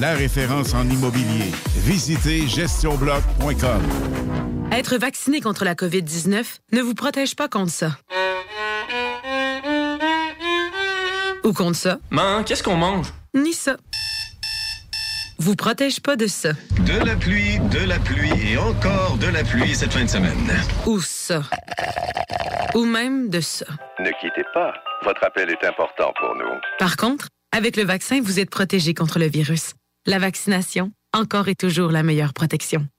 La référence en immobilier. Visitez gestionbloc.com. Être vacciné contre la COVID-19 ne vous protège pas contre ça. Ou contre ça. Man, qu'est-ce qu'on mange? Ni ça. Vous protège pas de ça. De la pluie, de la pluie et encore de la pluie cette fin de semaine. Ou ça. Ou même de ça. Ne quittez pas. Votre appel est important pour nous. Par contre, avec le vaccin, vous êtes protégé contre le virus. La vaccination, encore et toujours la meilleure protection.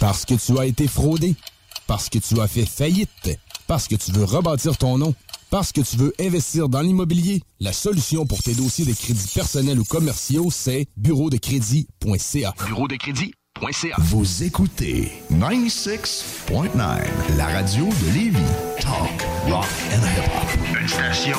Parce que tu as été fraudé. Parce que tu as fait faillite. Parce que tu veux rebâtir ton nom. Parce que tu veux investir dans l'immobilier. La solution pour tes dossiers de crédits personnels ou commerciaux, c'est bureau de crédit.ca. Bureau de crédit.ca. Vous écoutez 96.9, la radio de Lévis. Talk, rock and hip-hop. Une station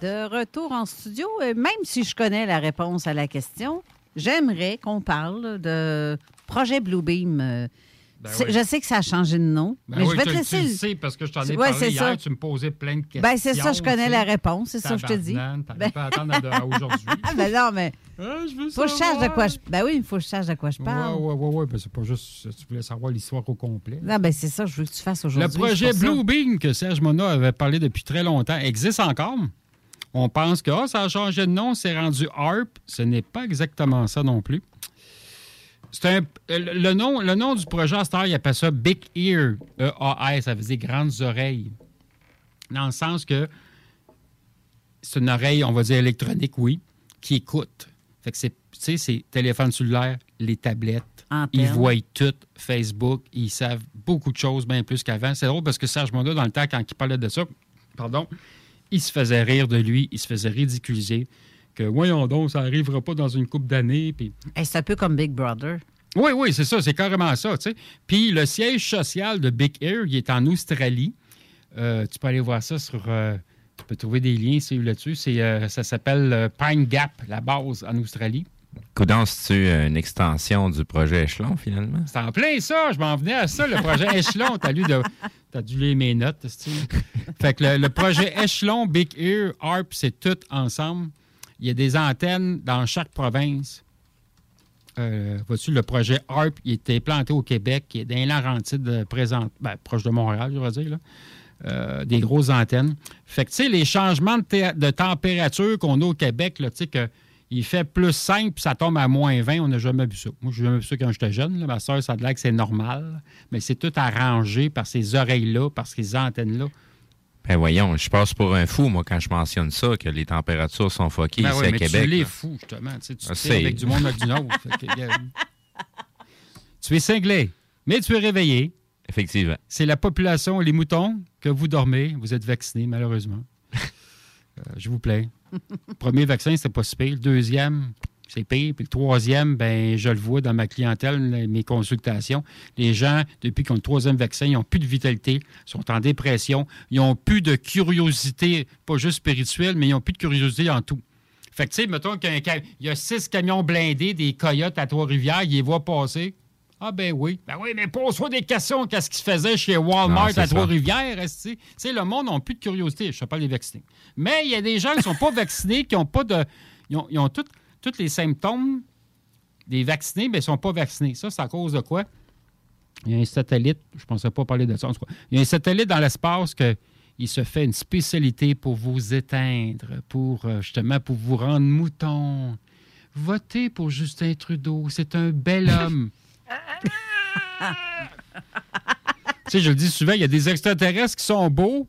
De retour en studio, euh, même si je connais la réponse à la question, j'aimerais qu'on parle de projet Bluebeam. Ben oui. Je sais que ça a changé de nom, Ben mais oui, je vais te laisser. Tu le le- sais parce que je t'en ai Ouais, parlé hier, ça. tu me posais plein de questions. Ben, c'est ça, je connais la réponse, c'est ça que je te dis. Ben- pas à attendre à, aujourd'hui. (laughs) Ah, ben non, mais. je veux faut que je sache de quoi je. Ben oui, il faut que je sache de quoi je parle. ouais, ouais, ouais. Ben, c'est pas juste. Tu voulais savoir l'histoire au complet. Non, ben c'est ça, je veux que tu fasses Le aujourd'hui. projet c'est pour ça. Bluebeam que Serge Mona avait parlé depuis très longtemps existe encore. On pense que ah, ça a changé de nom, c'est rendu ARP. Ce n'est pas exactement ça non plus. C'est un, le, le nom, le nom du projet à Star, il appelle ça Big Ear. E-A-R, ça veut dire grandes oreilles. Dans le sens que c'est une oreille, on va dire électronique, oui, qui écoute. Fait que c'est, tu sais, c'est téléphone cellulaire, les tablettes. Antenne. Ils voient tout, Facebook, ils savent beaucoup de choses, bien plus qu'avant. C'est drôle parce que Serge Monda, dans le temps, quand il parlait de ça, pardon, il se faisait rire de lui, il se faisait ridiculiser. Que, voyons donc, ça n'arrivera pas dans une couple d'années. Puis Hey, c'est un peu comme Big Brother. oui, oui, c'est ça, c'est carrément ça. tu sais. Puis le siège social de Big Air, il est en Australie. Euh, tu peux aller voir ça sur. euh, tu peux trouver des liens c'est là-dessus. C'est, euh, ça s'appelle euh, Pine Gap, la base en Australie. Coudon, c'est-tu une extension du projet Échelon, finalement? C'est en plein ça, je m'en venais à ça, le projet (laughs) Échelon. T'as lu de. T'as dû lire mes notes. Fait que le, le projet Échelon, Big Ear, ARP, c'est tout ensemble. Il y a des antennes dans chaque province. Euh, Vois-tu, le projet ARP, il était implanté au Québec, qui est dans Laurentides, présent, ben, proche de Montréal, je vais dire. Là. Euh, des grosses antennes. Fait que, tu sais, les changements de, température qu'on a au Québec, tu sais, que il fait plus 5 puis ça tombe à moins 20, on n'a jamais vu ça. Moi, j'ai jamais vu ça quand j'étais jeune. Ma soeur, ça a l'air que c'est normal, mais c'est tout arrangé par ces oreilles-là, par ces antennes-là. Ben voyons, je passe pour un fou, moi, quand je mentionne ça, que les températures sont fuckées Ben ici oui, à mais Québec. tu l'es justement. Tu, sais, tu Ah, avec du monde avec du que, regarde. (laughs) tu es cinglé, mais tu es réveillé. Effectivement. C'est la population, les moutons, que vous dormez. Vous êtes vaccinés, malheureusement. (laughs) Euh, je vous plains. Premier vaccin, c'est pas si pire. Le deuxième, c'est pire. Puis le troisième, ben, je le vois dans ma clientèle, mes consultations. Les gens, depuis qu'ils ont le troisième vaccin, ils n'ont plus de vitalité, sont en dépression, ils n'ont plus de curiosité, pas juste spirituelle, mais ils n'ont plus de curiosité en tout. Fait que, tu sais, mettons qu'il y a six camions blindés, des coyotes à Trois-Rivières, ils les voient passer. Ah, ben oui. Ben oui, mais pose-toi des questions. Qu'est-ce qui se faisait chez Walmart Non, à. Trois-Rivières? Tu sais, le monde n'a plus de curiosité. Je ne sais pas les vaccinés. Mais il y a des gens qui ne sont pas vaccinés, qui n'ont pas de. Ils ont, ils ont tous tous les symptômes des vaccinés, mais ils ne sont pas vaccinés. Ça, c'est à cause de quoi? Il y a un satellite, je ne pensais pas parler de ça. en tout cas. Il y a un satellite dans l'espace que il se fait une spécialité pour vous éteindre, pour euh, justement pour vous rendre mouton. Votez pour Justin Trudeau, c'est un bel (laughs) homme. tu sais, je le dis souvent, il y a des extraterrestres qui sont beaux,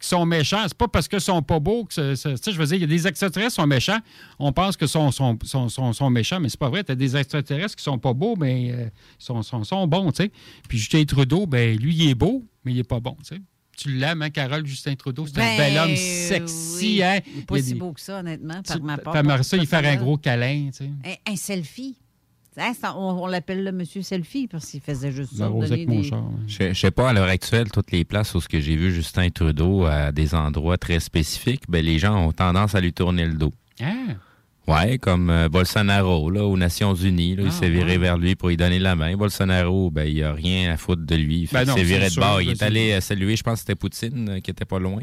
qui sont méchants. C'est pas parce qu'ils sont pas beaux que c'est- c'est- tu sais, je veux dire, il y a des extraterrestres qui sont méchants. On pense que sont, sont, sont, sont, sont méchants, mais c'est pas vrai. Tu as des extraterrestres qui sont pas beaux, mais euh, sont, sont, sont bons, tu sais. Puis Justin Trudeau, ben lui, il est beau, mais il est pas bon, tu sais. Tu l'aimes, hein, Carole, Justin Trudeau? C'est un Ben, bel homme sexy, oui. hein? Il n'est pas Il si des- beau que ça, honnêtement, par ma part. Ça, il faire un gros câlin, tu sais. Un, un selfie. Hein, ça- on on l'appelle le monsieur selfie parce qu'il faisait juste ça. Des-. Je, je sais pas, à l'heure actuelle, toutes les places où ce que j'ai vu Justin Trudeau à des endroits très spécifiques, ben, les gens ont tendance à lui tourner le dos. Ah! Ouais, comme euh, Bolsonaro, là, aux Nations Unies, là, il Ah, s'est viré ouais. vers lui pour lui donner la main. Bolsonaro, ben, il a rien à foutre de lui. Fait Ben s'est viré de bord. Il est allé euh, saluer, je pense que c'était Poutine, euh, qui était pas loin.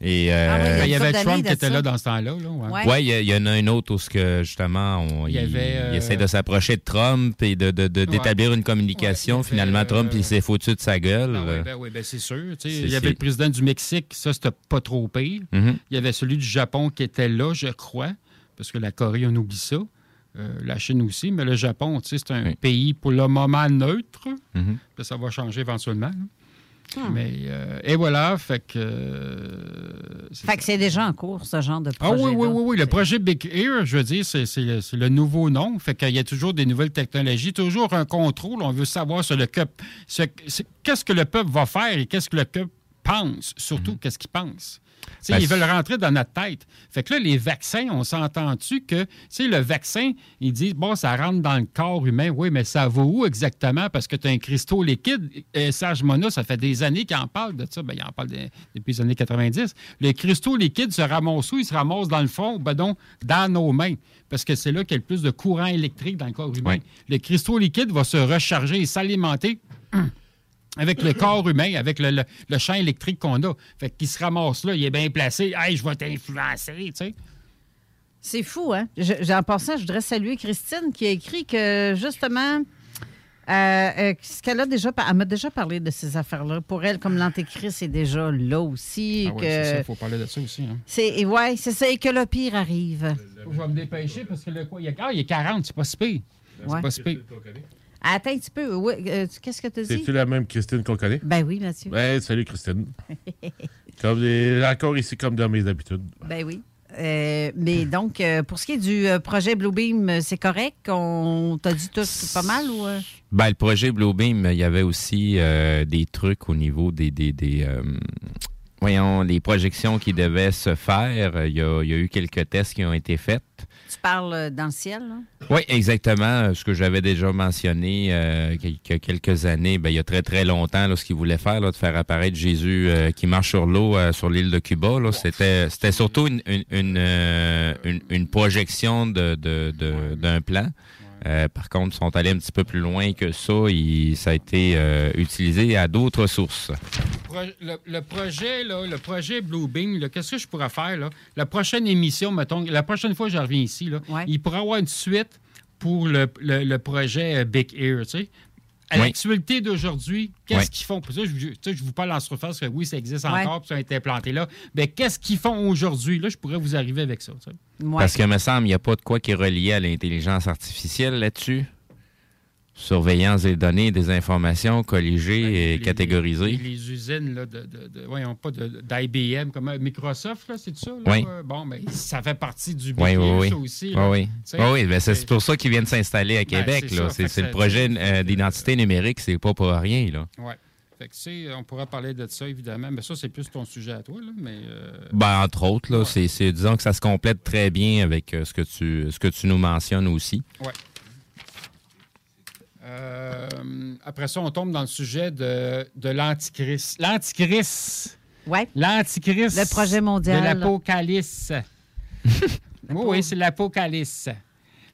Et, euh, Ben, il y avait Trump qui était ça. là dans ce temps-là. Là, ouais. Il y, a- il y en a un autre où ce que justement on, Il y il, avait, il euh, essaie de s'approcher de Trump et de, de- de- d'établir une communication. Avait, Finalement, Trump euh, il s'est foutu de sa gueule. Ben oui, Euh, ben oui, ben c'est sûr. Il y avait c'est- le président du Mexique, ça, c'était pas trop pire. Mhm. Il y avait celui du Japon qui était là, je crois, parce que la Corée, on oublie ça. Euh, la Chine aussi, mais le Japon, c'est un pays pour le moment neutre. Mhm. Puis ça va changer éventuellement. là. Hmm. Mais, euh, et voilà, fait que. euh, c'est Fait que c'est déjà en cours, ce genre de Ah projet. oui, oui, oui, oui. Le projet Big Ear, je veux dire, c'est c'est le, c'est le nouveau nom. Fait qu'il y a toujours des nouvelles technologies, toujours un contrôle. On veut savoir sur le peuple, ce- ce- qu'est-ce que le peuple va faire et qu'est-ce que le peuple pense, surtout qu'est-ce qu'il pense. Ben, ils veulent rentrer dans notre tête. Fait que là, les vaccins, on s'entend-tu que, tu sais, le vaccin, ils disent, bon, ça rentre dans le corps humain. Oui, mais ça va où exactement? Parce que tu as un cristaux liquide. Et Serge Mona, ça fait des années qu'il en parle de ça. Ben, il en parle de- depuis les années 90. Le cristaux liquide se ramasse où? Il se ramasse dans le fond, ben donc, dans nos mains. Parce que c'est là qu'il y a le plus de courant électrique dans le corps humain. Oui. Le cristaux liquide va se recharger et s'alimenter avec le corps humain, avec le, le- le champ électrique qu'on a. Fait qu'il se ramasse là, il est bien placé. Hey, je vais t'influencer, tu sais. C'est fou, hein? Je- en passant, je voudrais saluer Christine qui a écrit que, justement, euh, euh, ce qu'elle a déjà, elle m'a déjà parlé de ces affaires-là. Pour elle, comme l'antéchrist est déjà là aussi. Ah ouais, que c'est ça, il faut parler de ça aussi. Hein. c'est, et ouais, c'est ça, et que le pire arrive. Je vais me dépêcher parce que le quoi, il y a, ah, il y a 40, c'est pas si pire. Ouais. C'est pas si pire. Attends un petit peu. Oui, euh, Qu'est-ce que tu as dit? C'est-tu la même Christine qu'on connaît? Ben oui, Mathieu. Ouais, salut Christine. (laughs) comme les, encore ici, comme dans mes habitudes. Ben oui. Euh, mais donc, euh, pour ce qui est du projet Bluebeam, c'est correct? On t'a dit tout pas mal ou. euh? Ben, le projet Bluebeam, il y avait aussi euh, des trucs au niveau des, des, des, euh, voyons, les projections qui devaient se faire. Il y a, il y a eu quelques tests qui ont été faits. Tu parles euh, dans le ciel, là? Oui, exactement. Ce que j'avais déjà mentionné euh, qu'il y a quelques années, ben, il y a très très longtemps, là, ce qu'ils voulaient faire, là, de faire apparaître Jésus euh, qui marche sur l'eau euh, sur l'île de Cuba, là, c'était c'était surtout une une, une, euh, une- une projection de de- de- d'un plan. Euh, par contre, ils sont allés un petit peu plus loin que ça. et ça a été euh, utilisé à d'autres sources. Pro- le, le projet, là, le projet Bluebeam, là, qu'est-ce que je pourrais faire? Là? La prochaine émission, mettons, la prochaine fois que je reviens ici, là, il pourrait y avoir une suite pour le, le- le projet euh, Big Ear. Tu sais. À Oui. l'actualité d'aujourd'hui, qu'est-ce Oui. qu'ils font? Puis ça, je, tu sais, je vous parle en surface que oui, ça existe encore, puis ça a été implanté là. Mais qu'est-ce qu'ils font aujourd'hui? Là, je pourrais vous arriver avec ça. tu sais. Parce que, me semble, il n'y a pas de quoi qui est relié à l'intelligence artificielle là-dessus. Surveillance des données, des informations, colligées et catégorisées. Les, les usines là, de, de, de- voyons pas d'IBM, comme Microsoft, c'est ça? Là? Oui. Euh, Bon, mais ça fait partie du Oui, Big oui, oui. ça aussi. Oui, là. oui. Oui, oui, ben, c'est pour ça qu'ils viennent s'installer à Ben, Québec. c'est le projet euh, d'identité numérique, c'est pas pour rien. Là. Oui. Fait que, on pourrait parler de ça, évidemment. Mais ça, c'est plus ton sujet à toi, là. Mais, euh, Ben, entre autres, là, c'est, c'est- disons que ça se complète très bien avec euh, ce, que tu, ce que tu nous mentionnes aussi. ouais. Euh, après ça, on tombe dans le sujet de, de l'Antichrist. L'Antichrist. Oui. L'Antichrist. Le projet mondial. De l'Apocalypse. (laughs) oui, oui, c'est l'Apocalypse.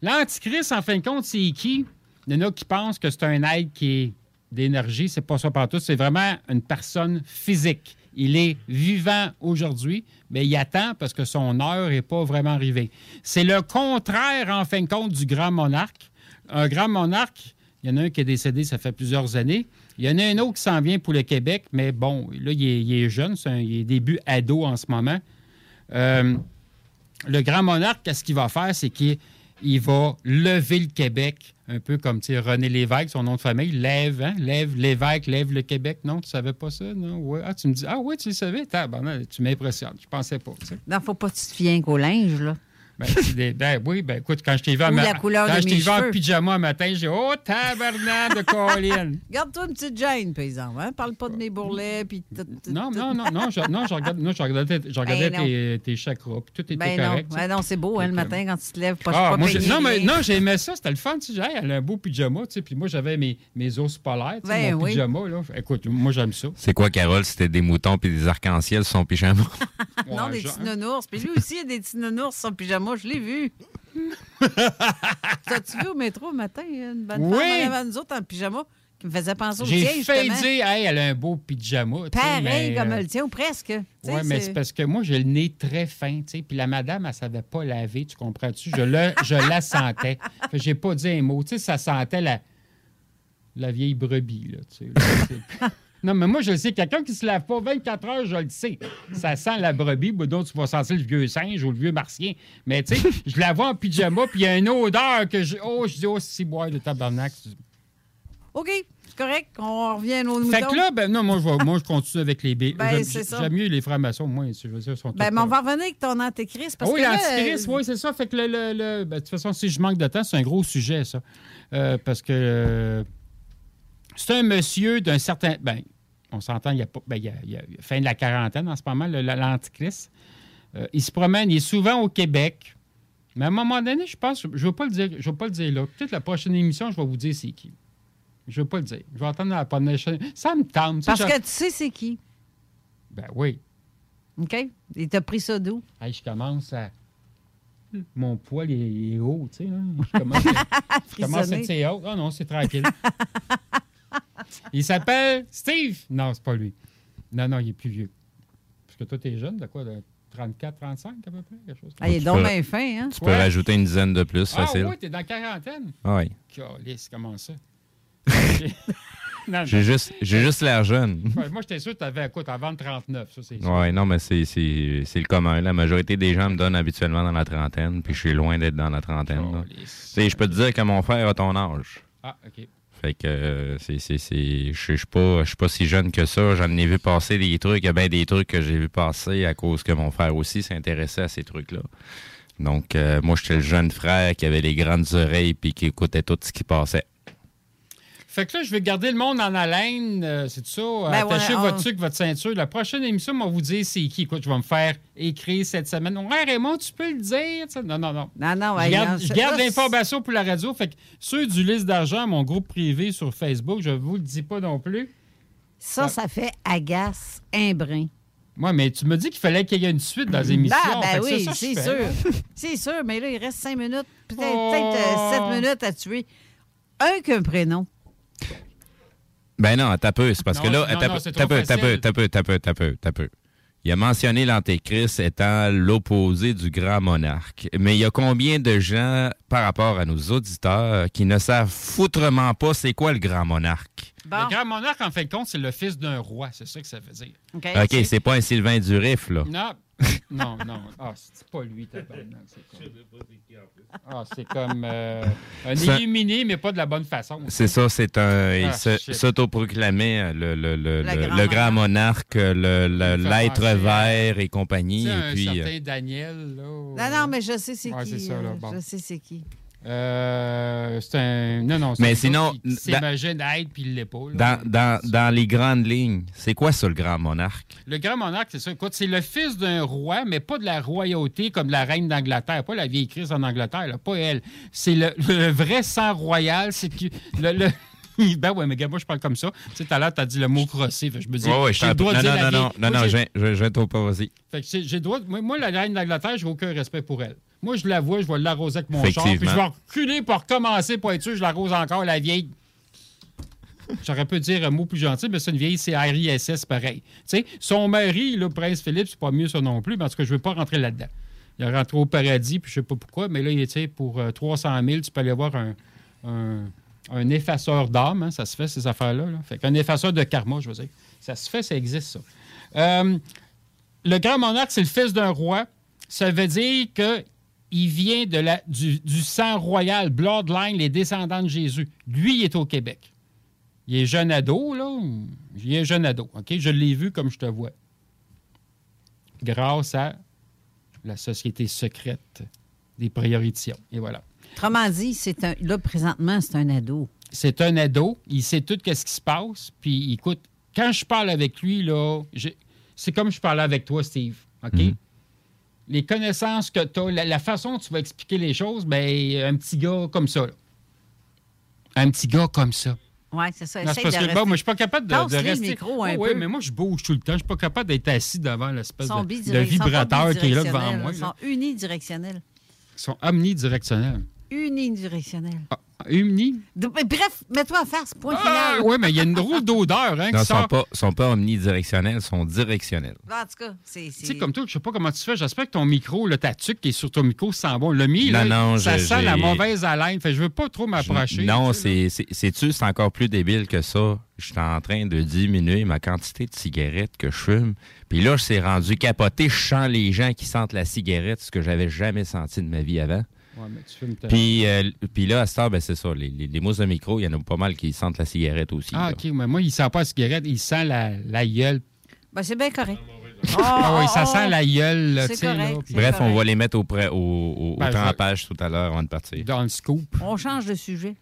L'Antichrist, en fin de compte, c'est qui? Il y en a qui pensent que c'est un être qui est d'énergie. C'est pas ça partout. C'est vraiment une personne physique. Il est vivant aujourd'hui, mais il attend parce que son heure n'est pas vraiment arrivée. C'est le contraire, en fin de compte, du grand monarque. Un grand monarque, il y en a un qui est décédé, ça fait plusieurs années. Il y en a un autre qui s'en vient pour le Québec, mais bon, là, il est, jeune, un- il est début ado en ce moment. Euh, le grand monarque, qu'est-ce qu'il va faire? C'est qu'il il va lever le Québec, un peu comme René Lévesque, son nom de famille, lève, hein? lève l'évêque, lève le Québec. Non, tu savais pas ça? Non? Ah, tu me dis, ah oui, tu le savais? Tabarnak, tu m'impressionnes. Je pensais pas. tu sais. Non, faut pas que tu te fies qu'au linge, là. Ben, des- ben oui, ben écoute, quand je t'ai vu, en ma- quand je vu en pyjama un matin, j'ai Oh, tabarnak de (laughs) Colin! Garde-toi une petite gêne, paysan. Hein? Parle pas de mes bourrelets. Puis tout- tout- Non, tout. non, non, non, je, non, je regardais, non, je regardais, je regardais Ben non. tes, tes chakras, puis tout était Ben correct. non, ben non c'est beau, hein, le matin, quand tu te lèves, pas, Ah, pas moi, non, mais, non, j'aimais ça, c'était le fun. Tu sais, elle a un beau pyjama, tu sais, puis moi, j'avais mes, mes os polaires, tu sais, Ben mon oui. pyjama. Là. Écoute, moi, j'aime ça. C'est quoi, Carole? C'était des moutons puis des arcs-en-ciel sur son pyjama? (laughs) non, Ouais, des petits nounours. Puis lui aussi, il y a des petits nounours sans pyjama, je l'ai vu. (laughs) T'as-tu vu au métro le matin, une bonne Oui. femme avant nous autres en pyjama qui me faisait penser au J'ai tien, fait justement? dire, hey, elle a un beau pyjama. Pareil mais, comme euh, le tien, ou presque. Oui, mais c'est- parce que moi, j'ai le nez très fin, tu sais. Puis la madame, elle savait pas laver, tu comprends-tu? Je, le, je la sentais. (laughs) J'ai pas dit un mot. Tu sais, ça sentait la, la vieille brebis, là, tu sais. là, (laughs) non, mais moi, je le sais, quelqu'un qui se lave pas 24 heures, je le sais. Ça sent la brebis, ben, donc tu vas sentir le vieux singe ou le vieux martien. Mais tu sais, je la vois en pyjama, puis il y a une odeur que je... Oh, je dis, oh, c'est boire de tabarnak. OK, c'est correct. On revient à nos moutons. Fait que là, ben non, moi, je, vais- moi, je continue avec les bébés. Ben, J'aime- c'est ça. J'aime mieux les francs-maçons, moi, je veux dire, sont Ben, mais on va revenir avec ton antéchrist. Parce oui, euh, oui, c'est ça. Fait que le, le- le- ben, de toute façon, si je manque de temps, c'est un gros sujet, ça. Euh, parce que euh, c'est un monsieur d'un certain. Ben, on s'entend, il y a pas. Ben, il y a, il y fin de la quarantaine en ce moment, l'antichrist. Euh, il se promène, il est souvent au Québec. Mais à un moment donné, je pense, je ne veux pas le dire, je veux pas le dire là. Peut-être la prochaine émission, je vais vous dire c'est qui. Je ne veux pas le dire. Je vais attendre la prochaine. Ça me tente. Parce que tu sais c'est qui. Ben oui. OK? Il t'a pris ça d'où? Hey, je commence à. Mon poil est, haut, tu sais. là. Je commence, à... (laughs) je commence à haut. Ah non, c'est tranquille. (laughs) il s'appelle Steve. Non, c'est pas lui. Non, non, il est plus vieux. Parce que toi, t'es jeune, de quoi? De 34, 35 à peu près? Quelque chose comme Ah, il est donc bien fin, hein? Tu peux rajouter une dizaine de plus, Ah facile. oui, t'es dans la quarantaine. Ah oui. Calisse, comment ça? (laughs) J'ai juste, j'ai juste l'air jeune. Ouais, moi, j'étais sûr que t'avais quoi? T'as vendu 39, ça, c'est. Oui, non, mais c'est, c'est, c'est le commun. La majorité des gens me donnent habituellement dans la trentaine, puis je suis loin d'être dans la trentaine. Tu sais, je peux te dire que mon frère a ton âge. Ah, OK. Fait que euh, c'est, je suis pas, suis pas si jeune que ça. J'en ai vu passer des trucs. Bien des trucs que j'ai vu passer à cause que mon frère aussi s'intéressait à ces trucs-là. Donc, euh, moi, j'étais le jeune frère qui avait les grandes oreilles puis qui écoutait tout ce qui passait. Fait que là, je vais garder le monde en haleine. euh, c'est ça? Ben Attachez ouais, votre on- truc, votre ceinture. La prochaine émission, on va vous dire c'est qui. Écoute, je vais me faire écrire cette semaine. Ouais, Raymond, tu peux le dire. Non, non, non. Non, non, Je garde, non, je garde l'information pour la radio. Fait que ceux du liste d'argent, mon groupe privé sur Facebook, je vous le dis pas non plus. Ça, ça fait agace un brin. Moi, mais tu me dis qu'il fallait qu'il y ait une suite dans les émissions. Ah, ben oui, c'est sûr. (laughs) c'est sûr, mais là, il reste cinq minutes, peut-être Oh. euh, sept minutes à tuer. Un qu'un prénom. Ben non, t'as peu. C'est parce Non, que là, t'as peu, t'as peu, t'as peu, t'as peu, t'as peu, t'as peu. Il a mentionné l'Antéchrist étant l'opposé du grand monarque. Mais il y a combien de gens, par rapport à nos auditeurs, qui ne savent foutrement pas c'est quoi le grand monarque? Le grand monarque, en fin de compte, c'est le fils d'un roi. C'est ça que ça veut dire. OK, c'est pas un Sylvain Durif, là. Non, non, non. Ah, c'est pas lui, tabarnak, c'est comme... Ah, c'est comme euh, un (laughs) illuminé, mais pas de la bonne façon. C'est ça, c'est un. il Ah, shit. s'autoproclamait euh, le, le, le, grand le grand monarque, le- le- Il fait l'être vert et compagnie. Un puis, euh, certain Daniel, là. Non, non, mais je sais c'est Ouais, qui. c'est ça, là, bon. Je sais c'est qui. Euh, c'est un. Non, non, c'est Mais sinon, s'imagine être puis là. dans, dans, dans les grandes lignes, c'est quoi ça, le grand monarque? Le grand monarque, c'est ça. Écoute, c'est le fils d'un roi, mais pas de la royauté comme la reine d'Angleterre, pas la vieille crise en Angleterre, là, pas elle. C'est le, le vrai sang royal. C'est que le, le- (laughs) Ben ouais, mais moi, je parle comme ça. Tu sais, tout à l'heure, t'as dit le mot crossé. Je me dis, Ouais, ouais, j'ai le droit de non, dire non, la non, vieille- non, non, non, je, je trop pas, vas-y. Fait que j'ai j'ai le droit. Moi, moi, la reine d'Angleterre, j'ai aucun respect pour elle. Moi, je la vois, je vais l'arroser avec mon char, puis je vais reculer pour recommencer pour être sûr, je l'arrose encore, la vieille. J'aurais pu dire un mot plus gentil, mais c'est une vieille CRISS pareil. Tu sais, son mari, le prince Philippe, c'est pas mieux ça non plus, mais en tout cas, je ne veux pas rentrer là-dedans. Il est rentré au paradis, puis je sais pas pourquoi, mais là, il est, pour euh, 300 000, tu peux aller voir un, un, un effaceur d'âme, hein, ça se fait, ces affaires-là. Là. Fait qu'un effaceur de karma, je veux dire. Ça se fait, ça existe, ça. Euh, le grand monarque, c'est le fils d'un roi. Ça veut dire qu'il vient de la, du, du sang royal, Bloodline, les descendants de Jésus. Lui, il est au Québec. Il est jeune ado, là. Il est jeune ado, OK? Je l'ai vu comme je te vois. Grâce à la société secrète des priorités. Et voilà. Autrement dit, c'est un, là, présentement, c'est un ado. C'est un ado. Il sait tout ce qui se passe. Puis, écoute, quand je parle avec lui, là, c'est comme je parlais avec toi, Steve. OK? Les connaissances que tu as, la, la façon dont tu vas expliquer les choses, ben, un petit gars comme ça. là. Un petit gars comme ça. Oui, c'est ça. Non, parce de que rester- bon, moi, je suis pas capable de, rester. micro un peu. mais moi, je bouge tout le temps. Je suis pas capable d'être assis devant l'espèce de, de vibrateur qui est là devant moi. Ils sont unidirectionnels. Ils sont omnidirectionnels. Unidirectionnels. Uni? De- mais Bref, mets-toi en face, point Ah, final. oui, mais il y a une drôle d'odeur hein, Non, qui ils sont sort. pas, sont pas omnidirectionnels, ils sont directionnels. En tout cas, c'est. Tu sais, comme toi, je sais pas comment tu fais. J'espère que ton micro, là, ta tuque qui est sur ton micro sent bon. Le mien, Non, là, non, ça sent la mauvaise haleine. Fait je veux pas trop m'approcher. Non, c'est, c'est, sais-tu, c'est encore plus débile que ça? Je suis en train de diminuer ma quantité de cigarettes que je fume. Puis là, je suis rendu capoté. Je sens les gens qui sentent la cigarette, ce que j'avais jamais senti de ma vie avant. Ouais, mais tu fumes ta- Puis, euh, puis là, à cette heure, ben, c'est ça. Les, les, les mousses de micro, il y en a pas mal qui sentent la cigarette aussi. Ah, là. OK. Mais moi, il sent pas la cigarette. Il sent la, la gueule. Ben, c'est bien correct. Ah oui, ça oh, sent la gueule, là, là, puis- Bref, on va les mettre au, pré- au, au, au Ben, je- trempage tout à l'heure avant de partir. Dans le scoop. On change de sujet.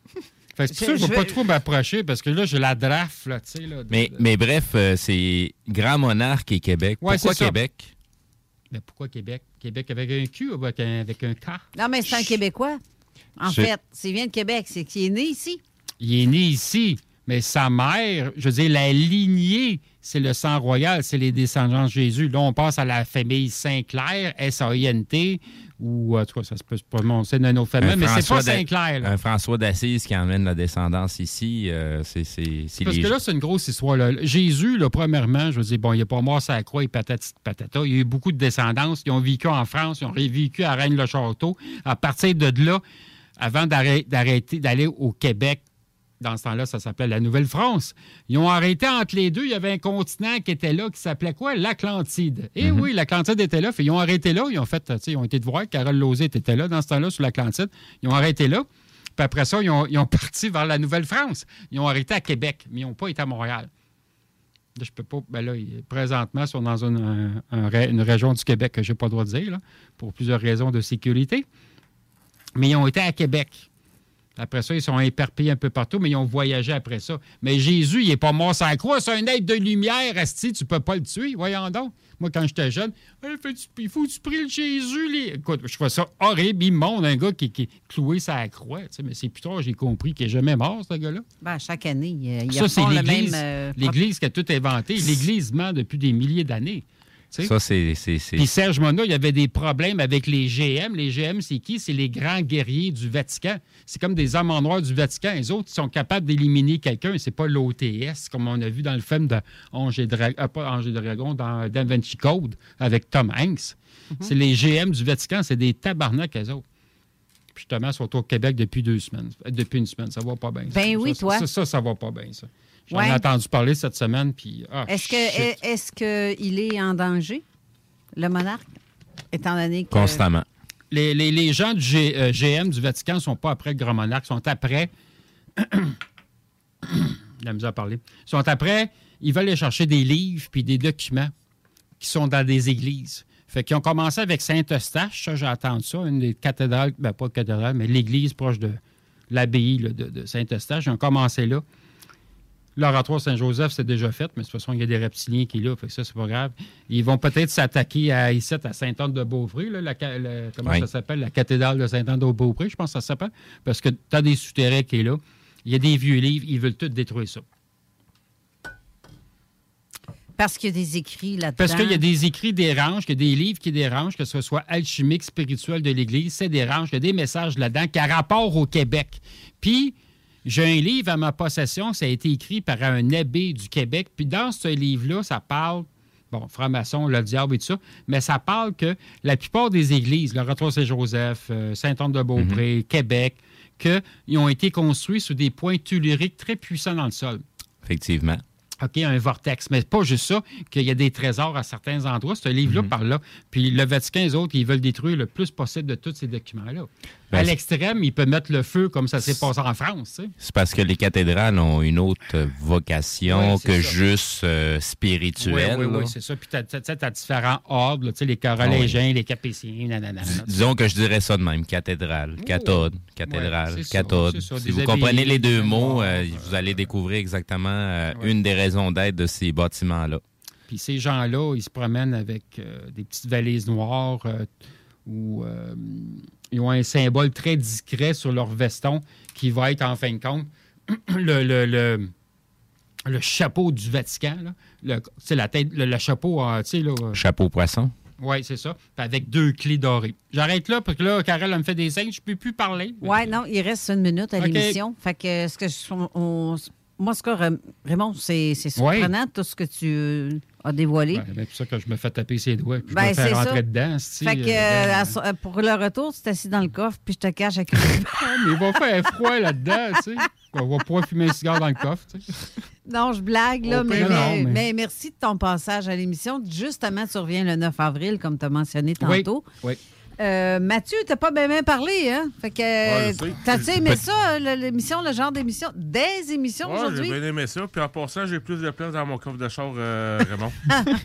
Fait que c'est pour ça que je ne veux pas trop m'approcher parce que là, j'ai la draft, là, tu sais. Là, de- Mais, mais bref, euh, c'est Grand Monarque et Québec. Ouais, Pourquoi c'est ça. Québec? Mais pourquoi Québec? Québec avec un Q ou avec un, avec un K? Non, mais c'est un Québécois. En fait, c'est vient de Québec. C'est qui est né ici. Il est né ici, mais sa mère, je veux dire, la lignée, c'est le sang royal, c'est les descendants de Jésus. Là, on passe à la famille Saint-Clair, S-A-I-N-T, ou en tout cas, ça se peut se prononcer autre famille, mais c'est pas Saint-Clair. Un François d'Assise qui emmène la descendance ici, euh, c'est Parce les que là, c'est une grosse histoire. là. Jésus, là, premièrement, je veux dire, bon, il n'est pas mort sur la croix et patati patata. Il y a eu beaucoup de descendance. Ils ont vécu en France, ils ont vécu à Rennes-le-Château. À partir de là, avant d'arrêt- d'arrêter d'aller au Québec, dans ce temps-là, ça s'appelait la Nouvelle-France. Ils ont arrêté entre les deux. Il y avait un continent qui était là, qui s'appelait quoi? L'Atlantide. Et Mhm. oui, l'Atlantide était là. Fait, ils ont arrêté là. Ils ont fait, tu sais, ils ont été de voir. Carole Lozé était là dans ce temps-là, sur l'Atlantide. Ils ont arrêté là. Puis après ça, ils ont, ils ont (laughs) parti vers la Nouvelle-France. Ils ont arrêté à Québec, mais ils n'ont pas été à Montréal. Là, je peux pas. Ben là, présentement, ils sont dans une, un- un ré- une région du Québec que je n'ai pas le droit de dire, là, pour plusieurs raisons de sécurité. Mais ils ont été à Québec. Après ça, ils sont éparpillés un peu partout, mais ils ont voyagé après ça. Mais Jésus, il n'est pas mort sans croix. C'est un être de lumière, Asti. Tu peux pas le tuer. Voyons donc. Moi, quand j'étais jeune, Hey, il faut que tu pries le Jésus. les- Écoute, je fais ça horrible, immonde, un gars qui, qui est cloué sa croix. tu sais, mais c'est plus tard, j'ai compris qu'il n'est jamais mort, ce gars-là. Ben, chaque année, il, il Ça, c'est le même. euh, L'Église qui a tout inventé. L'Église ment depuis des milliers d'années. Ça, c'est. c'est- c'est- Puis Serge Monod, il y avait des problèmes avec les GM. Les GM, c'est qui? C'est les grands guerriers du Vatican. C'est comme des hommes en noir du Vatican. Les autres, ils sont capables d'éliminer quelqu'un. C'est pas l'OTS, comme on a vu dans le film de Ange et Dra- euh, pas Dragon, dans Da Vinci Code, avec Tom Hanks. C'est les GM du Vatican. C'est des tabarnaks, eux autres. Puis justement, ils sont au Québec depuis deux semaines. Depuis une semaine. Ça va pas bien. ça. Ben oui, Ça, toi. Ça, ça, ça va pas bien, ça. J'en Ouais. ai entendu parler cette semaine, puis... ah, Est-ce que shit. est-ce qu'il est en danger, le monarque, étant donné que. Constamment. Les, les- les gens du G- euh, GM du Vatican ne sont pas après le grand monarque, sont après. (coughs) la misère à parler. Ils sont après, ils veulent aller chercher des livres puis des documents qui sont dans des églises. Fait qu'ils ont commencé avec Saint-Eustache, ça, j'ai entendu ça, une des cathédrales, ben pas de cathédrale, mais l'église proche de l'abbaye là, de, de Saint-Eustache. Ils ont commencé là. L'oratoire Saint-Joseph, c'est déjà fait, mais de toute façon, il y a des reptiliens qui sont là, fait que ça, c'est pas grave. Ils vont peut-être s'attaquer à ici, à Sainte-Anne-de-Beaupré, comment Oui. ça s'appelle? La cathédrale de Sainte-Anne-de-Beaupré, je pense que ça s'appelle. Parce que tu as des souterrains qui est là. Il y a des vieux livres, ils veulent tout détruire ça. Parce qu'il y a des écrits là-dedans. Parce qu'il y a des écrits dérangent, qu'il y a des livres qui dérangent, que ce soit alchimique, spirituel de l'Église, c'est dérange, il y a des messages là-dedans qui a rapport au Québec. Puis, j'ai un livre à ma possession, ça a été écrit par un abbé du Québec. Puis dans ce livre-là, ça parle, bon, franc-maçon, le diable et tout ça, mais ça parle que la plupart des églises, le Retour Saint-Joseph, euh, Saint-Anne-de-Beaupré, Québec, qu'ils ont été construits sous des points telluriques très puissants dans le sol. Effectivement. OK, un vortex. Mais pas juste ça, qu'il y a des trésors à certains endroits. Ce livre-là par là. Puis le Vatican, les autres, ils veulent détruire le plus possible de tous ces documents-là. Ben, à l'extrême, ils peuvent mettre le feu comme ça s'est passé en France. tu sais. C'est parce que les cathédrales ont une autre euh, vocation que ça. juste euh, spirituelle. Oui, oui, c'est ça. Puis tu as, différents ordres, là, les carolingiens, les capétiens, nanana. Dis- Disons que je dirais ça de même, cathédrale, cathode, cathédrale, cathode. ça, si vous abbayes, comprenez les deux mots, mémoires, euh, vous allez découvrir exactement euh, une des raisons d'être de ces bâtiments-là. Puis ces gens-là, ils se promènent avec euh, des petites valises noires euh, où euh, ils ont un symbole très discret sur leur veston qui va être, en fin de compte, (clears throat) le, le, le- le chapeau du Vatican. Là. Le, tu sais, la tête, le, le chapeau, euh, tu sais, là. Chapeau poisson. Oui, c'est ça. Puis avec deux clés dorées. J'arrête là parce que là, Carole, elle me fait des signes, je ne peux plus parler. Oui, non, il reste une minute à l'émission. Fait que ce que je- on- moi, ce que Raymond, c'est surprenant tout ce que tu euh, as dévoilé. Ouais, ben, c'est pour ça que je me fais taper ses doigts. Puis Ben, je me fais rentrer ça. dedans. Fait que, euh, euh, euh, pour le retour, tu t'assis dans le coffre, puis je te cache avec (laughs) mais il va faire froid là-dedans, tu sais. On va pouvoir fumer un cigare dans le coffre, tu sais. Non, je blague, là, mais, non, mais- mais- merci de ton passage à l'émission. Justement, tu reviens le 9 avril, comme tu as mentionné Oui, tantôt. oui. Euh, Mathieu, t'as pas bien bien parlé, hein? Fait que. Ouais, sais. T'as-tu aimé ça, le- l'émission, le genre d'émission? Des émissions Ouais, j'ai aujourd'hui? bien aimé ça. Puis en passant, j'ai plus de place dans mon coffre de char, euh, Raymond. (laughs)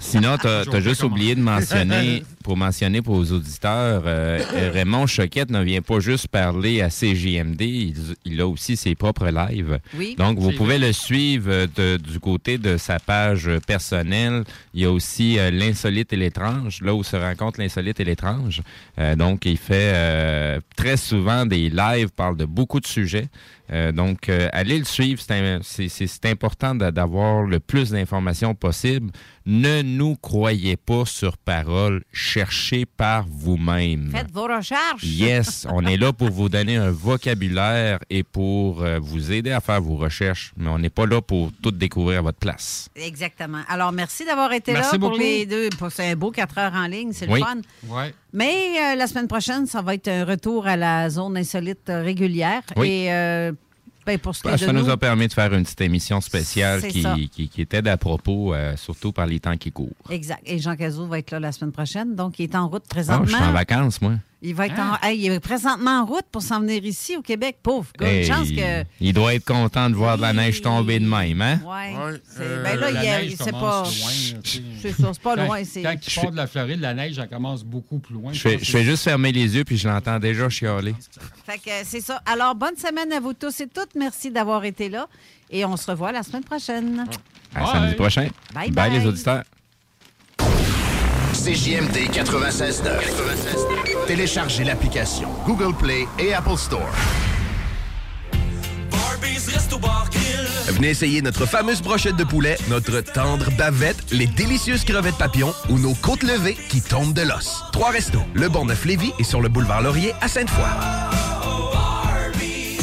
Sinon, tu as, juste comment. oublié de mentionner, (laughs) pour mentionner pour aux auditeurs, euh, euh, Raymond Choquette ne vient pas juste parler à CJMD, il, il a aussi ses propres lives. Oui, Donc, vous pouvez vrai. le suivre de- du côté de sa page personnelle. Il y a aussi euh, l'insolite et l'étrange, là où se rencontre l'insolite et l'étrange. Euh, donc, il fait euh, très souvent des lives, parle de beaucoup de sujets. Euh, donc, euh, allez le suivre. C'est important d'a- d'avoir le plus d'informations possible. Ne nous croyez pas sur parole. Cherchez par vous-même. Faites vos recherches. Yes, (laughs) on est là pour vous donner un vocabulaire et pour euh, vous aider à faire vos recherches, mais on n'est pas là pour tout découvrir à votre place. Exactement. Alors, merci d'avoir été Merci là pour les deux. pour- C'est un beau 4 heures en ligne, c'est Oui. le fun. Ouais. Mais euh, la semaine prochaine, ça va être un retour à la zone insolite euh, régulière. Oui. Et euh, ben, pour ce qui ça nous nous, a permis de faire une petite émission spéciale qui, qui, qui était d'à propos, euh, surtout par les temps qui courent. Exact. Et Jean Cazot va être là la semaine prochaine. Donc, il est en route Ah, je suis en présentement. vacances, moi. Il va être Ah. en- hey, il est présentement en route pour s'en venir ici au Québec. Pauvre gars. Hey, Une chance que. Il doit être content de voir de la neige tomber de même, hein? Ouais. c'est- Euh, ben là, la il c'est pas. C'est ça, c'est pas Quand- loin. Quand il part de la Floride, la neige, elle commence beaucoup plus loin. Je fais, je fais juste fermer les yeux puis je l'entends déjà chialer. Fait que euh, c'est ça. Alors, bonne semaine à vous tous et toutes. Merci d'avoir été là. Et on se revoit la semaine prochaine. À samedi prochain. Bye bye. les auditeurs. CJMD 96.9. Téléchargez l'application Google Play et Apple Store. Venez essayer notre fameuse brochette de poulet, notre tendre bavette, les délicieuses crevettes papillons ou nos côtes levées qui tombent de l'os. Trois restos, le Bonneuf Lévis et sur le boulevard Laurier à Sainte-Foy.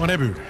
On a vu.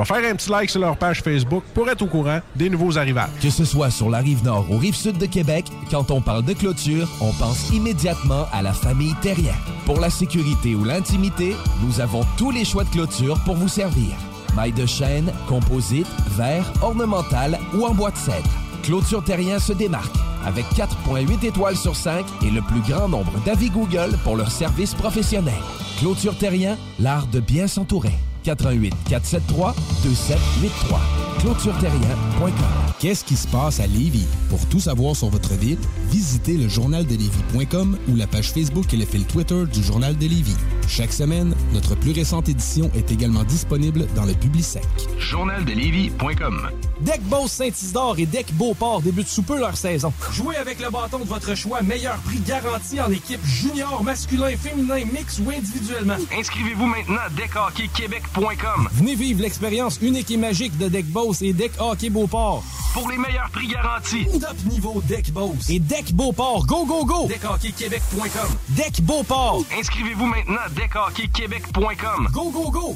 vais faire un petit like sur leur page Facebook pour être au courant des nouveaux arrivages. Que ce soit sur la rive nord ou rive sud de Québec, quand on parle de clôture, on pense immédiatement à la famille Terrien. Pour la sécurité ou l'intimité, nous avons tous les choix de clôture pour vous servir. Maille de chêne, composite, verre, ornemental ou en bois de cèdre. Clôture Terrien se démarque avec 4.8 étoiles sur 5 et le plus grand nombre d'avis Google pour leur service professionnel. Clôture Terrien, l'art de bien s'entourer. 88 473 2783. ClôtureTerrien.com. Qu'est-ce qui se passe à Lévis? Pour tout savoir sur votre ville, visitez le journaldelévis.com ou la page Facebook et le fil Twitter du Journal de Lévis. Chaque semaine, notre plus récente édition est également disponible dans le Publisec. Journaldelévis.com Deck Boss Saint-Isidore et Deck Beauport débutent sous peu leur saison. Jouez avec le bâton de votre choix, meilleur prix garanti en équipe junior, masculin, féminin, mix ou individuellement. Inscrivez-vous maintenant à deckhockeyquebec.com Venez vivre l'expérience unique et magique de Deck Boss et Deck Hockey Beauport. pour les meilleurs prix garantis. Top niveau Deck Boss et Deck Beauport. Go, go, go! DeckHockeyQuébec.com. Deck Beauport. Inscrivez-vous maintenant à deckhockeyquebec.com. Go, go, go!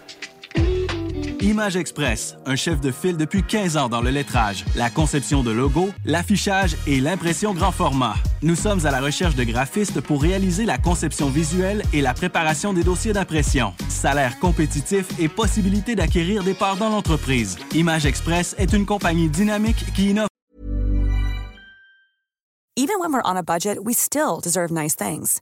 Image Express, un chef de file depuis 15 ans dans le lettrage, la conception de logos, l'affichage et l'impression grand format. Nous sommes à la recherche de graphistes pour réaliser la conception visuelle et la préparation des dossiers d'impression. Salaire compétitif et possibilité d'acquérir des parts dans l'entreprise. Image Express est une compagnie dynamique qui innove Even when we're on a budget, we still deserve nice things.